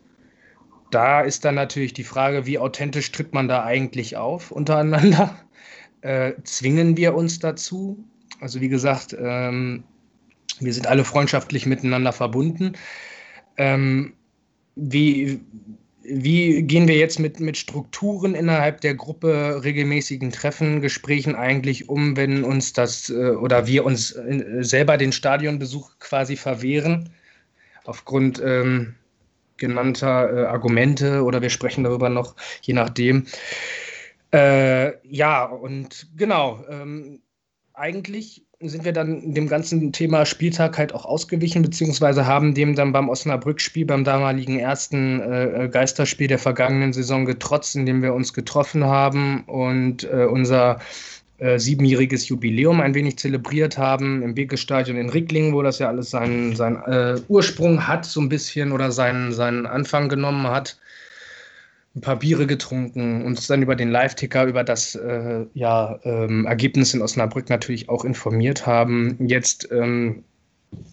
da ist dann natürlich die Frage, wie authentisch tritt man da eigentlich auf untereinander? Äh, zwingen wir uns dazu? Also wie gesagt, ähm, wir sind alle freundschaftlich miteinander verbunden. Ähm, wie, wie gehen wir jetzt mit, mit Strukturen innerhalb der Gruppe, regelmäßigen Treffen, Gesprächen eigentlich um, wenn uns das äh, oder wir uns äh, selber den Stadionbesuch quasi verwehren? Aufgrund ähm, genannter äh, Argumente oder wir sprechen darüber noch, je nachdem. Äh, ja, und genau. Ähm, eigentlich sind wir dann dem ganzen Thema Spieltag halt auch ausgewichen, beziehungsweise haben dem dann beim Osnabrück-Spiel, beim damaligen ersten äh, Geisterspiel der vergangenen Saison getrotzt, indem wir uns getroffen haben und äh, unser äh, siebenjähriges Jubiläum ein wenig zelebriert haben im Begestadion in Ricklingen, wo das ja alles seinen, seinen äh, Ursprung hat, so ein bisschen oder seinen, seinen Anfang genommen hat ein paar Biere getrunken, uns dann über den Live-Ticker, über das äh, ja, ähm, Ergebnis in Osnabrück natürlich auch informiert haben. Jetzt ähm,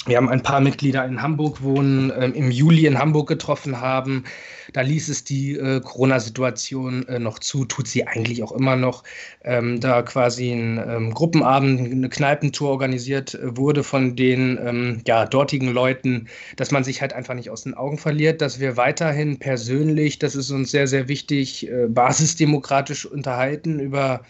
wir haben ein paar Mitglieder in Hamburg wohnen, äh, im Juli in Hamburg getroffen haben. Da ließ es die äh, Corona-Situation äh, noch zu, tut sie eigentlich auch immer noch. Ähm, da quasi ein ähm, Gruppenabend, eine Kneipentour organisiert äh, wurde von den ähm, ja, dortigen Leuten, dass man sich halt einfach nicht aus den Augen verliert, dass wir weiterhin persönlich, das ist uns sehr, sehr wichtig, äh, basisdemokratisch unterhalten über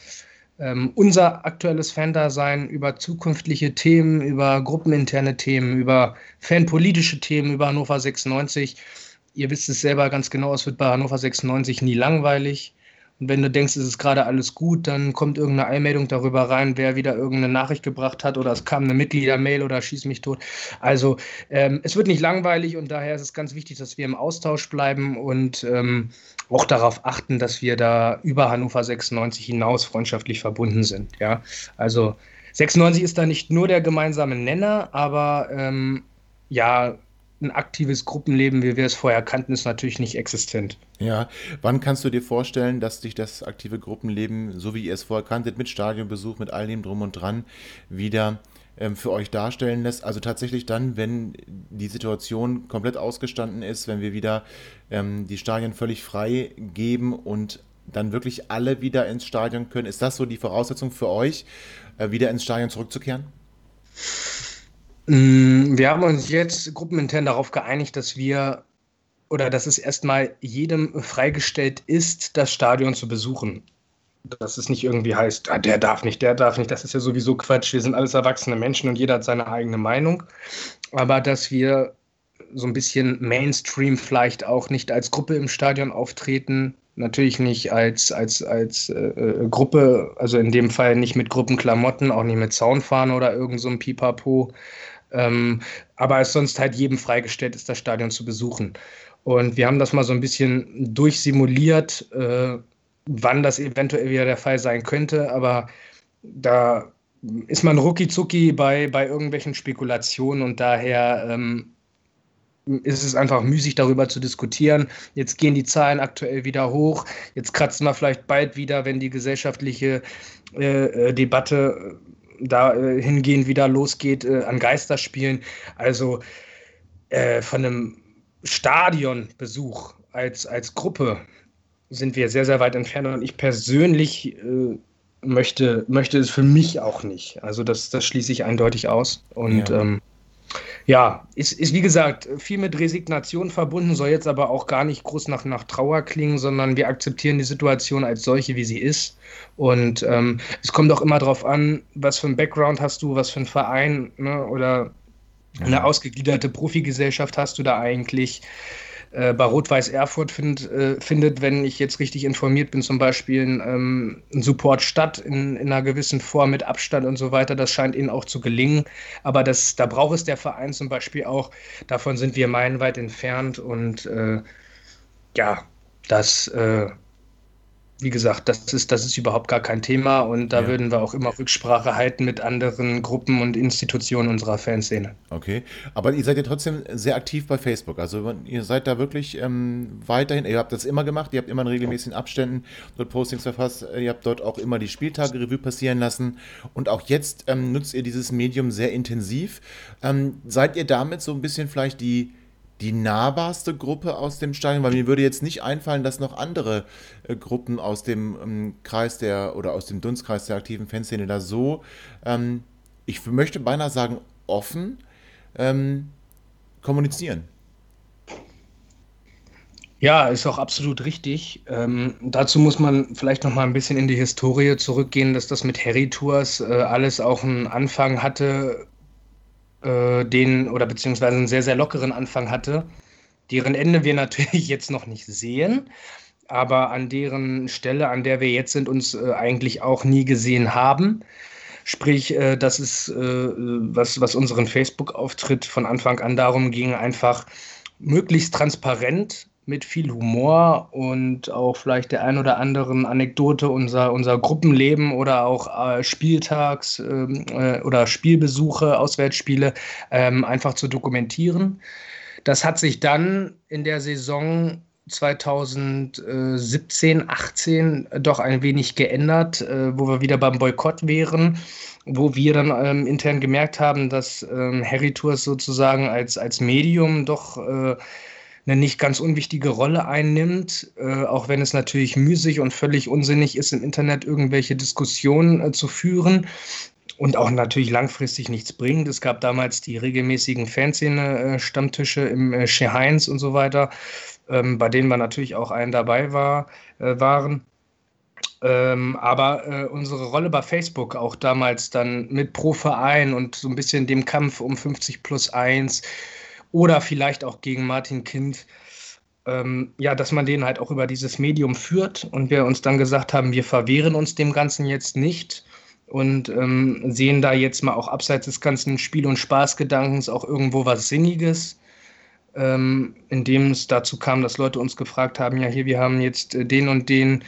ähm, unser aktuelles Fan-Dasein über zukünftige Themen, über gruppeninterne Themen, über fanpolitische Themen, über Hannover 96. Ihr wisst es selber ganz genau, es wird bei Hannover 96 nie langweilig. Und wenn du denkst, es ist gerade alles gut, dann kommt irgendeine Einmeldung darüber rein, wer wieder irgendeine Nachricht gebracht hat oder es kam eine Mitgliedermail oder schieß mich tot. Also ähm, es wird nicht langweilig und daher ist es ganz wichtig, dass wir im Austausch bleiben und ähm, auch darauf achten, dass wir da über Hannover 96 hinaus freundschaftlich verbunden sind. Ja, also 96 ist da nicht nur der gemeinsame Nenner, aber ähm, ja, ein aktives Gruppenleben, wie wir es vorher kannten, ist natürlich nicht existent. Ja, wann kannst du dir vorstellen, dass dich das aktive Gruppenleben, so wie ihr es vorher kanntet, mit Stadionbesuch, mit all dem drum und dran, wieder ähm, für euch darstellen lässt? Also tatsächlich dann, wenn die Situation komplett ausgestanden ist, wenn wir wieder ähm, die Stadien völlig frei geben und dann wirklich alle wieder ins Stadion können. Ist das so die Voraussetzung für euch, äh, wieder ins Stadion zurückzukehren? Mm, wir haben uns jetzt gruppenintern darauf geeinigt, dass wir oder dass es erstmal jedem freigestellt ist, das Stadion zu besuchen. Dass es nicht irgendwie heißt, ah, der darf nicht, der darf nicht, das ist ja sowieso Quatsch. Wir sind alles erwachsene Menschen und jeder hat seine eigene Meinung. Aber dass wir so ein bisschen Mainstream vielleicht auch nicht als Gruppe im Stadion auftreten, natürlich nicht als, als, als äh, äh Gruppe, also in dem Fall nicht mit Gruppenklamotten, auch nicht mit Zaunfahren oder irgend so ein Pipapo, ähm, aber es sonst halt jedem freigestellt ist, das Stadion zu besuchen. Und wir haben das mal so ein bisschen durchsimuliert, äh, wann das eventuell wieder der Fall sein könnte. Aber da ist man rucki bei, bei irgendwelchen Spekulationen und daher ähm, ist es einfach müßig, darüber zu diskutieren. Jetzt gehen die Zahlen aktuell wieder hoch. Jetzt kratzen wir vielleicht bald wieder, wenn die gesellschaftliche äh, äh Debatte dahingehend äh, wieder losgeht äh, an Geisterspielen. Also äh, von einem Stadionbesuch als, als Gruppe sind wir sehr, sehr weit entfernt und ich persönlich äh, möchte, möchte es für mich auch nicht. Also das, das schließe ich eindeutig aus. Und ja. ähm, ja, ist, ist wie gesagt viel mit Resignation verbunden, soll jetzt aber auch gar nicht groß nach, nach Trauer klingen, sondern wir akzeptieren die Situation als solche, wie sie ist. Und ähm, es kommt auch immer darauf an, was für ein Background hast du, was für ein Verein ne, oder eine ausgegliederte Profigesellschaft hast du da eigentlich äh, bei Rot-Weiß Erfurt find, äh, findet, wenn ich jetzt richtig informiert bin, zum Beispiel ein, ähm, ein Support statt in, in, einer gewissen Form mit Abstand und so weiter. Das scheint ihnen auch zu gelingen. Aber das, da braucht es der Verein zum Beispiel auch. Davon sind wir meilenweit entfernt und äh, ja, das äh, wie gesagt, das ist, das ist überhaupt gar kein Thema und da ja. würden wir auch immer Rücksprache halten mit anderen Gruppen und Institutionen unserer Fanszene. Okay, aber ihr seid ja trotzdem sehr aktiv bei Facebook. Also ihr seid da wirklich ähm, weiterhin, ihr habt das immer gemacht, ihr habt immer in regelmäßigen Abständen dort Postings verfasst, ihr habt dort auch immer die Spieltage Revue passieren lassen und auch jetzt ähm, nutzt ihr dieses Medium sehr intensiv. Ähm, seid ihr damit so ein bisschen vielleicht die die nahbarste Gruppe aus dem Stadion? Weil mir würde jetzt nicht einfallen, dass noch andere äh, Gruppen aus dem ähm, Kreis der oder aus dem Dunstkreis der aktiven Fanszene da so, ähm, ich möchte beinahe sagen, offen ähm, kommunizieren. Ja, ist auch absolut richtig. Ähm, dazu muss man vielleicht noch mal ein bisschen in die Historie zurückgehen, dass das mit Harry Tours äh, alles auch einen Anfang hatte äh, den oder beziehungsweise einen sehr, sehr lockeren Anfang hatte, deren Ende wir natürlich jetzt noch nicht sehen, aber an deren Stelle, an der wir jetzt sind, uns äh, eigentlich auch nie gesehen haben. Sprich, äh, dass es, äh, was, was unseren Facebook-Auftritt von Anfang an darum ging, einfach möglichst transparent mit viel Humor und auch vielleicht der ein oder anderen Anekdote unser, unser Gruppenleben oder auch äh, Spieltags- ähm, äh, oder Spielbesuche, Auswärtsspiele ähm, einfach zu dokumentieren. Das hat sich dann in der Saison 2017, 18 doch ein wenig geändert, äh, wo wir wieder beim Boykott wären, wo wir dann ähm, intern gemerkt haben, dass ähm, Harry Tours sozusagen als, als Medium doch äh, eine nicht ganz unwichtige Rolle einnimmt, äh, auch wenn es natürlich müßig und völlig unsinnig ist, im Internet irgendwelche Diskussionen äh, zu führen und auch natürlich langfristig nichts bringt. Es gab damals die regelmäßigen Fanszene-Stammtische im äh, Chez Heinz und so weiter, ähm, bei denen wir natürlich auch einen dabei war, äh, waren. Ähm, aber äh, unsere Rolle bei Facebook auch damals dann mit pro Verein und so ein bisschen dem Kampf um 50 plus 1 oder vielleicht auch gegen Martin Kind. Ähm, ja, dass man den halt auch über dieses Medium führt und wir uns dann gesagt haben, wir verwehren uns dem Ganzen jetzt nicht und ähm, sehen da jetzt mal auch abseits des ganzen Spiel- und Spaßgedankens auch irgendwo was Sinniges, ähm, indem es dazu kam, dass Leute uns gefragt haben, ja hier, wir haben jetzt äh, den und den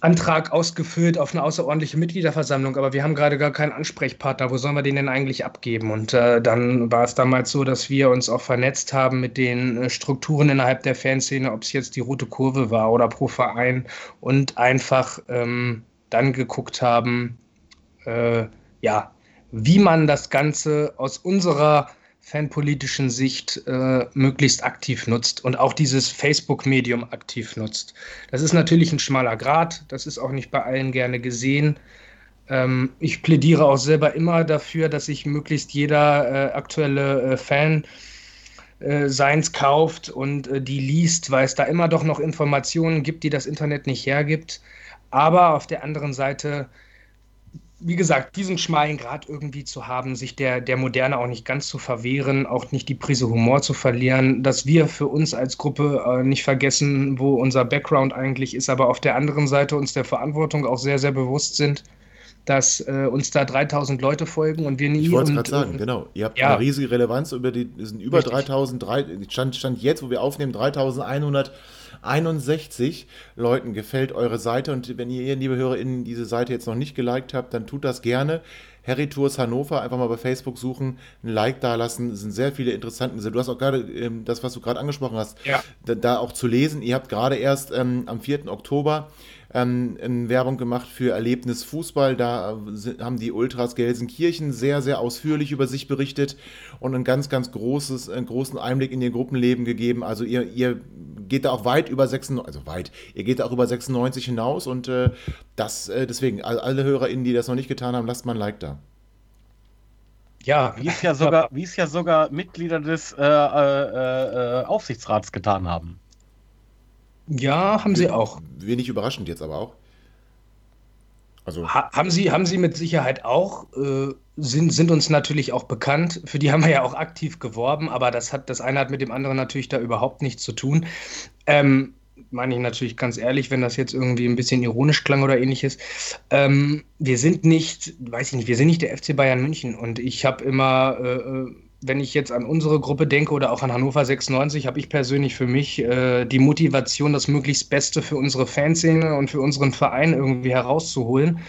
Antrag ausgefüllt auf eine außerordentliche Mitgliederversammlung, aber wir haben gerade gar keinen Ansprechpartner. Wo sollen wir den denn eigentlich abgeben? Und äh, dann war es damals so, dass wir uns auch vernetzt haben mit den äh, Strukturen innerhalb der Fanszene, ob es jetzt die Rote Kurve war oder pro Verein und einfach ähm, dann geguckt haben, äh, ja, wie man das Ganze aus unserer fanpolitischen Sicht äh, möglichst aktiv nutzt und auch dieses Facebook-Medium aktiv nutzt. Das ist natürlich ein schmaler Grad, das ist auch nicht bei allen gerne gesehen. Ähm, ich plädiere auch selber immer dafür, dass sich möglichst jeder äh, aktuelle äh, Fan äh, Seins kauft und äh, die liest, weil es da immer doch noch Informationen gibt, die das Internet nicht hergibt. Aber auf der anderen Seite wie gesagt, diesen schmalen Grad irgendwie zu haben, sich der, der Moderne auch nicht ganz zu verwehren, auch nicht die Prise Humor zu verlieren, dass wir für uns als Gruppe äh, nicht vergessen, wo unser Background eigentlich ist, aber auf der anderen Seite uns der Verantwortung auch sehr, sehr bewusst sind, dass äh, uns da 3000 Leute folgen und wir nie. Ich wollte es gerade sagen, genau. Ihr habt ja. eine riesige Relevanz über die, sind über Richtig. 3000, stand, stand jetzt, wo wir aufnehmen, 3100 61 Leuten gefällt eure Seite. Und wenn ihr, liebe HörerInnen, diese Seite jetzt noch nicht geliked habt, dann tut das gerne. Harry Tours Hannover, einfach mal bei Facebook suchen, ein Like da lassen. Es sind sehr viele interessante. Du hast auch gerade ähm, das, was du gerade angesprochen hast, ja. da, da, auch zu lesen. Ihr habt gerade erst ähm, am 4. Oktober ähm, Werbung gemacht für Erlebnis Fußball. Da sind, haben die Ultras Gelsenkirchen sehr, sehr ausführlich über sich berichtet und ein ganz, ganz großes, einen großen Einblick in ihr Gruppenleben gegeben. Also ihr, ihr geht da auch weit über 96, also weit, ihr geht da auch über 96 hinaus und äh, das, äh, deswegen, alle HörerInnen, die das noch nicht getan haben, lasst mal ein Like da. Ja, wie es ja sogar, wie es ja sogar Mitglieder des äh, äh, äh Aufsichtsrats getan haben. Ja, haben sie auch. Wenig überraschend jetzt aber auch. Also. Ha haben, sie, haben sie mit Sicherheit auch, äh, sind, sind uns natürlich auch bekannt. Für die haben wir ja auch aktiv geworben, aber das, hat, das eine hat mit dem anderen natürlich da überhaupt nichts zu tun. Ähm, meine ich natürlich ganz ehrlich, wenn das jetzt irgendwie ein bisschen ironisch klang oder ähnliches. Ähm, wir sind nicht, weiß ich nicht, wir sind nicht der FC Bayern München und ich habe immer. Äh, äh wenn ich jetzt an unsere Gruppe denke oder auch an Hannover 96, habe ich persönlich für mich äh, die Motivation, das möglichst Beste für unsere Fanszene und für unseren Verein irgendwie herauszuholen.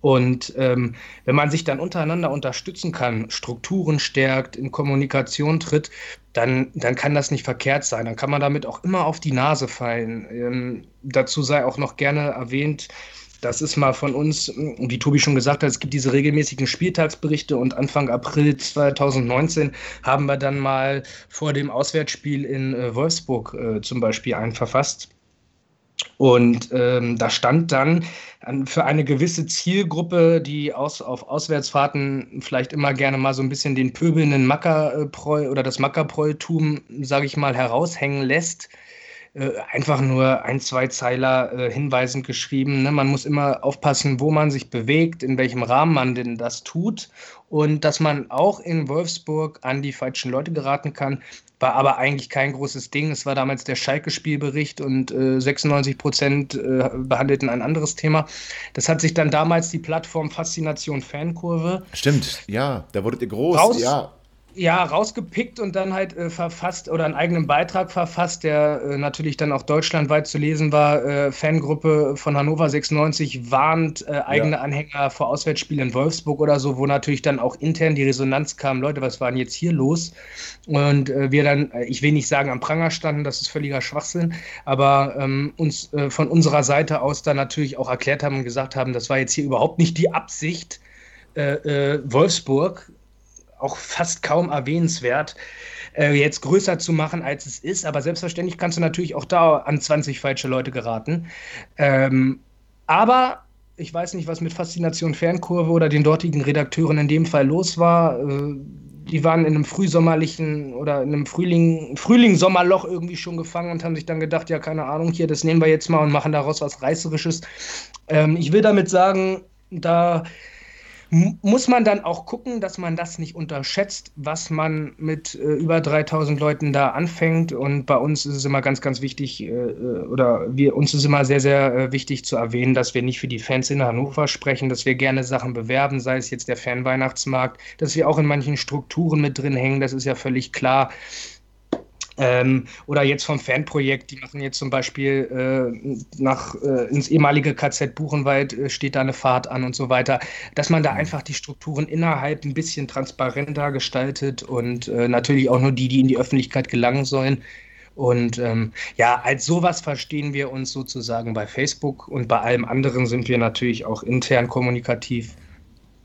Und ähm, wenn man sich dann untereinander unterstützen kann, Strukturen stärkt, in Kommunikation tritt, dann, dann kann das nicht verkehrt sein. Dann kann man damit auch immer auf die Nase fallen. Ähm, dazu sei auch noch gerne erwähnt, das ist mal von uns, wie Tobi schon gesagt hat, es gibt diese regelmäßigen Spieltagsberichte und Anfang April 2019 haben wir dann mal vor dem Auswärtsspiel in äh, Wolfsburg äh, zum Beispiel einen verfasst. Und ähm, da stand dann für eine gewisse Zielgruppe, die aus, auf Auswärtsfahrten vielleicht immer gerne mal so ein bisschen den pöbelnden Mackerpreu oder das Mackerpreutum, sage ich mal, heraushängen lässt, äh, einfach nur ein, zwei Zeiler äh, hinweisend geschrieben. Ne? Man muss immer aufpassen, wo man sich bewegt, in welchem Rahmen man denn das tut und dass man auch in Wolfsburg an die falschen Leute geraten kann. War aber eigentlich kein großes Ding. Es war damals der Schalke-Spielbericht und äh, 96 Prozent äh, behandelten ein anderes Thema. Das hat sich dann damals die Plattform Faszination Fankurve. Stimmt, ja, da wurdet ihr groß. Raus, ja, ja, rausgepickt und dann halt äh, verfasst oder einen eigenen Beitrag verfasst, der äh, natürlich dann auch deutschlandweit zu lesen war. Äh, Fangruppe von Hannover 96 warnt äh, eigene ja. Anhänger vor Auswärtsspielen in Wolfsburg oder so, wo natürlich dann auch intern die Resonanz kam, Leute, was war denn jetzt hier los? Und äh, wir dann, äh, ich will nicht sagen am Pranger standen, das ist völliger Schwachsinn, aber ähm, uns von unserer Seite aus dann natürlich auch erklärt haben und gesagt haben, das war jetzt hier überhaupt nicht die Absicht, Wolfsburg auch fast kaum erwähnenswert, äh, jetzt größer zu machen, als es ist. Aber selbstverständlich kannst du natürlich auch da an 20 falsche Leute geraten. Ähm, aber ich weiß nicht, was mit Faszination Fernkurve oder den dortigen Redakteuren in dem Fall los war. Äh, die waren in einem frühsommerlichen oder in einem Frühling, Frühling-Sommerloch irgendwie schon gefangen und haben sich dann gedacht, ja, keine Ahnung, hier, das nehmen wir jetzt mal und machen daraus was Reißerisches. Ähm, ich will damit sagen, da muss man dann auch gucken, dass man das nicht unterschätzt, was man mit äh, über 3000 Leuten da anfängt. Und bei uns ist es immer ganz, ganz wichtig, äh, äh, oder wir, uns ist immer sehr, sehr äh, wichtig zu erwähnen, dass wir nicht für die Fans in Hannover sprechen, dass wir gerne Sachen bewerben, sei es jetzt der Fanweihnachtsmarkt, dass wir auch in manchen Strukturen mit drin hängen, das ist ja völlig klar. Ähm, oder jetzt vom Fanprojekt, die machen jetzt zum Beispiel äh, nach, äh, ins ehemalige KZ Buchenwald äh, steht da eine Fahrt an und so weiter, dass man da mhm. einfach die Strukturen innerhalb ein bisschen transparenter gestaltet und äh, natürlich auch nur die, die in die Öffentlichkeit gelangen sollen. Und ähm, ja, als sowas verstehen wir uns sozusagen bei Facebook und bei allem anderen sind wir natürlich auch intern kommunikativ.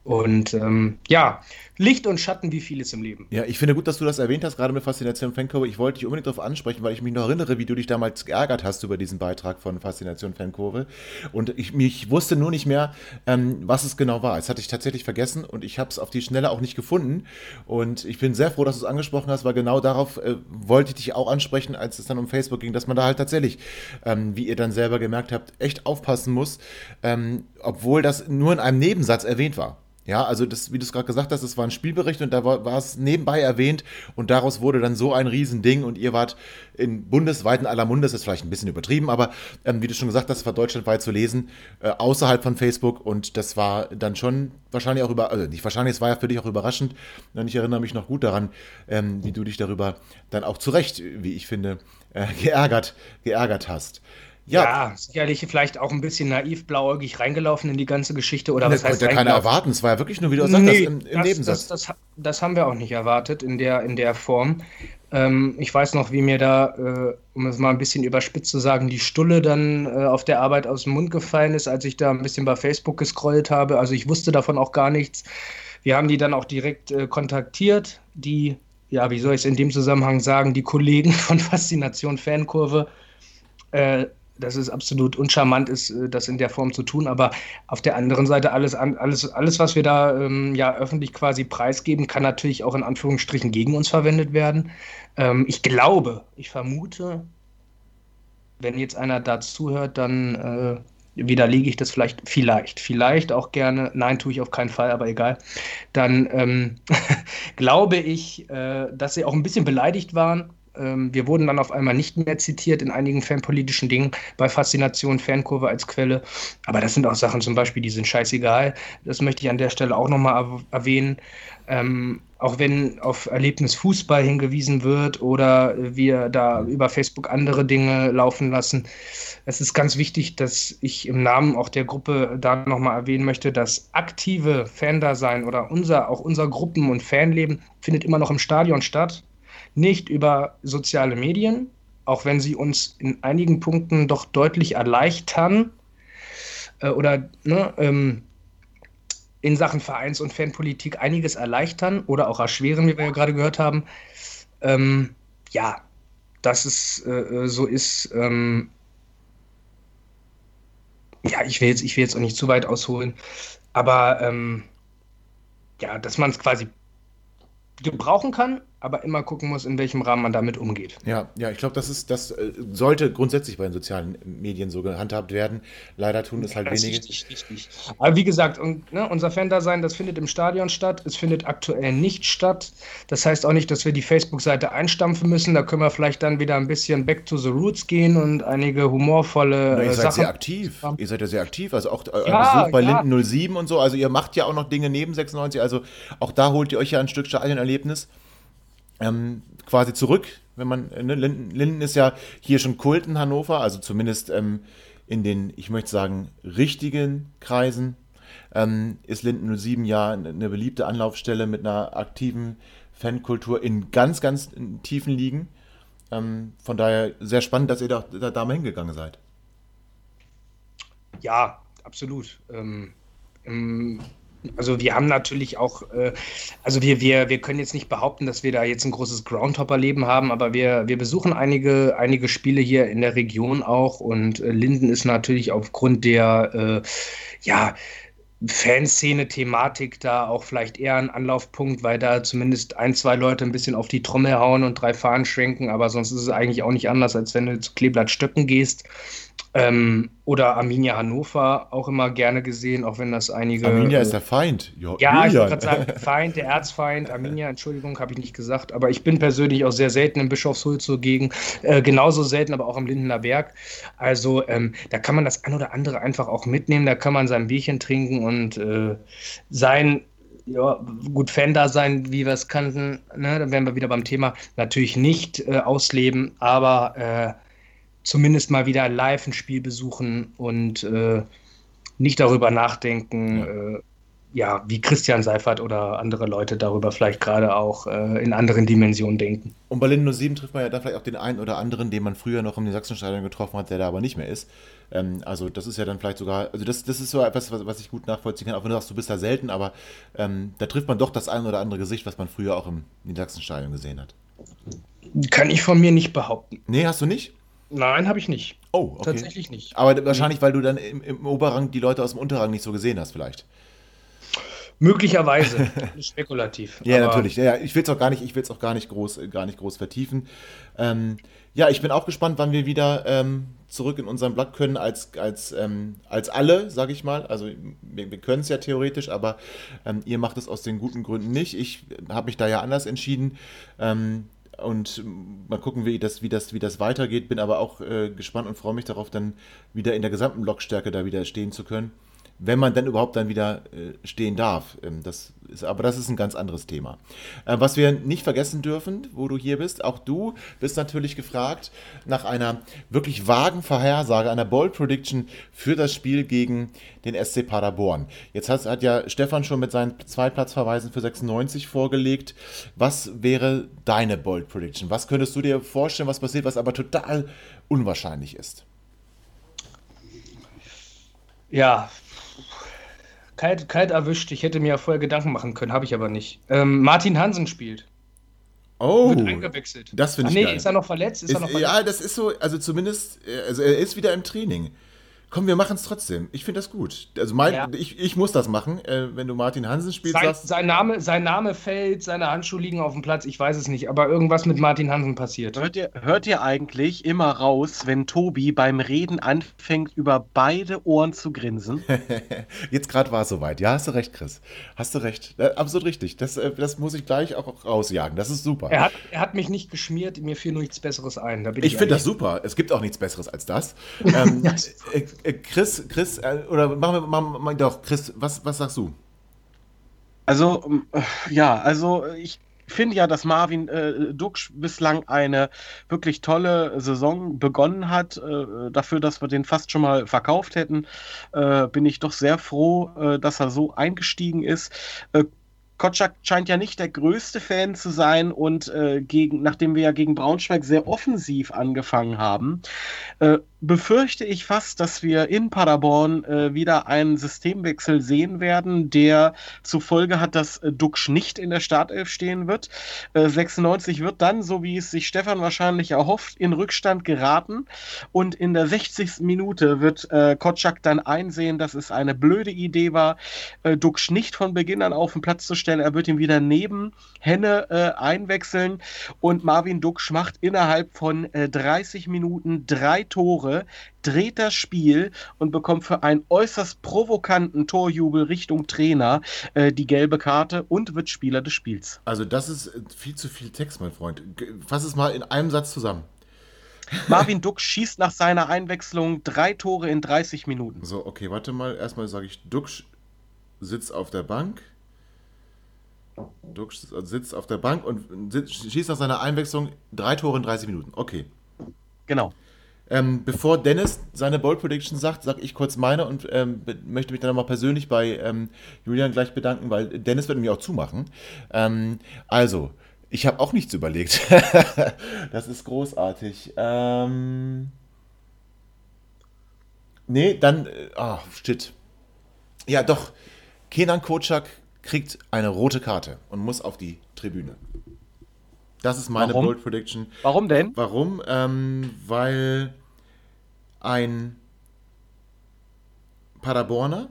Und ähm, ja, Licht und Schatten wie vieles im Leben. Ja, ich finde gut, dass du das erwähnt hast, gerade mit Faszination Fankurve. Ich wollte dich unbedingt darauf ansprechen, weil ich mich noch erinnere, wie du dich damals geärgert hast über diesen Beitrag von Faszination Fankurve. Und ich, ich wusste nur nicht mehr, ähm, was es genau war. Es hatte ich tatsächlich vergessen und ich habe es auf die Schnelle auch nicht gefunden. Und ich bin sehr froh, dass du es angesprochen hast, weil genau darauf äh, wollte ich dich auch ansprechen, als es dann um Facebook ging, dass man da halt tatsächlich, ähm, wie ihr dann selber gemerkt habt, echt aufpassen muss, ähm, obwohl das nur in einem Nebensatz erwähnt war. Ja, also das, wie du es gerade gesagt hast, das war ein Spielbericht und da war, es nebenbei erwähnt und daraus wurde dann so ein Riesending und ihr wart in bundesweiten aller Mundes, ist vielleicht ein bisschen übertrieben, aber ähm, wie du schon gesagt hast, war deutschlandweit zu lesen, äh, außerhalb von Facebook und das war dann schon wahrscheinlich auch über, also nicht wahrscheinlich, es war ja für dich auch überraschend und ich erinnere mich noch gut daran, ähm, wie du dich darüber dann auch zu Recht, wie ich finde, äh, geärgert, geärgert hast. Ja. ja. sicherlich vielleicht auch ein bisschen naiv, blauäugig reingelaufen in die ganze Geschichte. Oder das was heißt konnte ja keiner erwarten. Es war ja wirklich nur, wie du sagst, nee, im, im das, Nebensatz. Das, das, das, haben wir auch nicht erwartet in der, in der Form. Ähm, ich weiß noch, wie mir da, äh, um es mal ein bisschen überspitzt zu sagen, die Stulle dann äh, auf der Arbeit aus dem Mund gefallen ist, als ich da ein bisschen bei Facebook gescrollt habe. Also ich wusste davon auch gar nichts. Wir haben die dann auch direkt äh, kontaktiert. Die, ja, wie soll ich es in dem Zusammenhang sagen, die Kollegen von Faszination Fankurve äh, dass es absolut uncharmant ist, äh, das in der Form zu tun. Aber auf der anderen Seite, alles, alles, alles was wir da ähm, ja öffentlich quasi preisgeben, kann natürlich auch in Anführungsstrichen gegen uns verwendet werden. Ähm, ich glaube, ich vermute, wenn jetzt einer da zuhört, dann äh, widerlege ich das vielleicht, vielleicht, vielleicht auch gerne, nein, tue ich auf keinen Fall, aber egal, dann ähm, glaube ich, äh, dass sie auch ein bisschen beleidigt waren wir wurden dann auf einmal nicht mehr zitiert in einigen fanpolitischen Dingen, bei Faszination, Fankurve als Quelle. Aber das sind auch Sachen zum Beispiel, die sind scheißegal. Das möchte ich an der Stelle auch nochmal erwähnen. Ähm, auch wenn auf Erlebnis Fußball hingewiesen wird oder wir da über Facebook andere Dinge laufen lassen. Es ist ganz wichtig, dass ich im Namen auch der Gruppe da nochmal erwähnen möchte, dass aktive Fan-Dasein oder unser, auch unser Gruppen- und Fanleben findet immer noch im Stadion statt nicht über soziale Medien, auch wenn sie uns in einigen Punkten doch deutlich erleichtern äh, oder ne, ähm, in Sachen Vereins- und Fanpolitik einiges erleichtern oder auch erschweren, wie wir ja gerade gehört haben. Ähm, ja, dass es äh, äh so ist. Ähm, ja, ich will, jetzt, ich will jetzt auch nicht zu weit ausholen, aber ähm, ja, dass man es quasi gebrauchen kann, aber immer gucken muss, in welchem Rahmen man damit umgeht. Ja, ja, ich glaube, das ist, das äh, sollte grundsätzlich bei den sozialen Medien so gehandhabt werden. Leider tun es halt Das ist wenige. Richtig, richtig. Aber wie gesagt, und, ne, unser Fan-Dasein, das findet im Stadion statt. Es findet aktuell nicht statt. Das heißt auch nicht, dass wir die Facebook-Seite einstampfen müssen. Da können wir vielleicht dann wieder ein bisschen back to the roots gehen und einige humorvolle Na, ihr äh, seid Sachen. sehr aktiv. Ihr seid ja sehr aktiv. Also auch euer Ja, Besuch bei ja. Linden 07 und so. Also ihr macht ja auch noch Dinge neben 96. Also auch da holt ihr euch ja ein Stück Stadionerlebnis ähm, quasi zurück. Wenn man, ne, Linden, Linden ist ja hier schon Kult in Hannover, also zumindest ähm, in den, ich möchte sagen, richtigen Kreisen. Ähm, ist Linden 07 ja eine beliebte Anlaufstelle mit einer aktiven Fankultur in ganz, ganz tiefen Ligen. Ähm, von daher sehr spannend, dass ihr da, da, da mal hingegangen seid. Ja, absolut. Ähm, also wir haben natürlich auch, äh, also wir, wir, wir können jetzt nicht behaupten, dass wir da jetzt ein großes Groundhopper-Leben haben, aber wir, wir besuchen einige, einige Spiele hier in der Region auch und äh, Linden ist natürlich aufgrund der, äh, ja, Fanszene-Thematik da auch vielleicht eher ein Anlaufpunkt, weil da zumindest ein, zwei Leute ein bisschen auf die Trommel hauen und drei Fahnen schwenken, aber sonst ist es eigentlich auch nicht anders, als wenn du zu Kleeblatt Stöcken gehst. Ähm, oder Arminia Hannover auch immer gerne gesehen, auch wenn das einige. Arminia äh, ist der Feind. Jo, ja, ich Julian. wollte gerade sagen, Feind, der Erzfeind, Arminia, Entschuldigung, habe ich nicht gesagt, aber ich bin persönlich auch sehr selten im Bischofshul zugegen, äh, genauso selten, aber auch am Lindener Berg. Also ähm, da kann man das ein oder andere einfach auch mitnehmen, da kann man sein Bierchen trinken und äh, sein, ja, gut, Fan da sein, wie wir es kannten, ne, da wären wir wieder beim Thema, natürlich nicht äh, ausleben, aber äh, zumindest mal wieder live ein Spiel besuchen und äh, nicht darüber nachdenken, Ja. äh, ja, wie Christian Seifert oder andere Leute darüber vielleicht gerade auch äh, in anderen Dimensionen denken. Und bei Linden 07 trifft man ja da vielleicht auch den einen oder anderen, den man früher noch im Sachsenstadion getroffen hat, der da aber nicht mehr ist. Ähm, also das ist ja dann vielleicht sogar, also das, das ist so etwas, was, was ich gut nachvollziehen kann, auch wenn du sagst, du bist da selten, aber ähm, da trifft man doch das ein oder andere Gesicht, was man früher auch im Niedersachsenstadion gesehen hat. Kann ich von mir nicht behaupten. Nee, hast du nicht? Nein, habe ich nicht. Oh, okay. Tatsächlich nicht. Aber wahrscheinlich, weil du dann im, im Oberrang die Leute aus dem Unterrang nicht so gesehen hast, vielleicht. Möglicherweise. Spekulativ. Ja, natürlich. Ja, ich will es auch gar nicht, ich will es auch gar nicht groß, äh, gar nicht groß vertiefen. Ähm, ja, ich bin auch gespannt, wann wir wieder ähm, zurück in unserem Blatt können als, als, ähm, als alle, sage ich mal. Also wir, wir können es ja theoretisch, aber ähm, ihr macht es aus den guten Gründen nicht. Ich habe mich da ja anders entschieden. Und mal gucken, wie das, wie das, wie das weitergeht. Bin aber auch äh, gespannt und freue mich darauf, dann wieder in der gesamten Blockstärke da wieder stehen zu können. Wenn man dann überhaupt dann wieder äh, stehen darf. Ähm, das ist, aber das ist ein ganz anderes Thema. Äh, was wir nicht vergessen dürfen, wo du hier bist, auch du bist natürlich gefragt nach einer wirklich vagen Vorhersage, einer Bold Prediction für das Spiel gegen den SC Paderborn. Jetzt hat, hat ja Stefan schon mit seinen Zweitplatzverweisen für 96 vorgelegt. Was wäre deine Bold Prediction? Was könntest du dir vorstellen, was passiert, was aber total unwahrscheinlich ist? Ja, kalt, kalt erwischt. Ich hätte mir ja vorher Gedanken machen können, habe ich aber nicht. Ähm, Martin Hansen spielt. Oh, Wird eingewechselt. das finde Ach ich nee, geil. ist er noch verletzt? Ist, er noch Ist, verletzt? ja, das ist so, also zumindest, äh, also er ist wieder im Training. Komm, wir machen es trotzdem. Ich finde das gut. Also mein, Ja. ich, ich muss das machen, äh, wenn du Martin Hansen spielst. Sein, sagst, sein, Name, sein Name fällt, seine Handschuhe liegen auf dem Platz, ich weiß es nicht, aber irgendwas mit Martin Hansen passiert. Hört ihr, hört ihr eigentlich immer raus, wenn Tobi beim Reden anfängt, über beide Ohren zu grinsen? Jetzt gerade war es soweit. Ja, hast du recht, Chris. Hast du recht. Äh, absolut richtig. Das, äh, das muss ich gleich auch rausjagen. Das ist super. Er hat, er hat mich nicht geschmiert, mir fiel nur nichts Besseres ein. Da bin Ich finde das super. Es gibt auch nichts Besseres als das. Ähm, äh, äh, Chris, Chris, äh, oder machen wir machen, wir- doch, Chris, was, was sagst du? Also, ähm, äh, ja, also äh, ich finde ja, dass Marvin äh, Duksch bislang eine wirklich tolle Saison begonnen hat. Äh, dafür, dass wir den fast schon mal verkauft hätten, äh, bin ich doch sehr froh, äh, dass er so eingestiegen ist. Äh, Kotschak scheint ja nicht der größte Fan zu sein und äh, gegen, nachdem wir ja gegen Braunschweig sehr offensiv angefangen haben, äh, befürchte ich fast, dass wir in Paderborn äh, wieder einen Systemwechsel sehen werden, der zur Folge hat, dass äh, Duxch nicht in der Startelf stehen wird. Äh, 96 wird dann, so wie es sich Stefan wahrscheinlich erhofft, in Rückstand geraten und in der 60. Minute wird äh, Kotschak dann einsehen, dass es eine blöde Idee war, äh, Duxch nicht von Beginn an auf den Platz zu stellen. Er wird ihn wieder neben Henne äh, einwechseln und Marvin Duxch macht innerhalb von 30 Minuten drei Tore dreht das Spiel und bekommt für einen äußerst provokanten Torjubel Richtung Trainer äh, die gelbe Karte und wird Spieler des Spiels. Also das ist äh, viel zu viel Text, mein Freund. Fass es mal in einem Satz zusammen. Marvin Duck schießt nach seiner Einwechslung drei Tore in 30 Minuten. So, okay, warte mal. Erstmal sage ich, Duck sitzt auf der Bank. Duck sitzt auf der Bank und schießt nach seiner Einwechslung drei Tore in 30 Minuten. Okay. Genau. Ähm, bevor Dennis seine Bold Prediction sagt, sage ich kurz meine und ähm, möchte mich dann nochmal persönlich bei ähm, Julian gleich bedanken, weil Dennis wird mir auch zumachen. Ähm, also, ich habe auch nichts überlegt. das ist großartig. Ähm, nee, dann. Ah, oh, shit. Ja, doch. Kenan Kocak kriegt eine rote Karte und muss auf die Tribüne. Das ist meine Warum? Bold Prediction. Warum denn? Warum? Ähm, weil ein Paderborner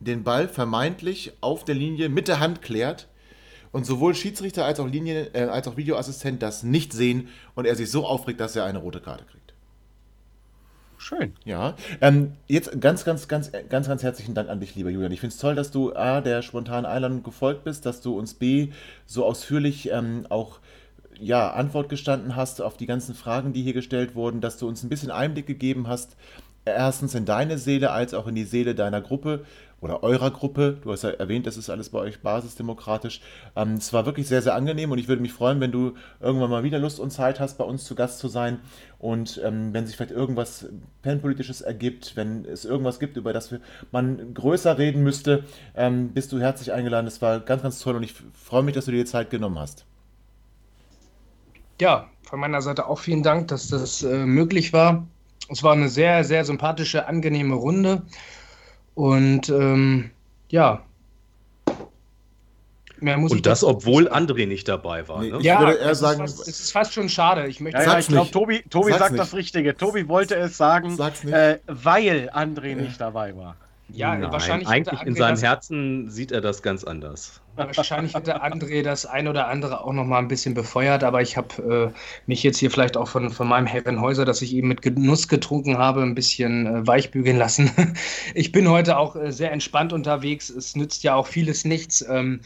den Ball vermeintlich auf der Linie mit der Hand klärt und sowohl Schiedsrichter als auch Linie, äh, als auch Videoassistent das nicht sehen und er sich so aufregt, dass er eine rote Karte kriegt. Schön. Ja. Ähm, jetzt ganz, ganz, ganz, ganz, ganz herzlichen Dank an dich, lieber Julian. Ich finde es toll, dass du A, der spontanen Einladung gefolgt bist, dass du uns B, so ausführlich ähm, auch ja, Antwort gestanden hast auf die ganzen Fragen, die hier gestellt wurden, dass du uns ein bisschen Einblick gegeben hast, erstens in deine Seele als auch in die Seele deiner Gruppe oder eurer Gruppe. Du hast ja erwähnt, das ist alles bei euch basisdemokratisch. Ähm, es war wirklich sehr, sehr angenehm und ich würde mich freuen, wenn du irgendwann mal wieder Lust und Zeit hast, bei uns zu Gast zu sein. Und ähm, wenn sich vielleicht irgendwas Pennpolitisches ergibt, wenn es irgendwas gibt, über das man größer reden müsste, ähm, bist du herzlich eingeladen. Es war ganz, ganz toll und ich freue mich, dass du dir die Zeit genommen hast. Ja, von meiner Seite auch vielen Dank, dass das äh, möglich war. Es war eine sehr, sehr sympathische, angenehme Runde. Und ähm, ja. Mehr muss Und das, obwohl André nicht dabei war. Nee, ne? Ja, würde eher sagen, es ist, fast, es ist fast schon schade. Ich möchte ja, ja, ich glaube, Tobi, Tobi sagt nicht. das Richtige. Tobi wollte es sagen, äh, weil André nicht dabei war. Ja, Nein, wahrscheinlich. Eigentlich in seinem Herzen sieht er das ganz anders. Wahrscheinlich hätte André das ein oder andere auch noch mal ein bisschen befeuert, aber ich habe äh, mich jetzt hier vielleicht auch von, von meinem Herrenhäuser, das ich eben mit Genuss getrunken habe, ein bisschen äh, weichbügeln lassen. ich bin heute auch äh, sehr entspannt unterwegs. Es nützt ja auch vieles nichts. Ähm,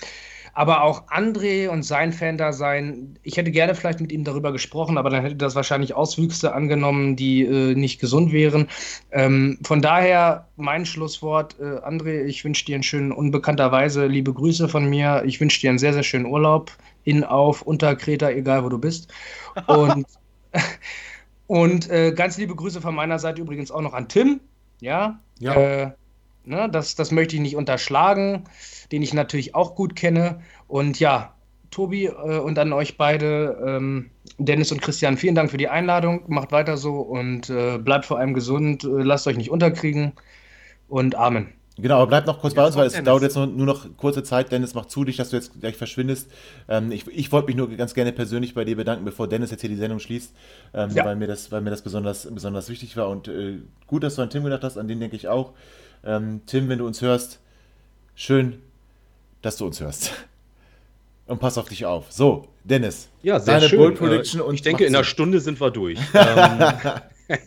aber auch André und sein Fan-Dasein, ich hätte gerne vielleicht mit ihm darüber gesprochen, aber dann hätte das wahrscheinlich Auswüchse angenommen, die äh, nicht gesund wären. Ähm, von daher mein Schlusswort, äh, André, ich wünsche dir einen schönen, unbekannterweise liebe Grüße von mir. Ich wünsche dir einen sehr, sehr schönen Urlaub in, auf, unter Kreta, egal wo du bist. Und, und äh, ganz liebe Grüße von meiner Seite übrigens auch noch an Tim. Ja. ja. Äh, ne, das, das möchte ich nicht unterschlagen den ich natürlich auch gut kenne. Und ja, Tobi äh, und an euch beide, ähm, Dennis und Christian, vielen Dank für die Einladung. Macht weiter so und äh, bleibt vor allem gesund. Äh, lasst euch nicht unterkriegen. Und Amen. Genau, aber bleibt noch kurz ja, bei uns, weil es Dennis. dauert jetzt nur, nur, noch kurze Zeit. Dennis, mach zu dich, dass du jetzt gleich verschwindest. Ähm, ich, ich wollte mich nur ganz gerne persönlich bei dir bedanken, bevor Dennis jetzt hier die Sendung schließt, ähm, ja. weil mir das, weil mir das besonders, besonders wichtig war. Und äh, gut, dass du an Tim gedacht hast, an den denke ich auch. Ähm, Tim, wenn du uns hörst, schön, dass du uns hörst. Und pass auf dich auf. So, Dennis. Ja, sehr deine schön. Bold Prediction äh, und ich denke, in einer Stunde sind wir durch. ähm,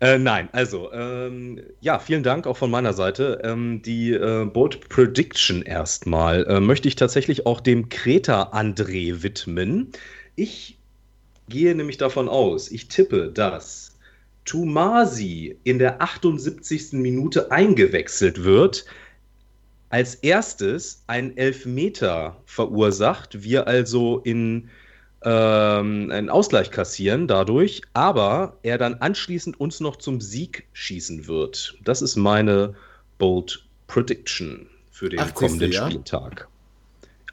äh, nein, also, ähm, ja, vielen Dank auch von meiner Seite. Ähm, die äh, Bold Prediction erstmal äh, möchte ich tatsächlich auch dem Kreta André widmen. Ich gehe nämlich davon aus, ich tippe, dass Tumasi in der 78. Minute eingewechselt wird als erstes einen Elfmeter verursacht, wir also in ähm, einen Ausgleich kassieren dadurch, aber er dann anschließend uns noch zum Sieg schießen wird. Das ist meine Bold Prediction für den 80. kommenden ja? Spieltag.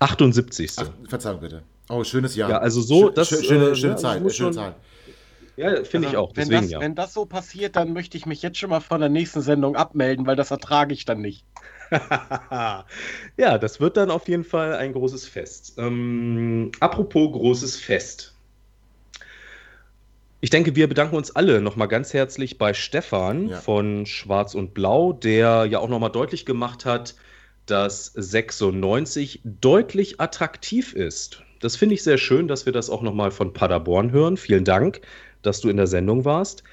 78. Ach, Verzeihung bitte. Oh, schönes Jahr. Ja, also so, das schöne, äh, schöne Zeit, schöne Zahl. Ja, finde ich Also, auch. Wenn Deswegen das, ja. wenn das so passiert, dann möchte ich mich jetzt schon mal von der nächsten Sendung abmelden, weil das ertrage ich dann nicht. ja, das wird dann auf jeden Fall ein großes Fest. Ähm, apropos großes Fest. Ich denke, wir bedanken uns alle nochmal ganz herzlich bei Stefan Ja. von Schwarz und Blau, der ja auch nochmal deutlich gemacht hat, dass 96 deutlich attraktiv ist. Das finde ich sehr schön, dass wir das auch nochmal von Paderborn hören. Vielen Dank, dass du in der Sendung warst.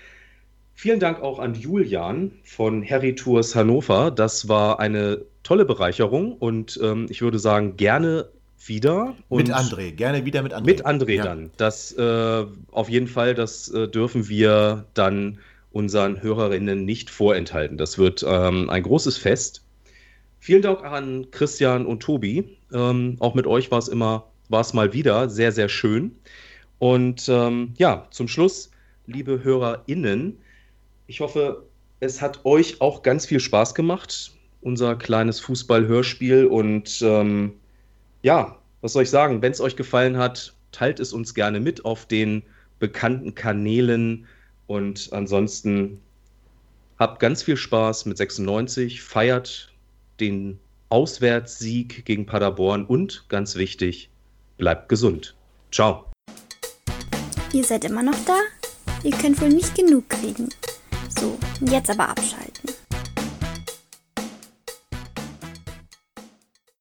Vielen Dank auch an Julian von Harry Tours Hannover. Das war eine tolle Bereicherung und ähm, ich würde sagen, gerne wieder. Mit André, gerne wieder mit André. Mit André Ja. dann. Das äh, auf jeden Fall, das äh, dürfen wir dann unseren Hörerinnen nicht vorenthalten. Das wird ähm, ein großes Fest. Vielen Dank an Christian und Tobi. Ähm, auch mit euch war es immer, war es mal wieder sehr, sehr schön. Und ähm, ja, zum Schluss, liebe HörerInnen, ich hoffe, es hat euch auch ganz viel Spaß gemacht, unser kleines Fußball-Hörspiel. Und ähm, ja, was soll ich sagen? Wenn es euch gefallen hat, teilt es uns gerne mit auf den bekannten Kanälen. Und ansonsten habt ganz viel Spaß mit 96, feiert den Auswärtssieg gegen Paderborn und ganz wichtig, bleibt gesund. Ciao. Ihr seid immer noch da? Ihr könnt wohl nicht genug kriegen. So, jetzt aber abschalten.